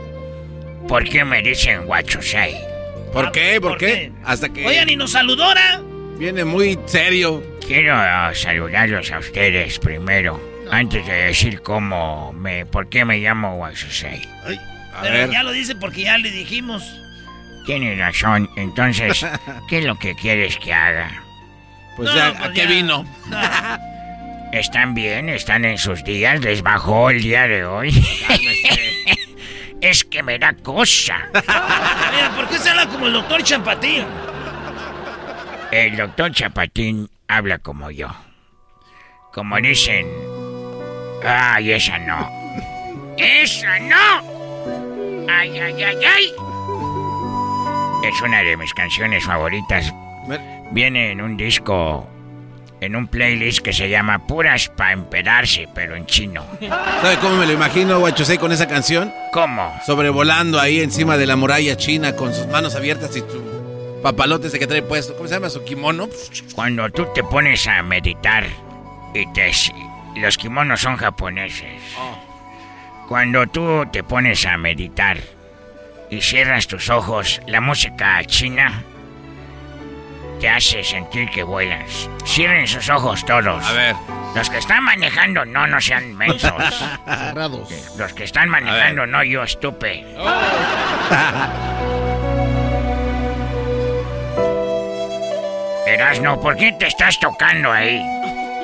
¿Por qué me dicen Guacho 6? ¿Por qué? ¿Por, qué? Hasta que. Oigan, y nos saludora. Viene muy serio. Quiero uh, saludarlos a ustedes primero. Antes de decir cómo me. ¿Por qué me llamo Guasusei? Pero ya lo dice porque ya le dijimos. Tienes razón. Entonces, *laughs* ¿qué es lo que quieres que haga? Pues ya, ¿a pues qué vino? *laughs* ¿Están bien? ¿Están en sus días? ¿Les bajó el día de hoy? *laughs* es que me da cosa. *laughs* Mira, ¿por qué se habla como el doctor Chapatín? El doctor Chapatín habla como yo. Como dicen... Ay, esa no. ¡Esa no! ¡Ay, ay, ay, ay! Es una de mis canciones favoritas. Viene en un disco en un playlist que se llama Puras para empedarse, pero en chino. ¿Sabe cómo me lo imagino, Guachosei, con esa canción? ¿Cómo? Sobrevolando ahí encima de la muralla china con sus manos abiertas y su papalotes de que trae puesto. ¿Cómo se llama su kimono? Cuando tú te pones a meditar y te... Los kimonos son japoneses. Oh. Cuando tú te pones a meditar y cierras tus ojos, la música china te hace sentir que vuelas. Cierren sus ojos todos. A ver. Los que están manejando, no, no sean mensos. *laughs* Cerrados. Los que están manejando, no yo, estupe. no, ¿por qué te estás tocando ahí?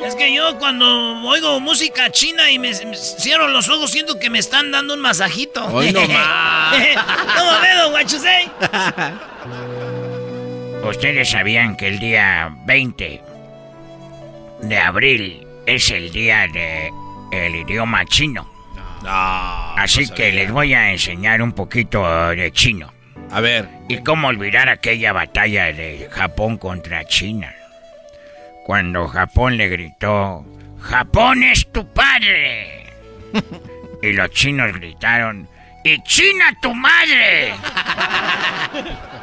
Es que yo cuando oigo música china y me, cierro los ojos siento que me están dando un masajito. Hoy no *laughs* más. ¿Cómo veo, guachusei? *laughs* Ustedes sabían que el día 20 de abril es el día de el idioma chino. Así que les voy a enseñar un poquito de chino. A ver. ¿Y cómo olvidar aquella batalla de Japón contra China? Cuando Japón le gritó, Japón es tu padre. *laughs* y los chinos gritaron, ¡Y China tu madre! *laughs*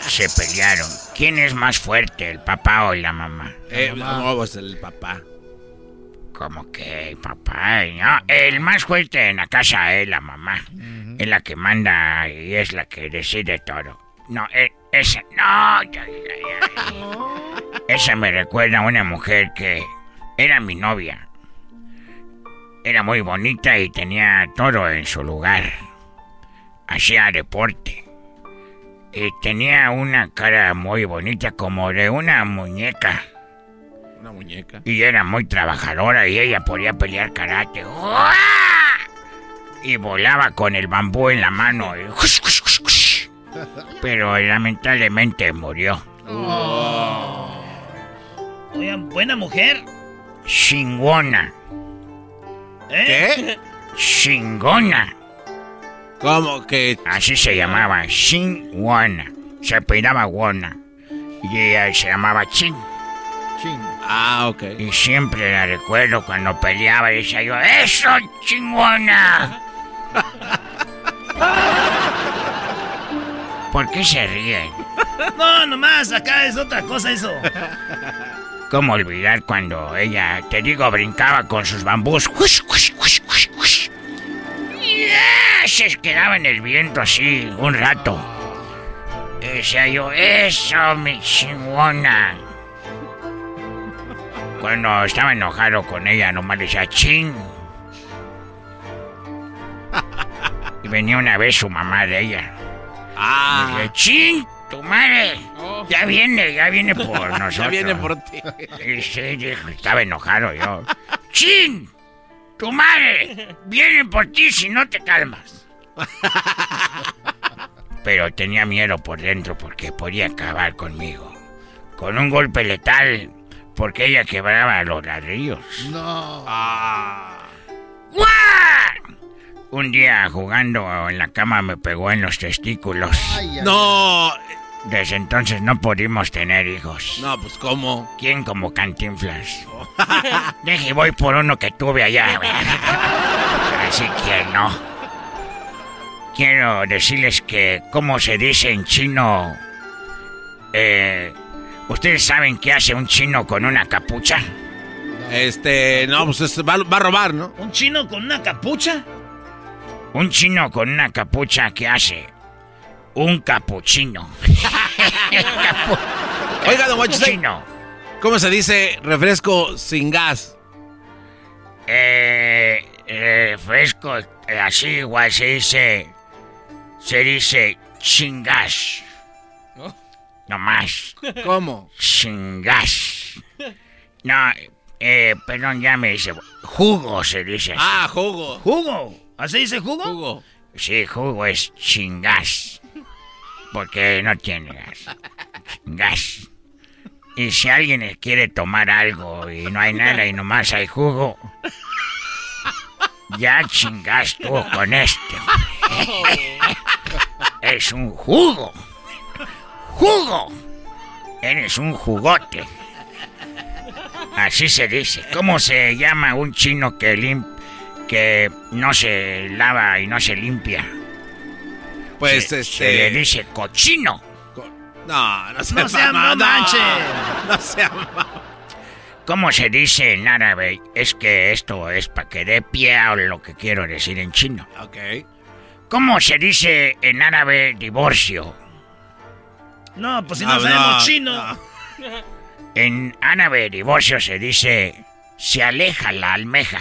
Se pelearon. ¿Quién es más fuerte, el papá o la mamá? Eh, no, pues el papá. ¿Cómo que el papá? No, el más fuerte en la casa es la mamá. Es la que manda y es la que decide todo. No, e, esa. No, *laughs* esa me recuerda a una mujer que era mi novia. Era muy bonita y tenía todo en su lugar. Hacía deporte. Y tenía una cara muy bonita como de una muñeca. Una muñeca. Y era muy trabajadora y ella podía pelear karate y volaba con el bambú en la mano. Pero lamentablemente murió. Oh. buena mujer. Chingona. ¿Eh? ¿Qué? Chingona. ¿Cómo que? Así se llamaba, Chingona. Se apellidaba Wona. Y ella se llamaba Ching. Ching. Ah, ok. Y siempre la recuerdo cuando peleaba y decía yo, ¡Eso, chingona! *laughs* ¿Por qué se ríen? No, nomás, acá es otra cosa eso. ¿Cómo olvidar cuando ella, te digo, brincaba con sus bambús? Se quedaba en el viento así un rato. Y decía yo, eso, mi chingona. Cuando estaba enojado con ella, nomás le decía, ching. Y venía una vez su mamá de ella. Ah. Y dije, ¡Chin! ¡Tu madre! Oh. Ya viene, ya viene por *laughs* nosotros. ya viene por ti. Y sí, dijo, estaba enojado yo. ¡Chin! ¡Tu madre! Viene por ti si no te calmas. *laughs* Pero tenía miedo por dentro porque podía acabar conmigo. Con un golpe letal, porque ella quebraba los ladrillos. No. Ah. Un día jugando en la cama me pegó en los testículos. no. Desde entonces no pudimos tener hijos. No, pues ¿cómo? ¿Quién como cantinflas? *laughs* Deje, voy por uno que tuve allá. *laughs* Así que no. Quiero decirles que, ¿cómo se dice en chino? Eh, ¿Ustedes saben qué hace un chino con una capucha? Este, no, pues va, va, a robar, ¿no? ¿Un chino con una capucha? Un chino con una capucha que hace un capuchino. *laughs* Oiga, don chino. ¿Cómo se dice refresco sin gas? Eh, refresco eh, así igual se dice se dice chingas. No más. ¿Cómo? Chingas. No, eh, perdón, ya me dice jugo se dice. Así. Ah, jugo. Jugo. ¿Así dice jugo? Jugo. Sí, jugo es chingas. Porque no tiene gas. Gas. Y si alguien quiere tomar algo y no hay nada y nomás hay jugo, ya chingas tú con este. es un jugo. Jugo. Eres un jugote. Así se dice. ¿Cómo se llama un chino que limpia? que no se lava y no se limpia. Pues se, este. Se le dice cochino. No, no se No sea mamá, no manche. No sea ¿Cómo se dice en árabe? Es que esto es para que dé pie a lo que quiero decir en chino. Ok. ¿Cómo se dice en árabe divorcio? No, pues si no, No, sabemos no, chino. *laughs* En árabe divorcio se dice se aleja la almeja.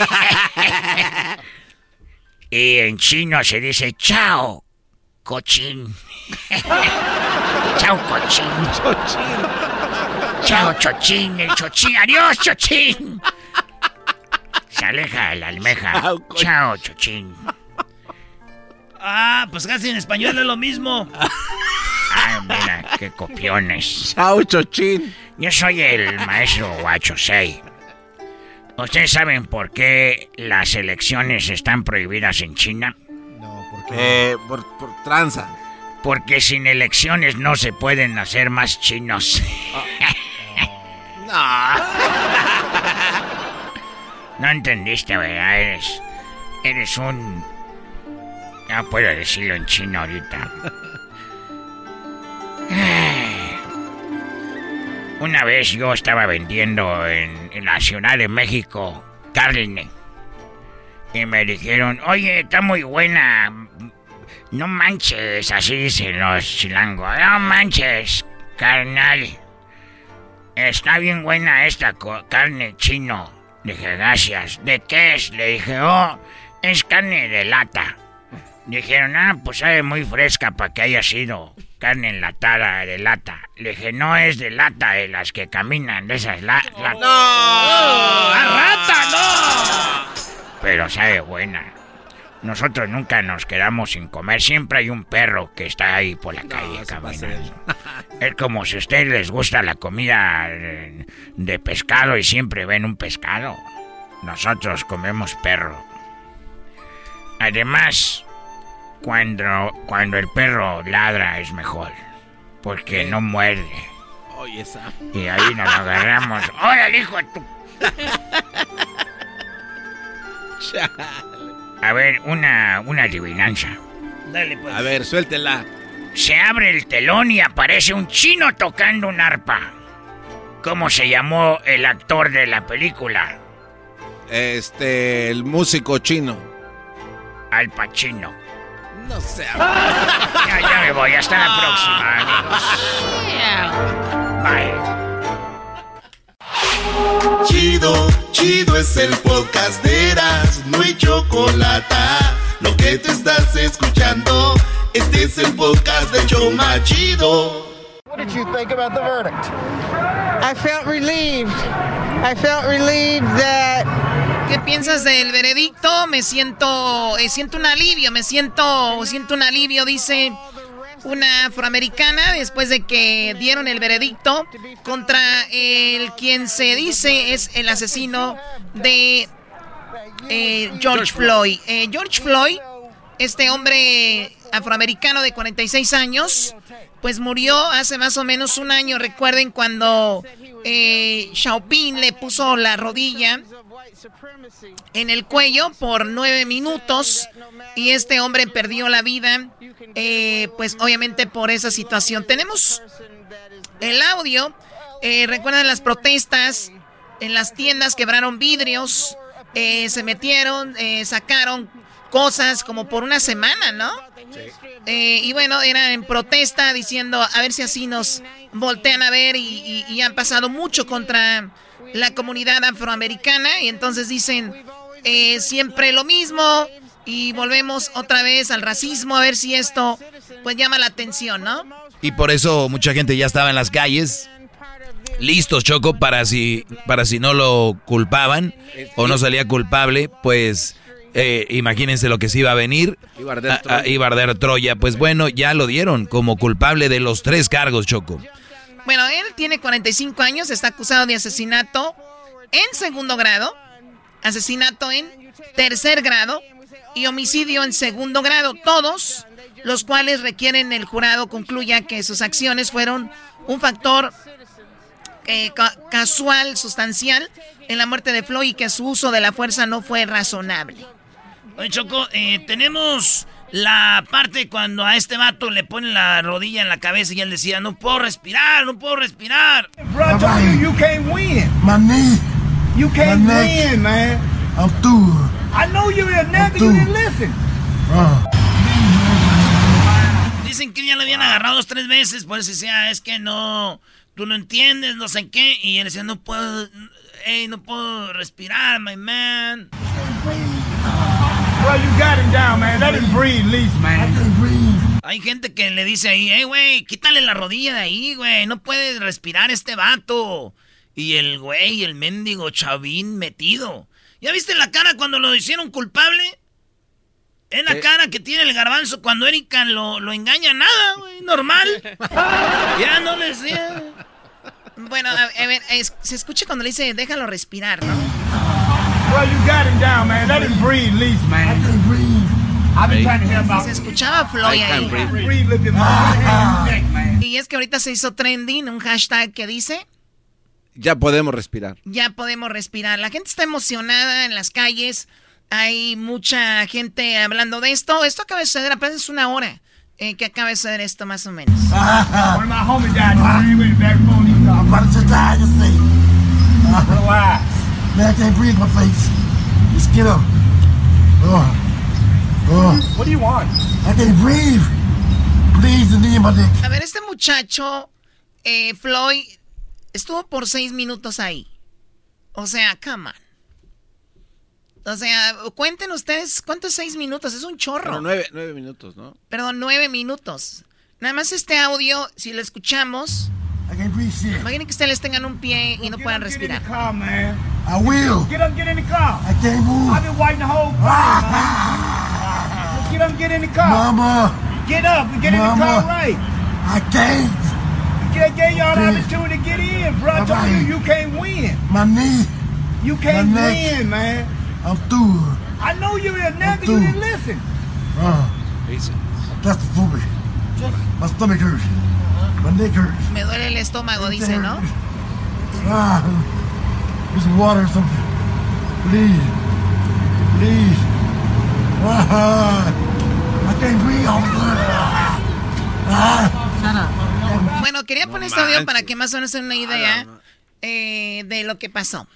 *laughs* *laughs* y en chino se dice chao, cochín. chao, cochín. Chao, chochín, el chochín. Adiós, chochín. Se aleja la almeja. Chao, chochín. Ah, pues casi en español es lo mismo. Ay, mira, qué copiones. Chao, chochín. Yo soy el maestro Huachosei. ¿Ustedes saben por qué las elecciones están prohibidas en China? Eh, por, por tranza. Porque sin elecciones no se pueden hacer más chinos. No entendiste, ¿verdad? Eres. Eres un. Ya puedo decirlo en chino ahorita. Una vez yo estaba vendiendo en, en la Ciudad de México carne. Y me dijeron, oye, está muy buena. No manches, así dicen los chilangos. No manches, carnal. Está bien buena esta carne chino. Dije, gracias. ¿De qué es? Le dije, oh, es carne de lata. Dijeron, ah, pues sabe muy fresca para que haya sido carne enlatada de lata. Le dije, no es de lata, de las que caminan, de esas la latas. ¡No! ¡A rata, no! Pero sabe buena. Nosotros nunca nos quedamos sin comer. Siempre hay un perro que está ahí por la calle caminando. *laughs* *laughs* Es como si a ustedes les gusta la comida eh, de pescado y siempre ven un pescado. Nosotros comemos perro. Además, cuando, cuando el perro ladra es mejor. Porque no muerde. Y ahí nos agarramos. *laughs* ¡Órale, hijo de tu! A ver, una, una adivinanza. Dale, pues. A ver, suéltela. Se abre el telón y aparece un chino tocando un arpa. ¿Cómo se llamó el actor de la película? Este, el músico chino. Al Pacino. No sé. *laughs* Ya, ya me voy. Hasta la próxima, amigos. Bye. Chido, chido es el podcast de Eras, no hay chocolate. Lo que te estás escuchando, este es el podcast de Choma Chido. What did you think about the verdict? I felt relieved. I felt relieved that ¿Qué piensas del veredicto? Me siento, eh, siento un alivio, me siento, siento un alivio, dice una afroamericana después de que dieron el veredicto contra el quien se dice es el asesino de eh, George Floyd. Eh, George Floyd, este hombre afroamericano de 46 años, pues murió hace más o menos un año. Recuerden cuando eh, Xiaoping le puso la rodilla en el cuello por nueve minutos y este hombre perdió la vida, eh, pues obviamente por esa situación. Tenemos el audio. Eh, Recuerdan las protestas en las tiendas, quebraron vidrios, eh, se metieron, eh, sacaron cosas como por una semana, ¿no? Eh, y bueno, era en protesta diciendo a ver si así nos voltean a ver y, y- y han pasado mucho contra la comunidad afroamericana y entonces dicen eh, siempre lo mismo y volvemos otra vez al racismo a ver si esto pues llama la atención, ¿no? Y por eso mucha gente ya estaba en las calles, listos, Choco, para si, para si no lo culpaban o no salía culpable, pues eh, imagínense lo que se iba a venir. Iba a arder A- a- Troya. Pues bueno, ya lo dieron como culpable de los tres cargos, Choco. Bueno, él tiene 45 años, está acusado de asesinato en segundo grado, asesinato en tercer grado y homicidio en segundo grado, todos los cuales requieren el jurado concluya que sus acciones fueron un factor eh, ca- casual, sustancial en la muerte de Floyd y que su uso de la fuerza no fue razonable. Oye, Choco, eh, tenemos la parte cuando a este vato le ponen la rodilla en la cabeza y él decía, no puedo respirar, no puedo respirar. Bro, you, you can't win. My knee. You can't win, man. I'm through. I know you're a nigga, you didn't listen. Uh. Dicen que ya lo habían agarrado dos, tres veces, por eso decía, es que no, tú no entiendes, no sé qué. Y él decía, no puedo, hey, no puedo respirar, my man. Well, you got him down, man. Let him breathe, least, man. Hay gente que le dice ahí, hey, güey, quítale la rodilla de ahí, güey. No puedes respirar este vato. Y el güey, el mendigo chavín metido. ¿Ya viste la cara cuando lo hicieron culpable? Es la cara que tiene el garbanzo cuando Erika lo, lo engaña nada, güey, normal. *laughs* ya no le decía. Bueno, a, a ver, es- se escucha cuando le dice, déjalo respirar, ¿no? Well, you got him down, man. Let him breathe, least, man. I can't breathe. I've been trying to help out. Se escuchaba Floyd I ahí. Neck, man. Y es que ahorita se hizo trending un hashtag que dice, Ya podemos respirar. ya podemos respirar. La gente está emocionada en las calles. Hay mucha gente hablando de esto. Esto acaba de suceder, apenas es una hora eh, que acaba de suceder esto más o menos. Man, I can't breathe my face. Just get up. Oh. Oh. What do you want? I can't breathe. Please, the knee in my neck. A ver, este muchacho, eh, Floyd, estuvo por seis minutos ahí. O sea, come on. O sea, cuenten ustedes, ¿cuántos seis minutos? Es un chorro. Pero nueve, nueve minutos, ¿no? Perdón, nueve minutos. Nada más este audio, si lo escuchamos, I can't breathe shit. imaginen que ustedes tengan un pie y no puedan respirar. Car, man. I will. Get up, get in the car. I can't move. I've been waiting the whole time, man. *laughs* Get up, get in the car. Mama. Get up and get in the car right. I can't. Get, get y'all the opportunity to get in, bro. I told you, you can't win. My knee. You can't My neck. win, man. I'm through. I know you're a nigga, you didn't listen. Uh, that's the food. My stomach hurts. Me duele el estómago, dice, ¿no? Ah, some water or something. Please. Please. Ah, I can't breathe. Ah, ah. Bueno, quería poner este audio para que más o menos tengan una idea eh, de lo que pasó.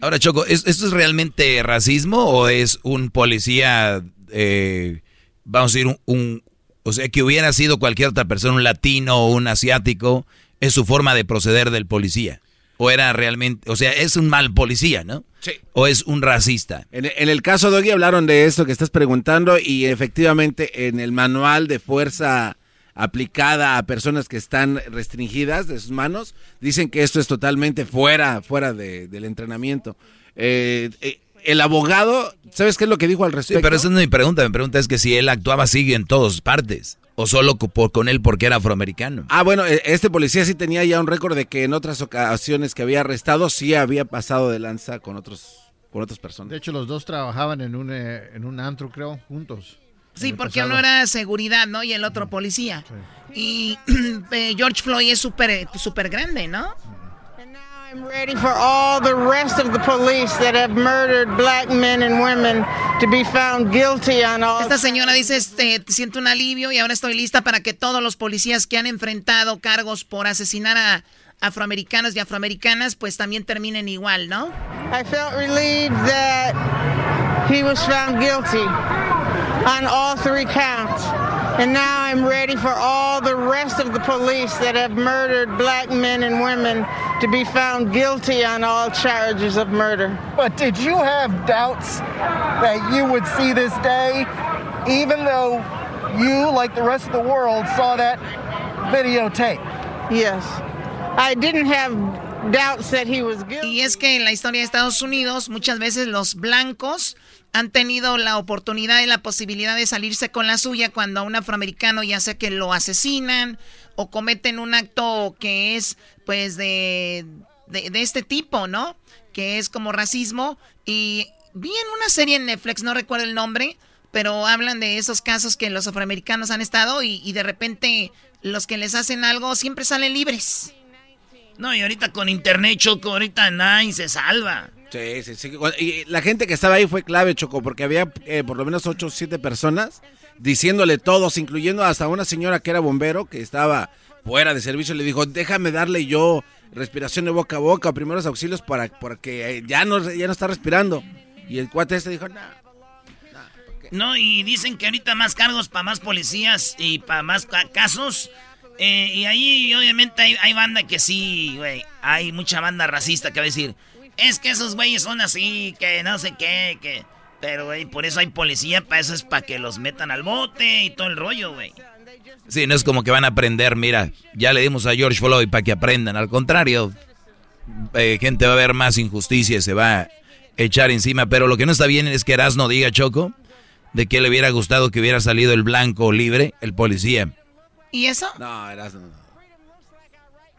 Ahora, Choco, ¿es- ¿esto es realmente racismo o es un policía, eh, vamos a decir, un, un- o sea, que hubiera sido cualquier otra persona, un latino o un asiático, es su forma de proceder del policía? ¿O era realmente, o sea, es un mal policía, ¿no? Sí. ¿O es un racista? En, en el caso Doggy hablaron de esto que estás preguntando y efectivamente en el manual de fuerza aplicada a personas que están restringidas de sus manos dicen que esto es totalmente fuera fuera de- del entrenamiento. Eh, eh, el abogado, ¿sabes qué es lo que dijo al Sí, respecto? pero esa no es mi pregunta. Mi pregunta es que si él actuaba así en todas partes, o solo con él porque era afroamericano. Ah, bueno, eh, este policía sí tenía ya un récord de que en otras ocasiones que había arrestado sí había pasado de lanza con otros con otras personas. De hecho, los dos trabajaban en un, eh, en un antro, creo, juntos. Sí, porque pasado. uno era seguridad, ¿no? Y el otro policía. Y *clears throat* eh, George Floyd es súper súper grande, ¿no? I'm ready for all the rest of the police that have murdered black men and women to be found guilty on all. Esta señora dice, este, siento un alivio y ahora estoy lista para que todos los policías que han enfrentado cargos por asesinar a afroamericanos y afroamericanas, pues también terminen igual, ¿no? I felt relieved that he was found guilty on all three counts. And now I'm ready for all the rest of the police that have murdered black men and women to be found guilty on all charges of murder. But did you have doubts that you would see this day, even though you, like the rest of the world, saw that videotape? Yes. I didn't have Y es que en la historia de Estados Unidos muchas veces los blancos han tenido la oportunidad y la posibilidad de salirse con la suya cuando a un afroamericano ya sea que lo asesinan o cometen un acto que es pues de, de, este tipo, ¿no? Que es como racismo. Y vi en una serie en Netflix, no recuerdo el nombre, pero hablan de esos casos que los afroamericanos han estado y de repente los que les hacen algo siempre salen libres. No, y ahorita con internet, Choco, ahorita nadie se salva. Sí, sí, sí. Y la gente que estaba ahí fue clave, Choco, porque había eh, por lo menos ocho o siete personas diciéndole todos, incluyendo hasta una señora que era bombero, que estaba fuera de servicio, le dijo, déjame darle yo respiración de boca a boca, primeros auxilios para porque ya no, ya no está respirando. Y el cuate este dijo, no. No, y dicen que ahorita más cargos para más policías y para más casos. Eh, y ahí obviamente hay, hay banda que sí, güey. Hay mucha banda racista que va a decir, es que esos güeyes son así, que no sé qué, que... Pero, güey, por eso hay policía, para eso es para que los metan al bote y todo el rollo, güey. Sí, no es como que van a aprender, mira, ya le dimos a George Floyd para que aprendan. Al contrario, eh, gente va a ver más injusticia, se va a echar encima. Pero lo que no está bien es que Erasno diga, Choco, de que le hubiera gustado que hubiera salido el blanco libre, el policía. ¿Y eso? No, Erasno.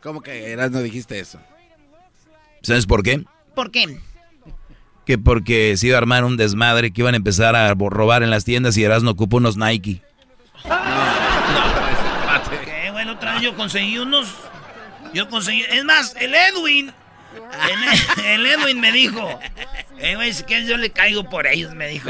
¿Cómo que Erasno dijiste eso? ¿Sabes por qué? ¿Por qué? Que porque se iba a armar un desmadre, que iban a empezar a robar en las tiendas y Erasno ocupó unos Nike. No, no, ¿Qué, bueno, otra vez yo conseguí unos. Yo conseguí. Es más, el Edwin. El, Edwin me dijo. Eh, güey, si quieres yo le caigo por ellos, me dijo.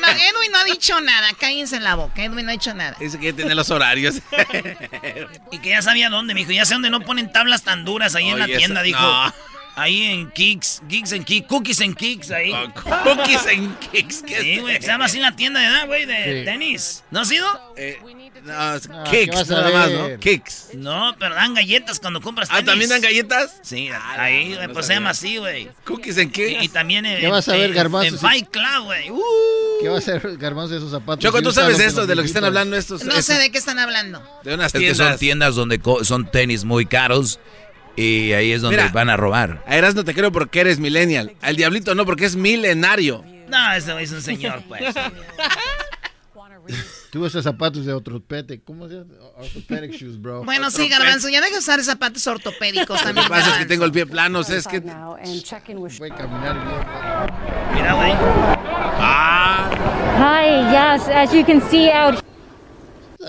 No, Edwin no ha dicho nada, cállense en la boca, Edwin no ha dicho nada. Dice que tiene los horarios. *laughs* y que ya sabía dónde, me dijo, ya sé dónde no ponen tablas tan duras ahí en la tienda, dijo. Ahí en Kicks, Kicks en Kicks, Cookies en Kicks, ahí. Oh, cookies en Kicks, ¿qué Sí, güey, se llama así la tienda de güey, de tenis. ¿No ha sido? Eh, no, Kicks, nada más, ¿no? Kicks. No, pero dan galletas cuando compras tenis. ¿Ah, también dan galletas? Sí, ahí, pues se llama así, güey. Cookies en Kicks. Y, también en, ¿Qué vas a ver, Garbanzo? En Fight Club, güey. Uh. ¿Qué va a hacer Garbanzo de esos zapatos? Choco, ¿tú sabes esto, de lo que están hablando estos? No sé de qué están hablando. De unas tiendas. Es que son tiendas donde son tenis muy caros y ahí es donde van a robar. A Eras no te creo porque eres millennial. Al diablito no, porque es milenario. No, ese es un señor, pues. *laughs* *laughs* Tú usas zapatos de ortopédico. ¿Cómo se llama? Orthopedic shoes, bro. Bueno, sí, Garbanzo, ya deja de usar zapatos ortopédicos también. *laughs* Lo que pasa es que tengo el pie plano, es que... Voy a caminar bien. Mira, güey. Ah. Hi, yes, as you can see out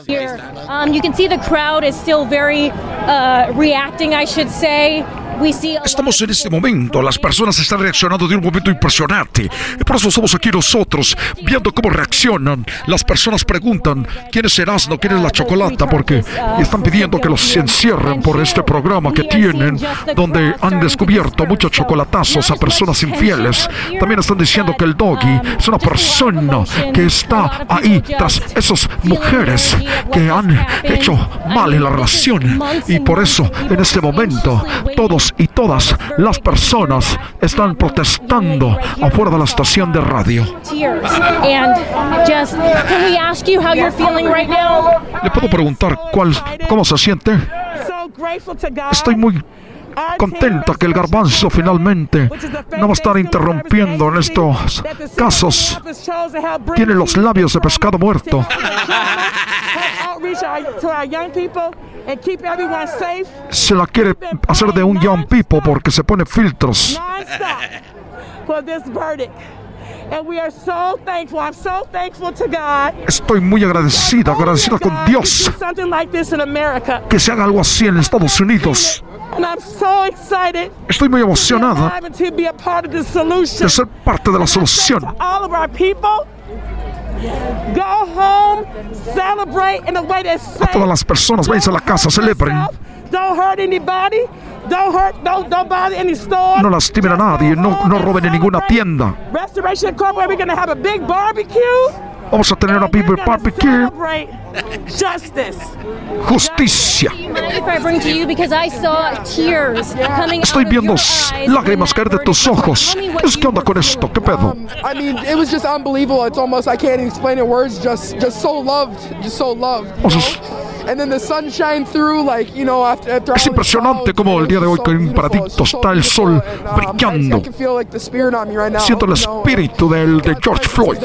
here, um, you can see the crowd is still very uh, reacting, I should say. Estamos en este momento, las personas están reaccionando de un momento impresionante. Por eso estamos aquí nosotros, viendo cómo reaccionan. Las personas preguntan quién es Erasmo, quién es la chocolata, porque están pidiendo que los encierren por este programa que tienen, donde han descubierto muchos chocolatazos a personas infieles. También están diciendo que el doggy es una persona que está ahí tras esas mujeres que han hecho mal en la relación. Y por eso, en este momento, todos y todas las personas están protestando afuera de la estación de radio. ¿Le puedo preguntar cuál, cómo se siente? Estoy muy contenta que el garbanzo finalmente no va a estar interrumpiendo en estos casos. Tiene los labios de pescado muerto. *laughs* Se la quiere hacer de un young people porque se pone filtros. Estoy muy agradecida, agradecida con Dios que se haga algo así en Estados Unidos. Estoy muy emocionada de ser parte de la solución. A todas las personas, vayan a la casa, celebren. No lastimen a nadie, no, no roben en ninguna tienda. Vamos a tener una big barbecue. Justicia. Estoy viendo lágrimas caer de tus ojos. ¿Qué onda con esto? ¿Qué pedo? I mean, it was just unbelievable. It's almost I can't explain in words. Just, just so loved, just so loved. Es impresionante como el día de hoy que en Paradito está el sol brillando. Siento el espíritu del de George Floyd.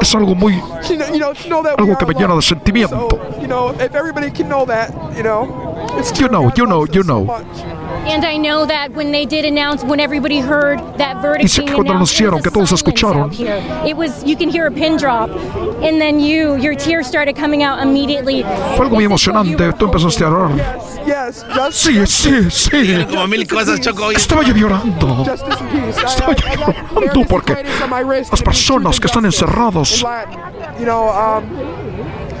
Es algo muy algo que me llena de sentimiento. You know, you know, you know. And I know that when they did announce, when everybody heard that verdict Dice que cuando anunciaron que todos escucharon, it was you can hear a pin drop, and then you your tears started coming out immediately. fue algo muy emocionante. Tú empezaste a llorar. Sí, sí, sí. Como mil cosas, Choco. Estaba yo llorando. Estaba yo llorando porque las personas que están encerrados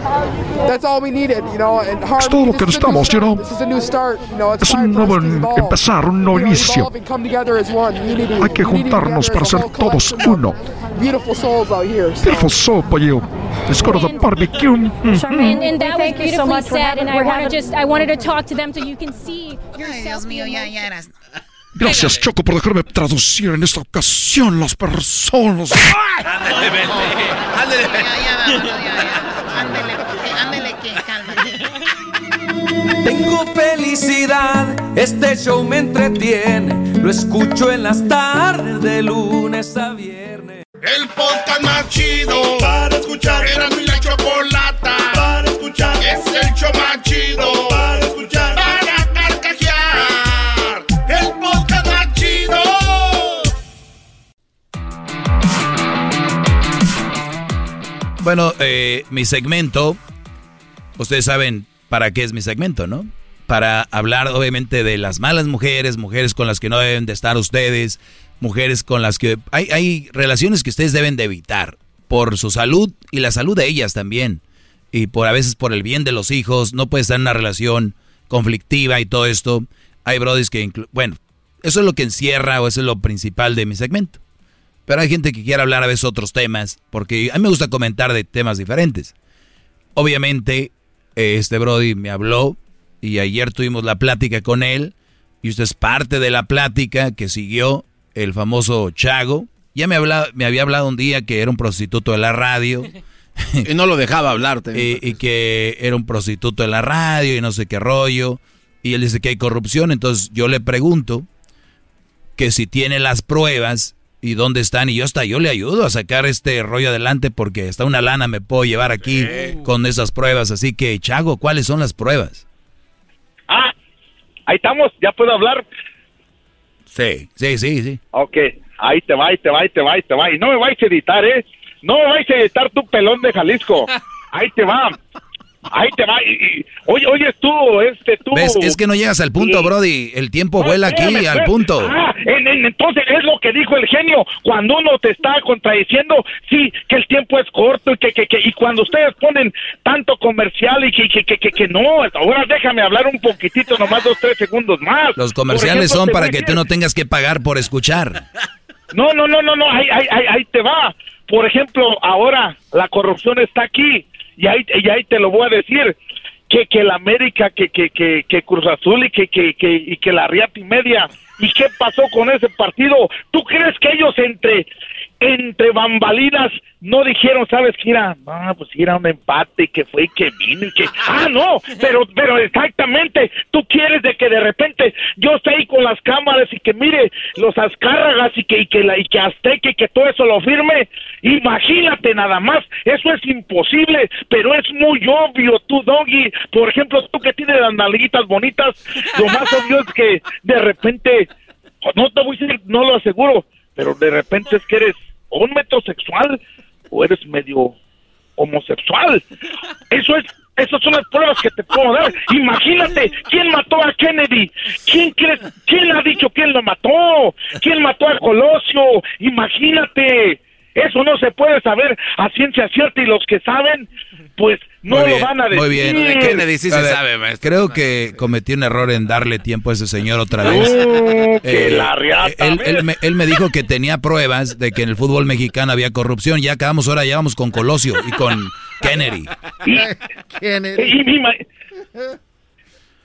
You know, that's all we needed, you know. And Harvey, es todo lo que this is a new necesitamos, you know. This is a new start, you know. It's Es un nuevo empezar, un nuevo inicio. evolve and come together as one. Unity. Hay que juntarnos para ser todos uno. Beautiful souls out here. So. Beautiful soul for you. Let's go to the barbecue. And, and that was Thank you so beautifully much for said, having- and I we're want to having- just I wanted to talk to them so you can see Ay, Dios mío, ya, ya eras. Gracias, Choco, por dejarme traducir en esta ocasión las personas. Ándele, que cálmate. Tengo felicidad, este show me entretiene. Lo escucho en las tardes de lunes a viernes. El podcast más chido para escuchar. Era mi la chocolata para escuchar. Es el show más chido para escuchar. Para carcajear. El podcast más chido. Bueno, eh, mi segmento, ustedes saben para qué es mi segmento, ¿no? Para hablar obviamente de las malas mujeres, mujeres con las que no deben de estar ustedes, mujeres con las que hay, hay relaciones que ustedes deben de evitar por su salud y la salud de ellas también. Y por a veces por el bien de los hijos, no puede estar en una relación conflictiva y todo esto. Hay brodis que, bueno, eso es lo que encierra o eso es lo principal de mi segmento. Pero hay gente que quiere hablar a veces otros temas, porque a mí me gusta comentar de temas diferentes. Obviamente, este Brody me habló y ayer tuvimos la plática con él, y usted es parte de la plática que siguió el famoso Chago. Ya me, me había hablado un día que era un prostituto de la radio. *laughs* y no lo dejaba hablarte. *laughs* Y, y que era un prostituto de la radio y no sé qué rollo. Y él dice que hay corrupción. Entonces yo le pregunto que si tiene las pruebas y dónde están. Y yo hasta yo le ayudo a sacar este rollo adelante porque hasta una lana me puedo llevar aquí con esas pruebas. Así que, Chago, ¿cuáles son las pruebas? Ah, ahí estamos, ya puedo hablar. Sí, sí, sí, sí. Ok, ahí te va, ahí te va, ahí te va, ahí te va. Y no me vais a editar, ¿eh? No me vais a editar tu pelón de Jalisco. *laughs* Ahí te va. Ahí te va. Y, y- oye, oye, tú, este, tú. ¿Ves? Es que no llegas al punto, Brody. El tiempo vuela aquí Espérame, al espérame. punto. Ah, en- en- entonces es lo que dijo el genio. Cuando uno te está contradiciendo, sí, que el tiempo es corto y que, que, que- y cuando ustedes ponen tanto comercial y que, que, que, que, que no, ahora déjame hablar un poquitito, nomás dos, tres segundos más. Los comerciales ejemplo, son para que tú no tengas que pagar por escuchar. No, no, no, no, no, ahí, ahí, ahí, ahí te va. Por ejemplo, ahora la corrupción está aquí y ahí, y ahí te lo voy a decir. Que, que la América, que, que, que, que Cruz Azul y que, que, que, y que la Riata y Media. ¿Y qué pasó con ese partido? ¿Tú crees que ellos entre, entre bambalinas no dijeron, sabes que era, ah, pues era un empate y que fue y que vino y que, *laughs* ah, no, pero, pero exactamente, tú quieres de que de repente yo esté ahí con las cámaras y que mire los Azcárragas y que, y que la, y que Azteca y que todo eso lo firme, imagínate nada más, eso es imposible, pero es muy obvio, tú, Doggy, por ejemplo, tú que tienes las nalguitas bonitas, lo más obvio es que de repente, no te voy a decir, no lo aseguro, pero de repente es que eres o un metrosexual o eres medio homosexual. Eso es, esas son las pruebas que te puedo dar. Imagínate, ¿quién mató a Kennedy? ¿Quién crees, quién ha dicho quién lo mató? ¿Quién mató a Colosio? Imagínate. Eso no se puede saber a ciencia cierta y los que saben, pues no Muy lo bien, van a decir. Muy bien. A ver, Creo que cometí un error en darle tiempo a ese señor otra vez. Uh, que la riata, él, él me, él me dijo que tenía pruebas de que en el fútbol mexicano había corrupción. Ya acabamos ahora, ya vamos con Colosio y con Kennedy. Y mi ma-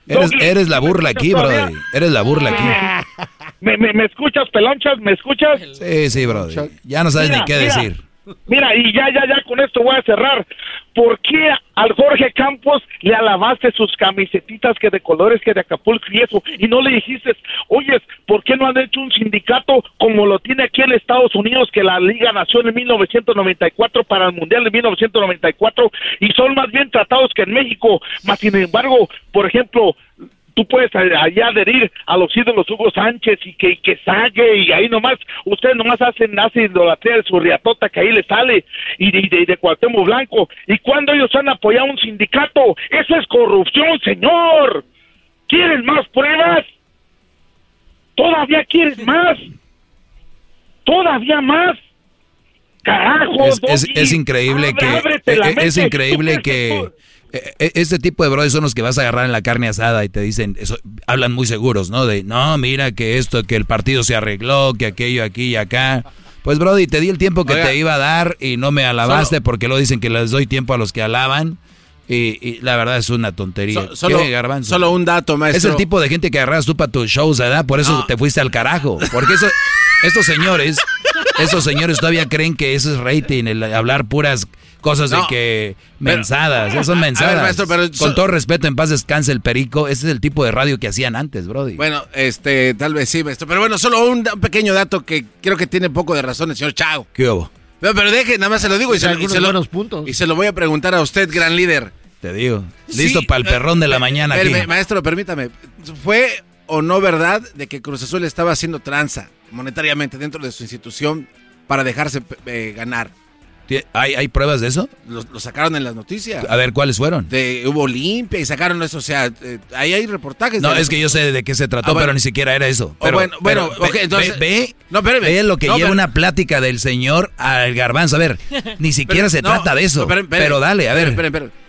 Eres, la burla aquí, brother. Eres la burla aquí. ¿Me, me, me escuchas, pelonchas? ¿Me escuchas? Sí, sí, brother. Ya no sabes Mira, ni qué mira. decir. Mira, y ya, ya, ya con esto voy a cerrar. ¿Por qué al Jorge Campos le alabaste sus camisetitas que de colores que de Acapulco y eso? Y no le dijiste, oye, ¿por qué no han hecho un sindicato como lo tiene aquí en Estados Unidos, que la Liga nació en 1994 para el Mundial de 1994 y son más bien tratados que en México? Más sin embargo, por ejemplo, tú puedes allá adherir a los ídolos Hugo Sánchez y que, que sague y ahí nomás, ustedes nomás hacen, hacen idolatría de su riatota que ahí le sale y de, de, de Cuauhtémoc Blanco. ¿Y cuando ellos han apoyado un sindicato? Eso es corrupción, señor. ¿Quieren más pruebas? ¿Todavía quieres más? ¿Todavía más? Carajo, es, es, increíble que es, increíble que *laughs* este tipo de brothers son los que vas a agarrar en la carne asada y te dicen, eso, hablan muy seguros, ¿no? De, no, mira que esto, que el partido se arregló, que aquello aquí y acá. Pues, Brody, te di el tiempo que te iba a dar y no me alabaste porque lo dicen que les doy tiempo a los que alaban. Y, la verdad es una tontería. solo, solo, un dato, maestro. Es el tipo de gente que agarras tú para tus shows, ¿verdad? Por eso te fuiste al carajo. Porque eso, *laughs* estos señores, estos señores todavía creen que eso es rating, el hablar puras cosas de que mensadas, esas son mensadas. Con todo respeto, en paz descanse el perico, ese es el tipo de radio que hacían antes, Brody. Bueno, este, tal vez sí, maestro, pero bueno, solo un, pequeño dato que creo que tiene poco de razón el señor Chao. ¿Qué hubo? Pero, deje, nada más se lo digo y se, lo, puntos. y se lo voy a preguntar a usted, gran líder. Te digo, listo para el perrón de la mañana aquí. Maestro, permítame, ¿fue o no verdad de que Cruz Azul estaba haciendo tranza monetariamente dentro de su institución para dejarse eh, ganar? ¿Hay, ¿Hay pruebas de eso? Lo, sacaron en las noticias. A ver, ¿cuáles fueron? De, hubo limpia y sacaron eso, o sea, eh, ahí hay reportajes. No, es que yo sé de qué se trató, ah, pero ni siquiera era eso. Oh, bueno, bueno, entonces... Ve, no, ve lo que lleva una plática del señor al garbanzo. A ver, ni *laughs* siquiera se trata de eso. pero dale, a ver.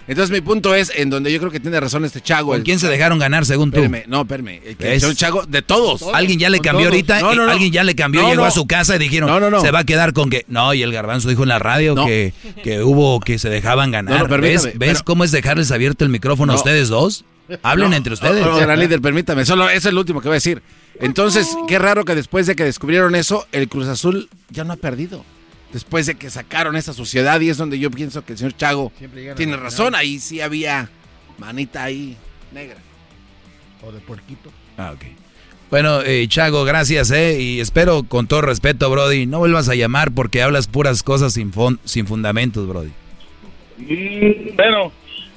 Entonces mi punto es, en donde yo creo que tiene razón este Chago. ¿Con quién se dejaron ganar según tú? no, espérame. El, Chago, de todos. Alguien ya le cambió ahorita, no, no, alguien ya le cambió, llegó a su casa y dijeron, se va a quedar con que... No, y el garbanzo dijo en la radio que, que hubo, que se dejaban ganar. ¿Ves, ¿ves cómo es dejarles abierto el micrófono a ustedes dos? Hablen entre ustedes. No, gran líder, permítame, solo eso es lo último que voy a decir. Entonces, qué raro que después de que descubrieron eso, el Cruz Azul ya no ha perdido después de que sacaron esa sociedad y es donde yo pienso que el señor Chago tiene razón, ahí sí había manita ahí negra. O de puerquito. Ah, ok. Bueno, eh, Chago, gracias, eh, y espero con todo respeto, Brody, no vuelvas a llamar porque hablas puras cosas sin, sin fundamentos, Brody. Mm, bueno,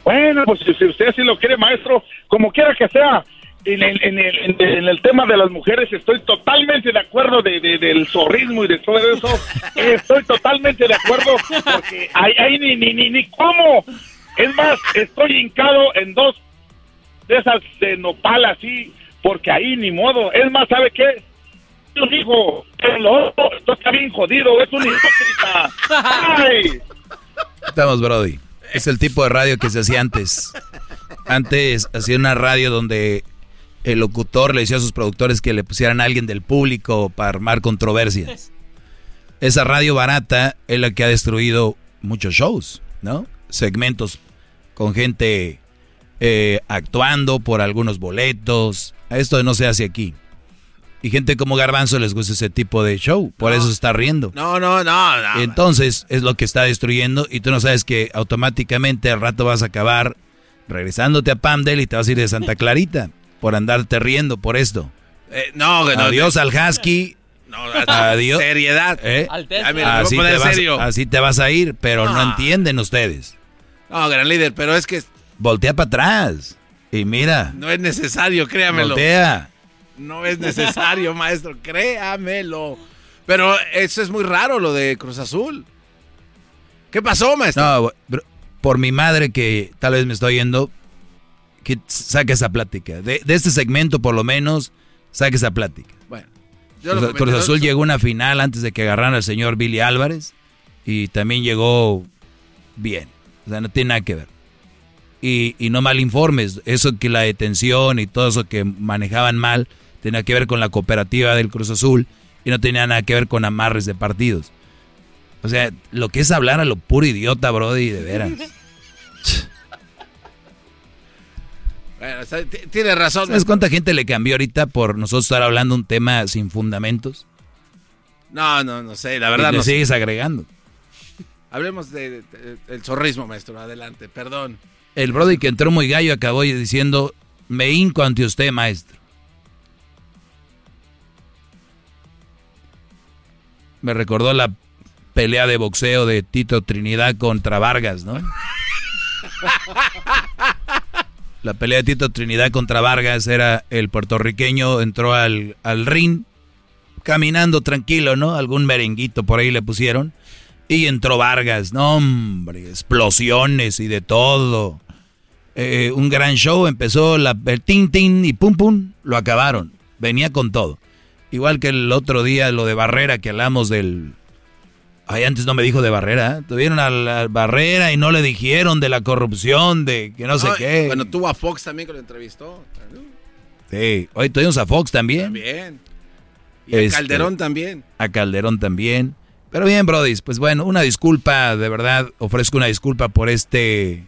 bueno, pues si usted así lo quiere, maestro, como quiera que sea, en el, en, el, en el tema de las mujeres estoy totalmente de acuerdo de, del zorrismo y de todo eso. *laughs* Estoy totalmente de acuerdo porque ahí, ni, ni, ni, ni cómo. Es más, estoy hincado en dos de esas de nopal así, porque ahí ni modo. Es más, ¿sabe qué? Un hijo, el otro, esto está bien jodido, es un hipócrita. ¡Ay! Estamos, Brody. Es el tipo de radio que se hacía antes. Antes hacía una radio donde el locutor le decía a sus productores que le pusieran a alguien del público para armar controversias. Esa radio barata es la que ha destruido muchos shows, ¿no? Segmentos con gente eh, actuando por algunos boletos. Esto no se hace aquí. Y gente como Garbanzo les gusta ese tipo de show, por eso se está riendo. No, no, no, no. Entonces es lo que está destruyendo y tú no sabes que automáticamente al rato vas a acabar regresándote a Pamdel y te vas a ir de Santa Clarita por andarte riendo por esto. Eh, no, no, Adiós al husky. No, adiós. Seriedad. ¿Eh? así, te vas, así, te vas, a ir, pero no. entienden ustedes. No, gran líder, pero es que... Voltea para atrás. Y mira. No es necesario, créamelo. Voltea. No es necesario, *laughs* maestro, créamelo. Pero eso es muy raro, lo de Cruz Azul. ¿Qué pasó, maestro? No, por mi madre que tal vez me estoy yendo, que saque esa plática. De, este segmento, por lo menos, saque esa plática. Bueno, Cruz, Azul llegó a una final antes de que agarraran al señor Billy Álvarez y también llegó bien. O sea, no tiene nada que ver. Y, y no mal informes. Eso que la detención y todo eso que manejaban mal tenía que ver con la cooperativa del Cruz Azul y no tenía nada que ver con amarres de partidos. O sea, lo que es hablar a lo puro idiota, Brody, de veras. *laughs* Bueno, tiene razón. ¿Sabes cuánta gente le cambió ahorita por nosotros estar hablando un tema sin fundamentos? No, no, no sé, la verdad. Y le sigues agregando. Hablemos del zorrismo, maestro. Adelante, perdón. El Brody que entró muy gallo acabó diciendo, me hinco ante usted, maestro. Me recordó la pelea de boxeo de Tito Trinidad contra Vargas, ¿no? *laughs* La pelea de Tito Trinidad contra Vargas era el puertorriqueño, entró al, al ring caminando tranquilo, ¿no? Algún merenguito por ahí le pusieron. Y entró Vargas, no hombre, explosiones y de todo. Eh, un gran show, empezó la, el tin tin y pum pum, lo acabaron. Venía con todo. Igual que el otro día lo de Barrera que hablamos del... Ay, antes no me dijo de Barrera. Tuvieron a la Barrera y no le dijeron de la corrupción, de que no sé qué. Bueno, tuvo a Fox también que lo entrevistó. Sí, hoy tuvimos a Fox también. También. Y a Este, Calderón también. A Calderón también. Pero bien, Brody, pues bueno, una disculpa, de verdad, ofrezco una disculpa por este,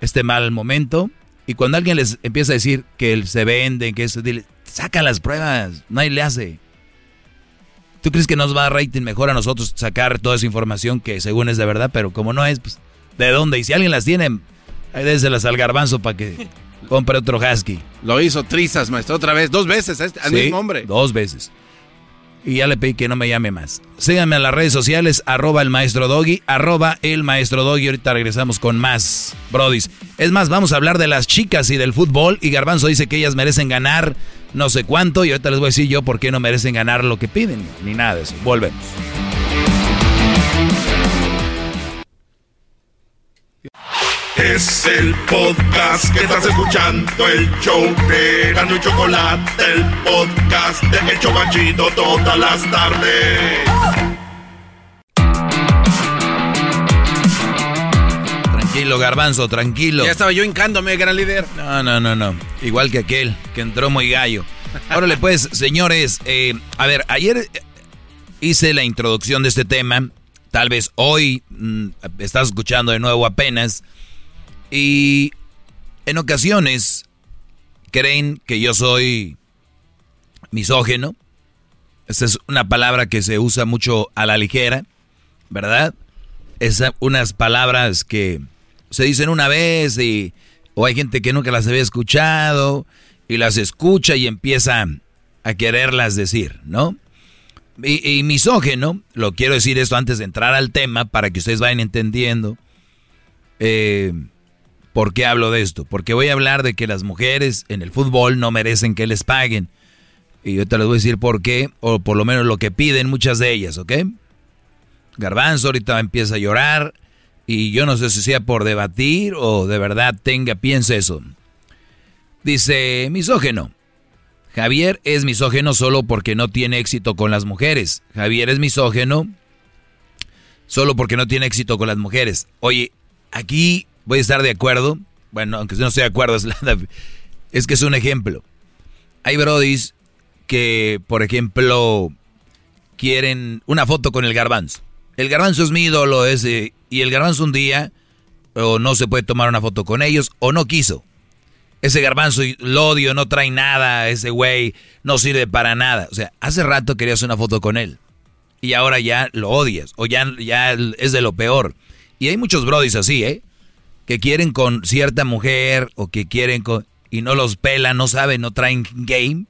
este mal momento. Y cuando alguien les empieza a decir que se vende, que eso, dile, saca las pruebas, nadie le hace. ¿Tú crees que nos va a rating mejor a nosotros sacar toda esa información que según es de verdad? Pero como no es, pues, ¿de dónde? Y si alguien las tiene, ahí déselas al garbanzo para que *laughs* compre otro husky. Lo hizo Trizas, maestro, otra vez, dos veces, a este- al Sí, mismo hombre. Dos veces. Y ya le pedí que no me llame más. Síganme en las redes sociales, arroba el maestro Doggy, arroba el maestro Doggy. Ahorita regresamos con más, brodis. Es más, vamos a hablar de las chicas y del fútbol. Y Garbanzo dice que ellas merecen ganar no sé cuánto. Y ahorita les voy a decir yo por qué no merecen ganar lo que piden. Ni nada de eso. Volvemos. Es el podcast que estás escuchando, el show de Gano y Chocolate, el podcast de El Chobachito todas las tardes. Tranquilo, Garbanzo, tranquilo. Ya estaba yo hincándome, gran líder. No, no, no, no. Igual que aquel que entró muy gallo. Órale, pues, *laughs* señores. eh, a ver, ayer hice la introducción de este tema. Tal vez hoy mm, estás escuchando de nuevo apenas. Y en ocasiones creen que yo soy misógeno. Esta es una palabra que se usa mucho a la ligera, ¿verdad? Es unas palabras que se dicen una vez y o hay gente que nunca las había escuchado y las escucha y empieza a quererlas decir, ¿no? Y, y misógeno, lo quiero decir esto antes de entrar al tema para que ustedes vayan entendiendo eh, por qué hablo de esto. Porque voy a hablar de que las mujeres en el fútbol no merecen que les paguen. Y yo te les voy a decir por qué, o por lo menos lo que piden muchas de ellas, ¿ok? Garbanzo ahorita empieza a llorar y yo no sé si sea por debatir o de verdad tenga, piense eso. Dice, misógeno. Javier es misógeno solo porque no tiene éxito con las mujeres. Javier es misógeno solo porque no tiene éxito con las mujeres. Oye, aquí voy a estar de acuerdo. Bueno, aunque no estoy de acuerdo, es, es que es un ejemplo. Hay brodis que, por ejemplo, quieren una foto con el garbanzo. El garbanzo es mi ídolo ese, y el garbanzo un día o no se puede tomar una foto con ellos o no quiso. Ese garbanzo lo odio, no trae nada, ese güey no sirve para nada. O sea, hace rato querías una foto con él y ahora ya lo odias o ya, ya es de lo peor. Y hay muchos brodis así, ¿eh? Que quieren con cierta mujer o que quieren con... y no los pelan, no saben, no traen game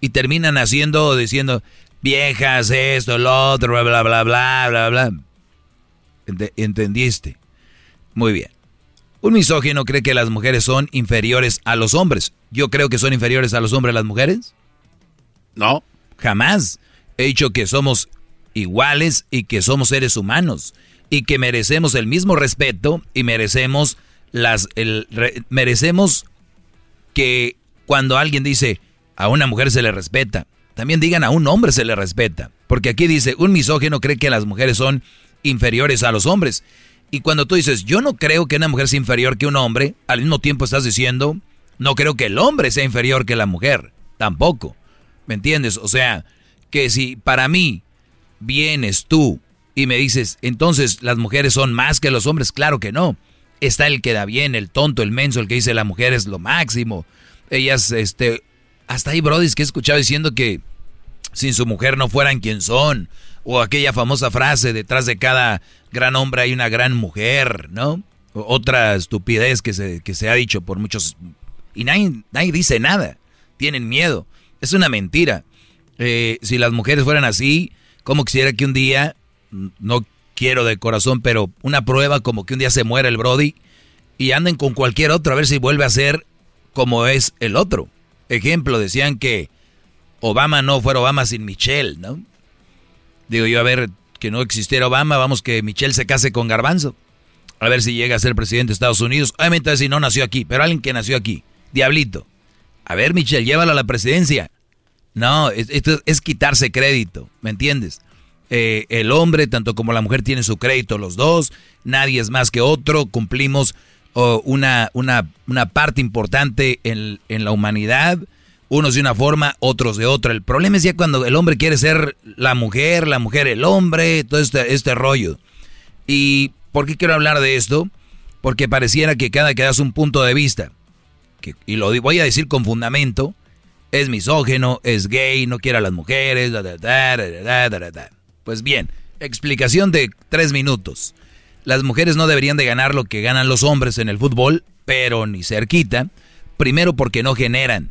y terminan haciendo o diciendo viejas, esto, lo otro, bla, bla, bla, bla, bla, bla. Ente- ¿Entendiste? Muy bien. Un misógino cree que las mujeres son inferiores a los hombres. ¿Yo creo que son inferiores a los hombres las mujeres? No. Jamás. He dicho que somos iguales y que somos seres humanos y que merecemos el mismo respeto y merecemos las el, re- merecemos que cuando alguien dice a una mujer se le respeta, también digan a un hombre se le respeta, porque aquí dice un misógino cree que las mujeres son inferiores a los hombres. Y cuando tú dices, yo no creo que una mujer sea inferior que un hombre, al mismo tiempo estás diciendo, no creo que el hombre sea inferior que la mujer, tampoco. ¿Me entiendes? O sea, que si para mí vienes tú y me dices, entonces las mujeres son más que los hombres, claro que no. Está el que da bien, el tonto, el menso, el que dice la mujer es lo máximo. Ellas, este, hasta hay brodis que he escuchado diciendo que sin su mujer no fueran quien son. O aquella famosa frase, detrás de cada gran hombre hay una gran mujer, ¿no? O- otra estupidez que se, que se ha dicho por muchos... Y nadie, nadie dice nada. Tienen miedo. Es una mentira. Eh, si las mujeres fueran así, como quisiera que un día, no quiero de corazón, pero una prueba como que un día se muera el Brody y anden con cualquier otro a ver si vuelve a ser como es el otro. Ejemplo, decían que Obama no fuera Obama sin Michelle, ¿no? Digo yo, a ver, que no existiera Obama, vamos que Michelle se case con Garbanzo. A ver si llega a ser presidente de Estados Unidos. Obviamente si no nació aquí, pero alguien que nació aquí. Diablito. A ver, Michelle, llévalo a la presidencia. No, esto es, quitarse crédito, ¿me entiendes? Eh, el hombre, tanto como la mujer, tienen su crédito los dos. Nadie es más que otro. Cumplimos oh, una, una, una, parte importante en, en la humanidad unos de una forma, otros de otra. El problema es ya cuando el hombre quiere ser la mujer, la mujer el hombre, todo este, este rollo. ¿Y por qué quiero hablar de esto? Porque pareciera que cada que das un punto de vista, y lo voy a decir con fundamento, es misógeno, es gay, no quiere a las mujeres, pues bien, explicación de tres minutos. Las mujeres no deberían de ganar lo que ganan los hombres en el fútbol, pero ni cerquita. Primero porque no generan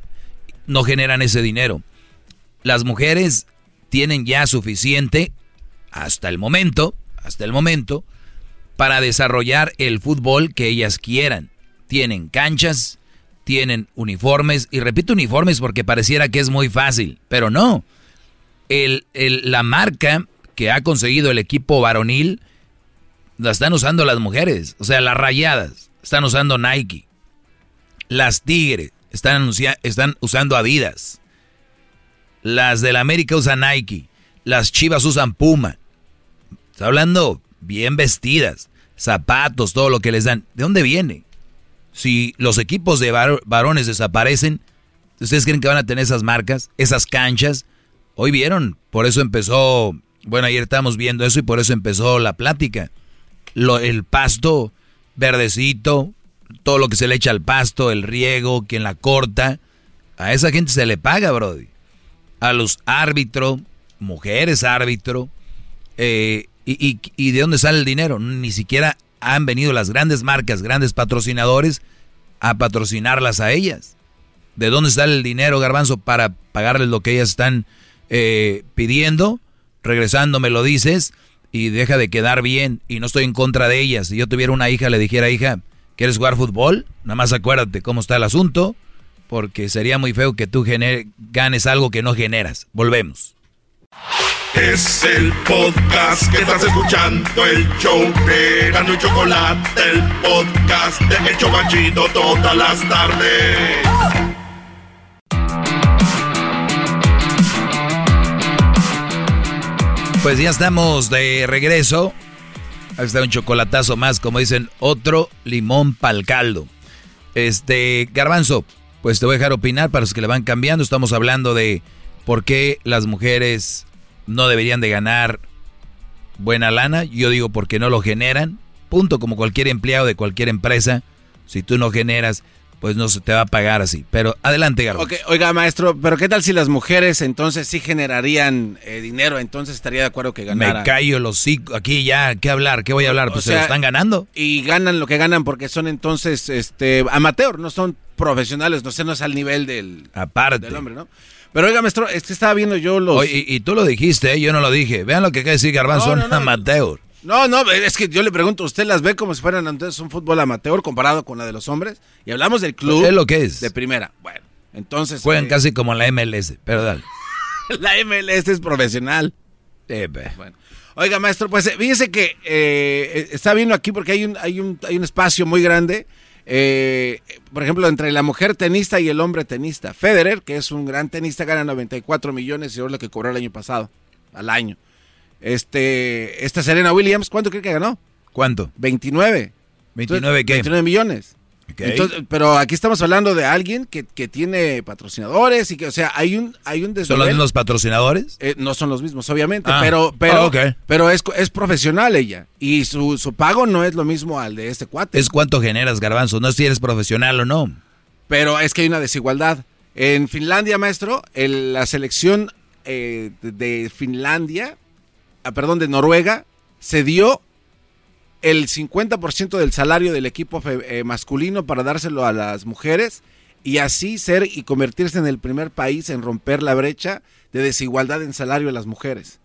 no generan ese dinero. Las mujeres tienen ya suficiente hasta el momento, hasta el momento, para desarrollar el fútbol que ellas quieran. Tienen canchas, tienen uniformes, y repito uniformes porque pareciera que es muy fácil, pero no. El, la marca que ha conseguido el equipo varonil la están usando las mujeres, o sea, las rayadas, están usando Nike. Las Tigres están, usando Adidas. Las de la América usan Nike. Las Chivas usan Puma. Está hablando bien vestidas. Zapatos, todo lo que les dan. ¿De dónde viene? Si los equipos de varones desaparecen, ¿ustedes creen que van a tener esas marcas, esas canchas? Hoy vieron, por eso empezó, bueno, ayer estábamos viendo eso y por eso empezó la plática. Lo, el pasto verdecito, todo lo que se le echa al pasto, el riego, quien la corta, a esa gente se le paga, Brody. A los árbitros, mujeres árbitro, eh, y, y, de dónde sale el dinero? Ni siquiera han venido las grandes marcas, grandes patrocinadores, a patrocinarlas a ellas. ¿De dónde sale el dinero, garbanzo, para pagarles lo que ellas están eh, pidiendo? Regresando me lo dices y deja de quedar bien y no estoy en contra de ellas. Si yo tuviera una hija, le dijera, hija, ¿Quieres jugar fútbol? Nada más acuérdate cómo está el asunto, porque sería muy feo que tú ganes algo que no generas. Volvemos. Es el podcast que estás escuchando, el show de Gano y Chocolate, el podcast de El Chocachito todas las tardes. Pues ya estamos de regreso Ahí está un chocolatazo más, como dicen, otro limón pa'l caldo. Este, Garbanzo, pues te voy a dejar opinar para los que le van cambiando. Estamos hablando de por qué las mujeres no deberían de ganar buena lana. Yo digo porque no lo generan. Punto, como cualquier empleado de cualquier empresa. Si tú no generas, pues no se te va a pagar así. Pero adelante, Garbanzo. Okay, oiga, maestro, pero ¿qué tal si las mujeres entonces sí generarían eh, dinero? Entonces estaría de acuerdo que ganaran. Me callo los cinco. Aquí ya, ¿qué hablar? ¿Qué voy a hablar? Pues se lo están ganando. Y ganan lo que ganan porque son entonces este amateur, no son profesionales, no sé, no es al nivel del, Aparte. del hombre, ¿no? Pero oiga, maestro, es que estaba viendo yo los... y, tú lo dijiste, ¿eh? yo no lo dije. Vean lo que quiere decir Garbanzo, son amateur. No, no, es que yo le pregunto, ¿usted las ve como si fueran entonces un fútbol amateur comparado con la de los hombres? Y hablamos del club. Es lo que es. De primera. Bueno, entonces. Juegan eh, casi como la MLS, pero dale. *laughs* la MLS es profesional. bueno. Oiga, maestro, pues eh, fíjese que eh, está viendo aquí porque hay un, hay un, hay un espacio muy grande. por ejemplo, entre la mujer tenista y el hombre tenista. Federer, que es un gran tenista, gana 94 millones y es lo que cobró el año pasado, al año. Este, esta Serena Williams, ¿cuánto cree que ganó? ¿Cuánto? 29. ¿29 qué? 29 millones. pero aquí estamos hablando de alguien que, tiene patrocinadores y que, o sea, hay un, hay un ¿Son los mismos patrocinadores? Eh, no son los mismos, obviamente, ah. pero, pero, ah, pero es, es profesional ella. Y su, su pago no es lo mismo al de este cuate. Es cuánto generas, Garbanzo, no si eres profesional o no. Pero es que hay una desigualdad. En Finlandia, maestro, la selección eh, de Finlandia perdón, de Noruega, se dio el 50% del salario del equipo eh, masculino para dárselo a las mujeres y así ser y convertirse en el primer país en romper la brecha de desigualdad en salario de las mujeres.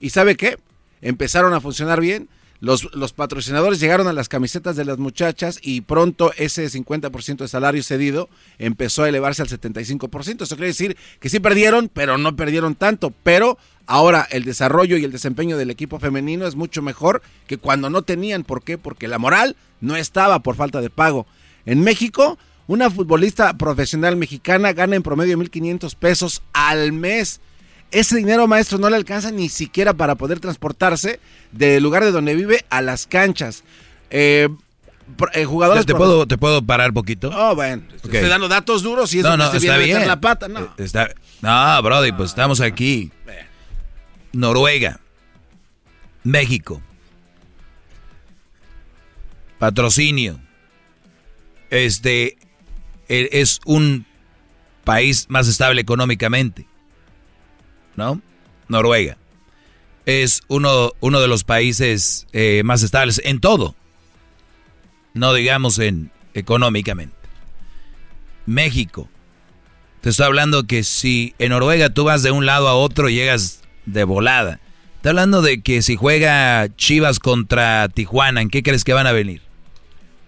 ¿Y sabe qué? Empezaron a funcionar bien. Los, los patrocinadores llegaron a las camisetas de las muchachas y pronto ese 50% de salario cedido empezó a elevarse al 75%. Eso quiere decir que sí perdieron, pero no perdieron tanto. Pero ahora el desarrollo y el desempeño del equipo femenino es mucho mejor que cuando no tenían. ¿Por qué? Porque la moral no estaba por falta de pago. En México, una futbolista profesional mexicana gana en promedio 1.500 pesos al mes. Ese dinero, maestro, no le alcanza ni siquiera para poder transportarse del lugar de donde vive a las canchas. Eh, eh, jugadores ¿Te puedo, ¿Te puedo parar poquito? Oh, bueno. Estoy dando datos duros y eso no, no, se está meter bien. la pata. No. Eh, Está, no, Brody, pues estamos aquí. Noruega. México. Patrocinio. Este e- es un país más estable económicamente. ¿No? Noruega. Es uno, uno de los países eh, más estables en todo. No digamos en económicamente. México. Te estoy hablando que si en Noruega tú vas de un lado a otro llegas de volada. Estoy hablando de que si juega Chivas contra Tijuana, ¿en qué crees que van a venir?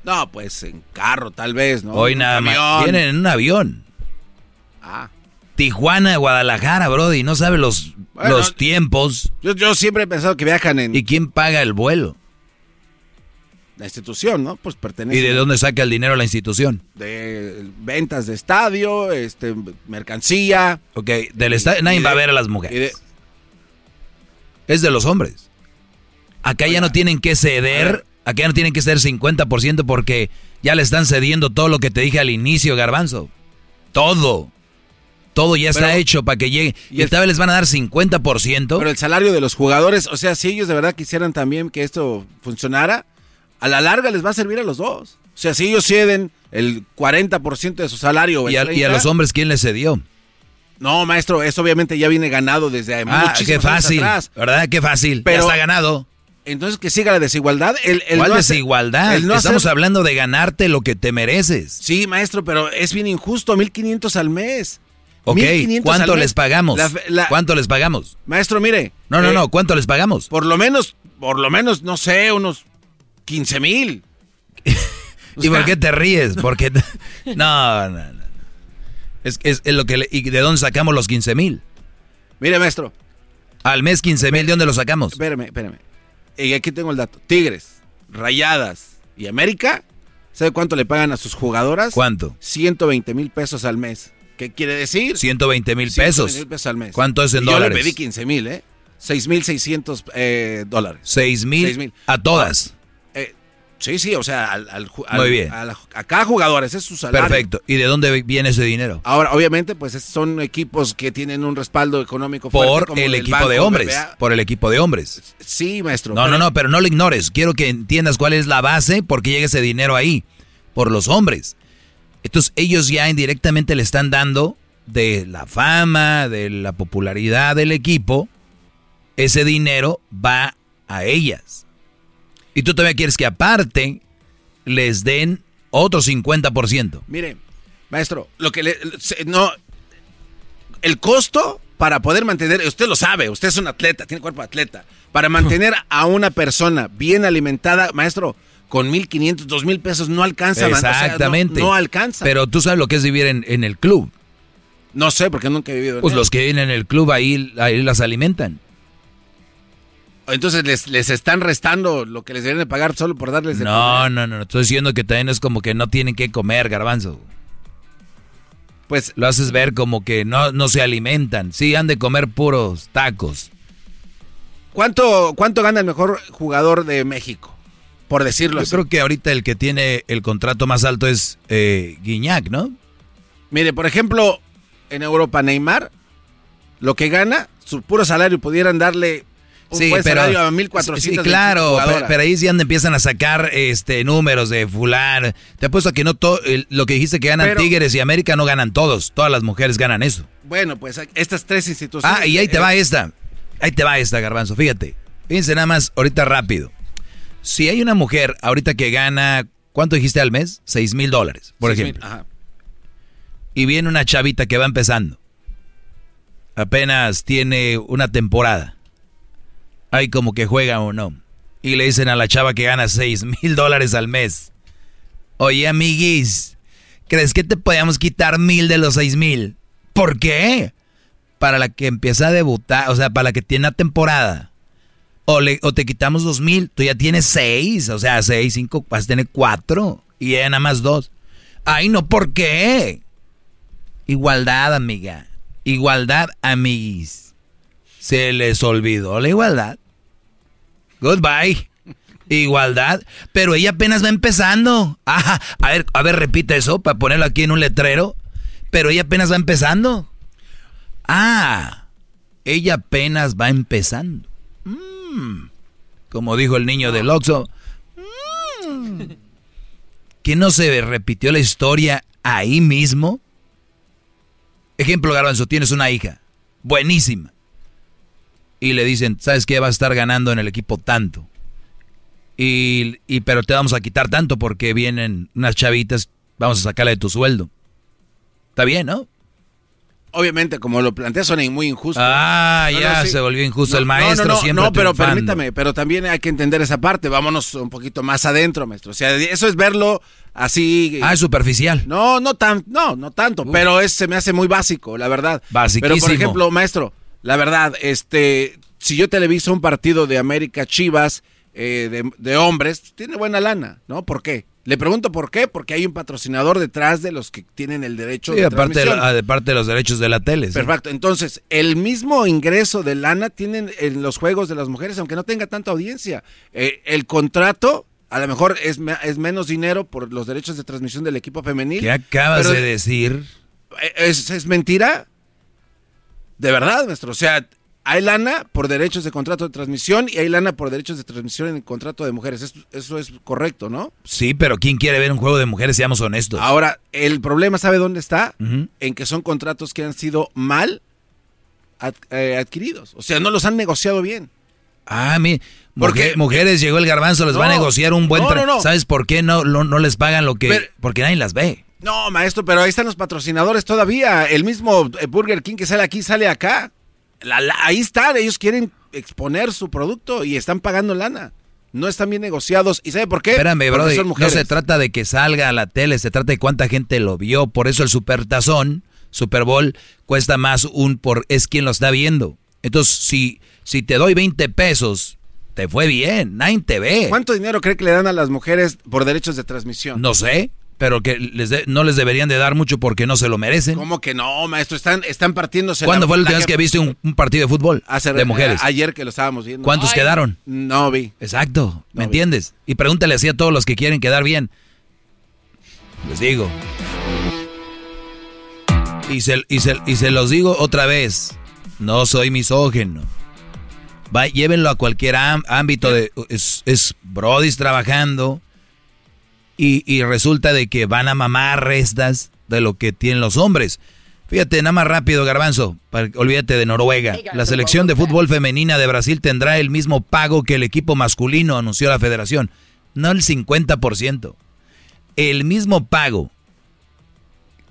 No, pues en carro tal vez, ¿no? Hoy nada más. Vienen en un avión. Ah. Tijuana, Guadalajara, Brody. No sabe los, Bueno, los tiempos. Yo, yo siempre he pensado que viajan en ¿Y quién paga el vuelo? la institución, ¿no? Pues pertenece ¿Y de dónde saca el dinero la institución? de ventas de estadio, este mercancía. Ok, del estadio nadie y va a de- ver a las de- mujeres. Es de los hombres. Acá ya no tienen que ceder, acá ya no tienen que ceder 50% porque ya le están cediendo todo lo que te dije al inicio, Garbanzo. Todo. Todo ya está Pero- hecho para que llegue. y Y el- les van a dar 50%. Pero el salario de los jugadores, o sea, si ellos de verdad quisieran también que esto funcionara, a la larga les va a servir a los dos. O sea, si ellos ceden el 40% de su salario. y, a, y a 30, los hombres, ¿quién les cedió? No, maestro, eso obviamente ya viene ganado desde Ah, qué años fácil. atrás. ¿Verdad? Qué fácil. Pero- ya está ganado. Entonces que siga la desigualdad. El, el ¿Cuál no desigualdad? el no Estamos hacer- hablando de ganarte lo que te mereces. Sí, maestro, pero es bien injusto, 1500 al mes. Ok, 1500 ¿cuánto les pagamos? La- la- ¿Cuánto les pagamos? Maestro, mire. No, no, eh, no, ¿cuánto les pagamos? Por lo menos, por lo menos, no sé, unos 15 mil. *laughs* ¿Y por qué te ríes? Porque *laughs* no, no, no. Es, es, es lo que le- ¿Y de dónde sacamos los 15 mil? Mire, maestro. Al mes 15 mil, ¿de dónde los sacamos? Espérame, espérame. Y aquí tengo el dato. Tigres, Rayadas y América, ¿sabe cuánto le pagan a sus jugadoras? ¿Cuánto? 120 mil pesos al mes. ¿Qué quiere decir? 120 mil 120 pesos. al mes. ¿Cuánto es en Y dólares? Yo le pedí 15 mil, ¿eh? 6 mil 600 eh, dólares. 6 mil Seis mil. a todas. Eh, sí, sí, o sea, al, al ju- Muy al- bien. a, la- a cada jugador, ese es su salario. Perfecto. ¿Y de dónde viene ese dinero? Ahora, obviamente, pues es- son equipos que tienen un respaldo económico fuerte. Por como el equipo banco, de hombres. Por el equipo de hombres. Sí, maestro. No, pero- no, no, pero no lo ignores. Quiero que entiendas cuál es la base, por qué llega ese dinero ahí. Por los hombres. Entonces ellos ya indirectamente le están dando de la fama, de la popularidad del equipo, ese dinero va a ellas. Y tú todavía quieres que aparte les den otro 50%. Mire, maestro, lo que le, no el costo para poder mantener, usted lo sabe, usted es un atleta, tiene cuerpo de atleta, para mantener a una persona bien alimentada, maestro, con 1500, 2000 pesos no alcanza, man, o sea, no- Exactamente. no, alcanza. Pero tú sabes lo que es vivir en, en el club. no sé, porque nunca he vivido en Pues él. los que viven en el club ahí, ahí las alimentan. Entonces les, les están restando lo que les deberían de pagar solo por darles de No, comer. no, no, no. Estoy diciendo que también es como que no tienen que comer, garbanzo. Pues lo haces ver como que no, no se alimentan. Sí, han de comer puros tacos. ¿Cuánto, ¿Cuánto gana el mejor jugador de México? Por decirlo Yo así. creo que ahorita el que tiene el contrato más alto es eh, Guiñac, ¿no? Mire, por ejemplo, en Europa, Neymar, lo que gana, su puro salario pudieran darle un buen salario a 1400 Sí, claro, pero, pero ahí sí donde empiezan a sacar este números de fulano. Te apuesto a que no todo lo que dijiste que ganan Pero- Tigres y América no ganan todos. Todas las mujeres ganan eso. Bueno, pues estas tres instituciones. Ah, y ahí te eh, va esta. Ahí te va esta, Garbanzo. Fíjate. Fíjense nada más, ahorita rápido. Si hay una mujer ahorita que gana, ¿cuánto dijiste al mes? Seis mil dólares, por seis mil, ejemplo. ajá. Y viene una chavita que va empezando. Apenas tiene una temporada. Ahí como que juega o no. Y le dicen a la chava que gana 6 mil dólares al mes. Oye, amiguis, ¿crees que te podíamos quitar mil de los 6 mil? ¿Por qué? Para la que empieza a debutar, o sea, para la que tiene una temporada. O, le, o te quitamos dos mil, tú ya tienes seis, o sea, seis, cinco, vas a tener cuatro. Y ella nada más dos. Ay, no, ¿por qué? Igualdad, amiga. Igualdad, amiguis. Se les olvidó la igualdad. Goodbye. Igualdad. Pero ella apenas va empezando. Ajá. A ver, a ver, repite eso para ponerlo aquí en un letrero. Pero ella apenas va empezando. Ah. Ella apenas va empezando. Mm. Como dijo el niño del Oxxo. Mm. ¿Que no se repitió la historia ahí mismo? Ejemplo, Garbanzo, tienes una hija. Buenísima. Y le dicen, ¿sabes qué? Va a estar ganando en el equipo tanto. Y, y, pero te vamos a quitar tanto porque vienen unas chavitas, vamos a sacarle de tu sueldo. Está bien, ¿no? Obviamente, como lo planteas, suena muy injusto. Ah, ya se volvió injusto el maestro no, no, siempre. No, pero permítame, pero también hay que entender esa parte. Vámonos un poquito más adentro, maestro. O sea, eso es verlo así. Ah, es superficial. No, no tan, no, no tanto, pero es, se me hace muy básico, la verdad. Basiquísimo. Pero por ejemplo, maestro, la verdad, este, si yo televiso un partido de América Chivas eh, de, hombres, tiene buena lana, ¿no? ¿Por qué? Le pregunto por qué, porque hay un patrocinador detrás de los que tienen el derecho sí, de aparte de, de parte de los derechos de la tele. Perfecto. Entonces, el mismo ingreso de lana tienen en los juegos de las mujeres, aunque no tenga tanta audiencia. Eh, el contrato a lo mejor es, es, menos dinero por los derechos de transmisión del equipo femenil. ¿Qué acabas de decir? Eh, ¿Es, ¿Es, mentira? De verdad, nuestro. O sea, hay lana por derechos de contrato de transmisión y hay lana por derechos de transmisión en el contrato de mujeres. Eso, es correcto, ¿no? Sí, pero ¿quién quiere ver un juego de mujeres? Seamos honestos. Ahora, el problema, ¿sabe dónde está? En que son contratos que han sido mal eh, adquiridos. O sea, no los han negociado bien. Ah, mi, porque mujeres llegó el garbanzo, les va a negociar un buen no, ¿Sabes por qué no, no, les pagan lo que...? porque nadie las ve. No, maestro, pero ahí están los patrocinadores todavía. El mismo eh, Burger King que sale aquí, sale acá ahí están, ellos quieren exponer su producto y están pagando lana. No están bien negociados. ¿Y sabe por qué? Espérame, bro. No se trata de que salga a la tele, se trata de cuánta gente lo vio. Por eso el Supertazón, Super Bowl, cuesta más un por es quien lo está viendo. Entonces, si, si te doy 20 pesos, te fue bien, nadie te ve. ¿Cuánto dinero cree que le dan a las mujeres por derechos de transmisión? No sé pero que les no les deberían de dar mucho porque no se lo merecen. ¿Cómo que no, maestro? Están, están partiéndose. ¿Cuándo fue la última vez que viste un, partido de fútbol de mujeres? ayer que lo estábamos viendo. ¿Cuántos quedaron? No vi. Exacto, ¿me entiendes? Y pregúntale así a todos los que quieren quedar bien. Les digo. Y se, y se, y se los digo otra vez. No soy misógeno. Va, llévenlo a cualquier ámbito de... Es, es Brodis trabajando y, resulta de que van a mamar restas de lo que tienen los hombres. Fíjate, nada más rápido, Garbanzo, olvídate de Noruega. La selección de fútbol femenina de Brasil tendrá el mismo pago que el equipo masculino, anunció la federación. No el 50%. El mismo pago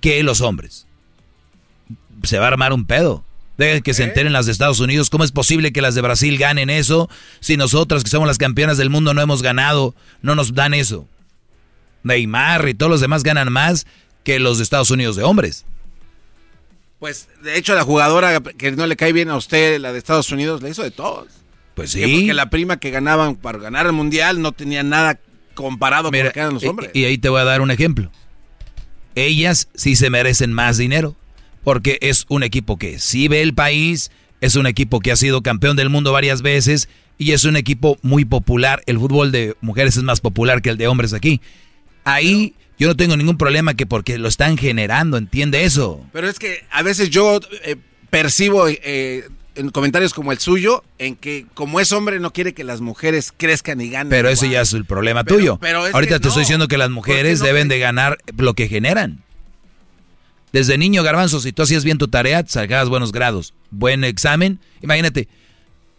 que los hombres. Se va a armar un pedo. Dejen que se enteren las de Estados Unidos. ¿Cómo es posible que las de Brasil ganen eso si nosotras, que somos las campeonas del mundo, no hemos ganado? No nos dan eso. Neymar y todos los demás ganan más que los de Estados Unidos de hombres. Pues, de hecho, la jugadora que no le cae bien a usted, la de Estados Unidos, le hizo de todos. Pues sí. Porque la prima que ganaban para ganar el mundial no tenía nada comparado con lo que eran los hombres. Y, ahí te voy a dar un ejemplo. Ellas sí se merecen más dinero. Porque es un equipo que sí ve el país, es un equipo que ha sido campeón del mundo varias veces y es un equipo muy popular. El fútbol de mujeres es más popular que el de hombres aquí. Ahí yo no tengo ningún problema que porque lo están generando, entiende eso. Pero es que a veces yo eh, percibo eh, en comentarios como el suyo, en que como es hombre no quiere que las mujeres crezcan y ganen. Pero eso ya es el problema tuyo. Ahorita te estoy diciendo que las mujeres deben de ganar lo que generan. Desde niño, garbanzo, si tú hacías bien tu tarea, sacabas buenos grados, buen examen. Imagínate,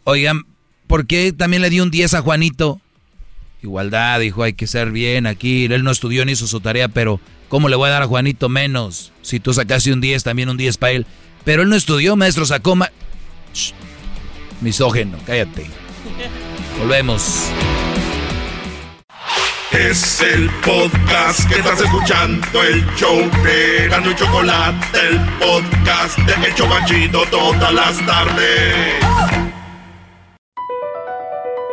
oigan, ¿por qué también le di un 10 a Juanito? Igualdad, dijo, hay que ser bien aquí. Él no estudió ni hizo su tarea, pero ¿cómo le voy a dar a Juanito menos? Si tú sacaste un 10, también un 10 para él. Pero él no estudió, maestro, sacó más... Misógeno, cállate. Volvemos. Es el podcast que estás escuchando, el show de Gano y Chocolate, el podcast de El Chocachito todas las tardes.